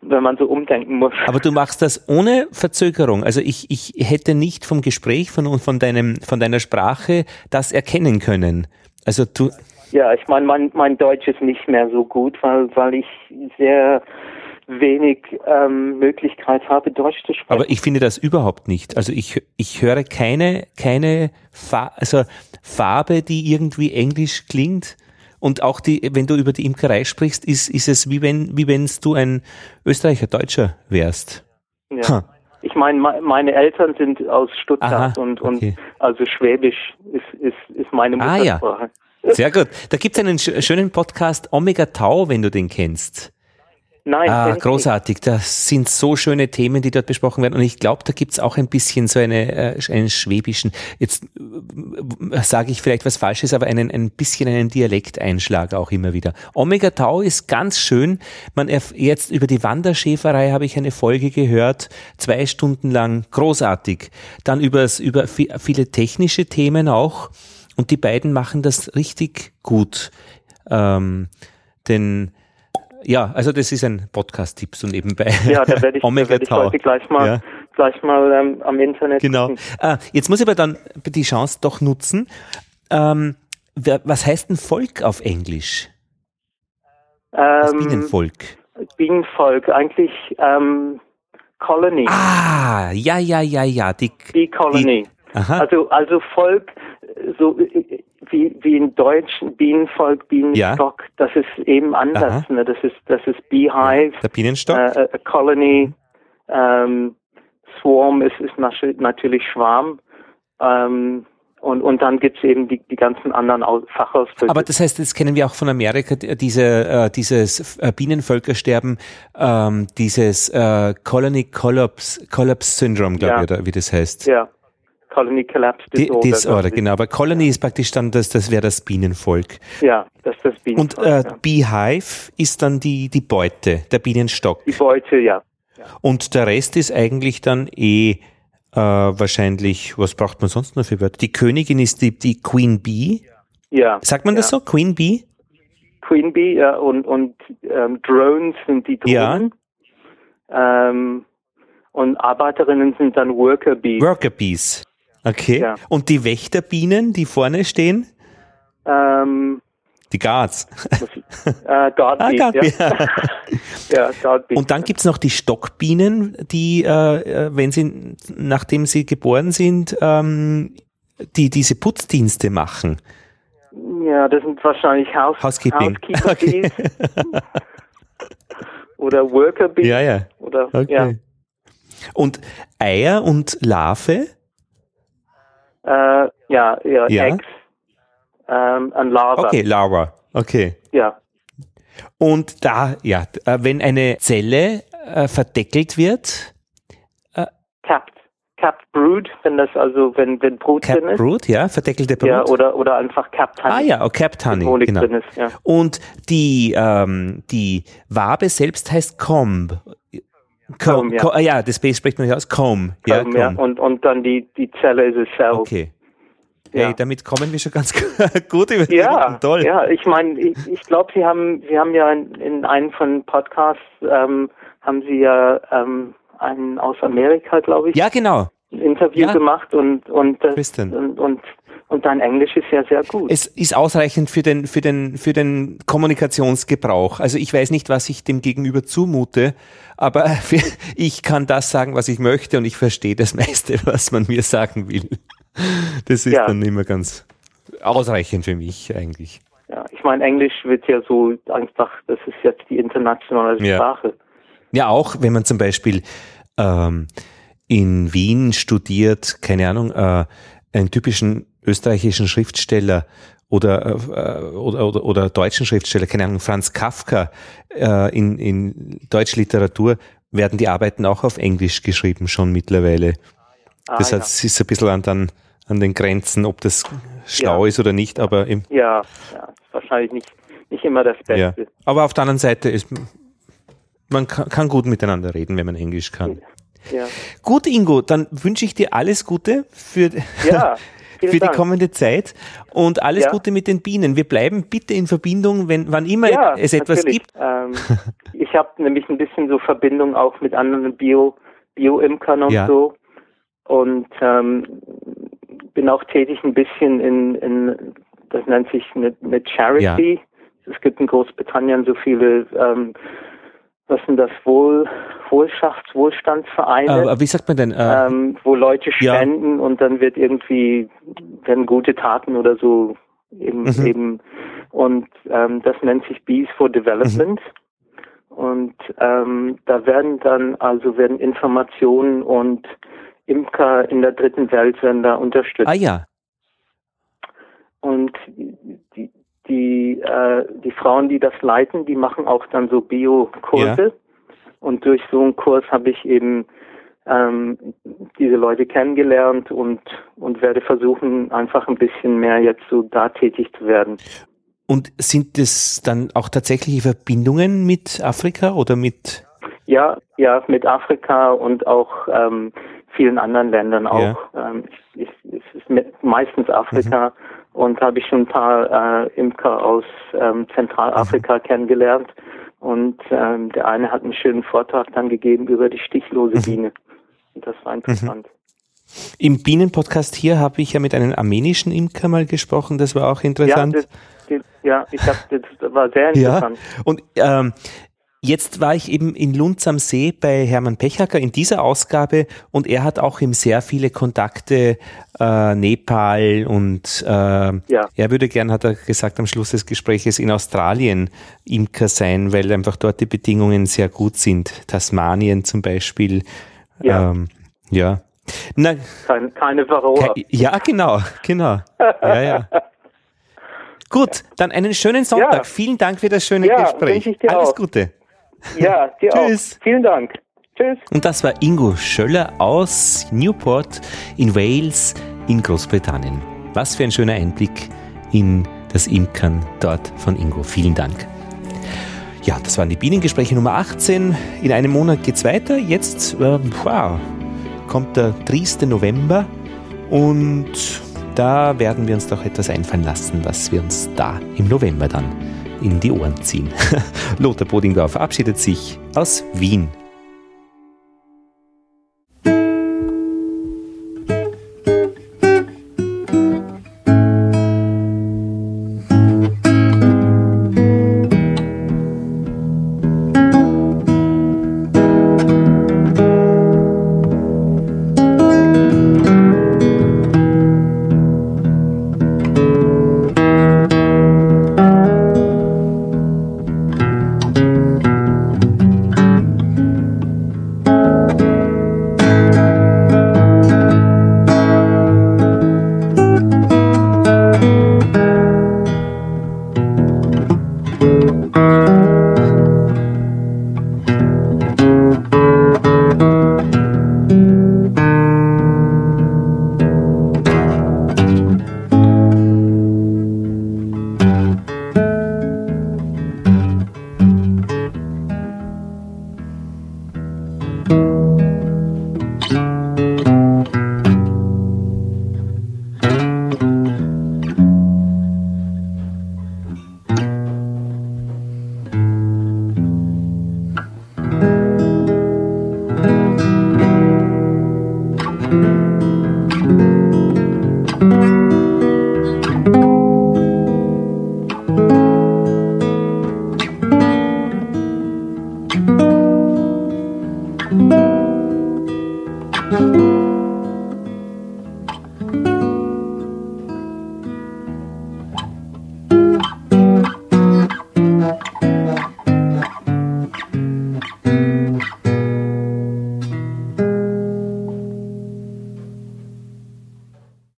wenn man so umdenken muss. Aber du machst das ohne Verzögerung. Also ich, ich hätte nicht vom Gespräch, von, von, deinem, von deiner Sprache das erkennen können. Also du. Ja, ich meine, mein, mein Deutsch ist nicht mehr so gut, weil, weil ich sehr wenig ähm, Möglichkeit habe, Deutsch zu sprechen. Aber ich finde das überhaupt nicht. Also ich, ich höre keine, keine Fa also Farbe, die irgendwie englisch klingt. Und auch die, wenn du über die Imkerei sprichst, ist, ist es wie wenn, wie wenn du ein Österreicher Deutscher wärst. Ja. Huh. Ich meine, meine Eltern sind aus Stuttgart Aha, und, und okay. also Schwäbisch ist, ist, ist meine Muttersprache. Ah, ja. Sehr gut. Da gibt es einen schönen Podcast Omega Tau, wenn du den kennst. Nein. Ah, großartig. Das sind so schöne Themen, die dort besprochen werden. Und ich glaube, da gibt's auch ein bisschen so eine, äh, einen schwäbischen, jetzt äh, sage ich vielleicht was Falsches, aber einen, ein bisschen einen Dialekteinschlag auch immer wieder. Omega Tau ist ganz schön. Man jetzt über die Wanderschäferei habe ich eine Folge gehört, zwei Stunden lang, großartig. Dann übers, über viele technische Themen auch. Und die beiden machen das richtig gut. Ähm, denn ja, also das ist ein Podcast-Tipp so nebenbei. Ja, da werde ich, Omega da ich heute gleich mal, ja. gleich mal ähm, am Internet Genau. Ah, jetzt muss ich aber dann die Chance doch nutzen. Ähm, was heißt ein Volk auf Englisch? Das ähm, Bienenvolk. Bienenvolk, eigentlich ähm, Colony. Ah, ja, ja, ja, ja. Die, die Colony. Die, also, also Volk, so wie, wie in Deutsch Bienenvolk, Bienenstock, ja. das ist eben anders. Ne? Das ist das ist Beehive, der Bienenstock, äh, a Colony, ähm, Swarm ist, ist natürlich Schwarm. Ähm, und, und dann gibt's eben die, die ganzen anderen Fachausdrücke. Aber das heißt, das kennen wir auch von Amerika, diese, äh, dieses äh, Bienenvölkersterben, ähm, dieses äh, Colony Collapse, Collapse Syndrome, glaube ja. ich, oder wie das heißt. Ja. Colony Collapse Disorder. Disorder, genau. Aber Colony ist praktisch dann, das, das wäre das Bienenvolk. Ja, das ist das Bienenvolk. Und äh, ja. Beehive ist dann die, die Beute, der Bienenstock. Die Beute, ja. ja. Und der Rest ist eigentlich dann eh äh, wahrscheinlich, was braucht man sonst noch für Wörter? Die Königin ist die, die Queen Bee. Ja. Sagt man das so? Queen Bee? Queen Bee, ja, und, und ähm, Drones sind die Drohnen. Ja. Ähm, und Arbeiterinnen sind dann Worker Bees. Worker Bees. Okay. Ja. Und die Wächterbienen, die vorne stehen? Ähm, Die Guards. Äh, Guard Ah, Guard ja. Ja, Guard. Und dann gibt's noch die Stockbienen, die, äh, äh, wenn sie, nachdem sie geboren sind, ähm, die diese Putzdienste machen. Ja, das sind wahrscheinlich House Housekeeping. Housekeeper Okay. Oder Worker Bees. Ja, ja. Oder, Okay. ja. Und Eier und Larve? Äh, ja, ja, Ja. Eggs ähm, und Lava. Okay, Larva. Okay. Ja, Und da, ja, äh, wenn eine Zelle äh, verdeckelt wird, Capped. Capped Brood, wenn das also, wenn, wenn Brut drin Capped ist. Brood, ja, verdeckelte Brut. Ja, oder, oder einfach Capped Honey. ah ja, oh, Capped Honey, genau. drin ist, ja. Und die, ähm, die Wabe selbst heißt Comb. Comb, ja. Co- ah ja, das spricht man ja aus. Comb. Ja, Ähm, ja, Comb. und, und dann die, die Zelle ist es selbst. Okay. Ja. Hey, damit kommen wir schon ganz gut über die Ja. Toll. ja, ich meine, ich, ich glaube, Sie haben, Sie haben ja in, in einem von Podcasts ähm, haben Sie ja ähm, einen aus Amerika, glaube ich, Ja, genau. ein Interview Ja. gemacht und und, das, und und und dein Englisch ist ja sehr gut. Es ist ausreichend für den, für den, für den Kommunikationsgebrauch. Also ich weiß nicht, was ich dem Gegenüber zumute, aber ich kann das sagen, was ich möchte und ich verstehe das meiste, was man mir sagen will. Das ist Ja. dann immer ganz ausreichend für mich eigentlich. ja, ich meine, Englisch wird ja so einfach, das ist jetzt die internationale Ja. Sprache. Ja, auch wenn man zum Beispiel ähm, in Wien studiert, keine Ahnung, äh, einen typischen österreichischen Schriftsteller oder, äh, oder, oder, oder deutschen Schriftsteller, keine Ahnung, Franz Kafka äh, in, in Deutschliteratur, werden die Arbeiten auch auf Englisch geschrieben schon mittlerweile. Ah, das ja. heißt, es ist ein bisschen an, dann, an den Grenzen, ob das schlau Ja. ist oder nicht, aber im, ja, ja, wahrscheinlich nicht nicht immer das ja. Beste. Aber auf der anderen Seite ist man kann, kann gut miteinander reden, wenn man Englisch kann. Ja, Gut, Ingo, dann wünsche ich dir alles Gute für, ja für die Dank. kommende Zeit und alles Ja. Gute mit den Bienen. Wir bleiben bitte in Verbindung, wenn wann immer es etwas natürlich. gibt. Ähm, ich habe nämlich ein bisschen so Verbindung auch mit anderen Bio, Bio-Imkern und so. Und ähm, bin auch tätig ein bisschen in, in das nennt sich eine, eine Charity. Es gibt in Großbritannien so viele, ähm, was sind das, Wohl, Wohlschafts-, Wohlstandsvereine. Aber wie sagt man denn? Äh, ähm, wo Leute Ja. spenden und dann wird irgendwie werden gute Taten oder so eben Mhm. eben und ähm, das nennt sich Bees for Development und ähm, da werden dann also werden Informationen und Imker in der dritten Welt werden da unterstützt ah ja, und die die äh, die Frauen, die das leiten, die machen auch dann so Bio-Kurse und durch so einen Kurs habe ich eben ähm, diese Leute kennengelernt und und werde versuchen einfach ein bisschen mehr jetzt so da tätig zu werden. und sind das dann auch tatsächliche Verbindungen mit Afrika oder mit? Ja, ja, mit Afrika und auch ähm, vielen anderen Ländern auch. Ähm, ich, ich, es ist meistens Afrika und habe ich schon ein paar äh, Imker aus ähm, Zentralafrika kennengelernt. Und ähm, der eine hat einen schönen Vortrag dann gegeben über die stichlose Biene. Und das war interessant. Im Bienenpodcast hier habe ich ja mit einem armenischen Imker mal gesprochen. Das war auch Ja, interessant. das, das, ja, ich hab, das war sehr Ja, interessant. und ähm, jetzt war ich eben in Lunz am See bei Hermann Pechacker in dieser Ausgabe und er hat auch eben sehr viele Kontakte, äh, Nepal und äh, Ja. er würde gern, hat er gesagt am Schluss des Gespräches, in Australien Imker sein, weil einfach dort die Bedingungen sehr gut sind. Tasmanien zum Beispiel. Ja. Ähm, ja. Na, Keine, keine Varroa. ke- ja, genau, genau. Ja, ja. Gut, dann einen schönen Sonntag. Ja. Vielen Dank für das schöne Ja, Gespräch. wünsche ich dir Alles auch. Gute. Ja, dir Tschüss. auch. Vielen Dank. Tschüss. Und das war Ingo Schöller aus Newport in Wales in Großbritannien. Was für ein schöner Einblick in das Imkern dort von Ingo. Vielen Dank. Ja, das waren die Bienengespräche Nummer 18. In einem Monat geht's weiter. Jetzt äh, wow, kommt der 3. November und da werden wir uns doch etwas einfallen lassen, was wir uns da im November dann in die Ohren ziehen. Lothar Bodingdorf verabschiedet sich aus Wien.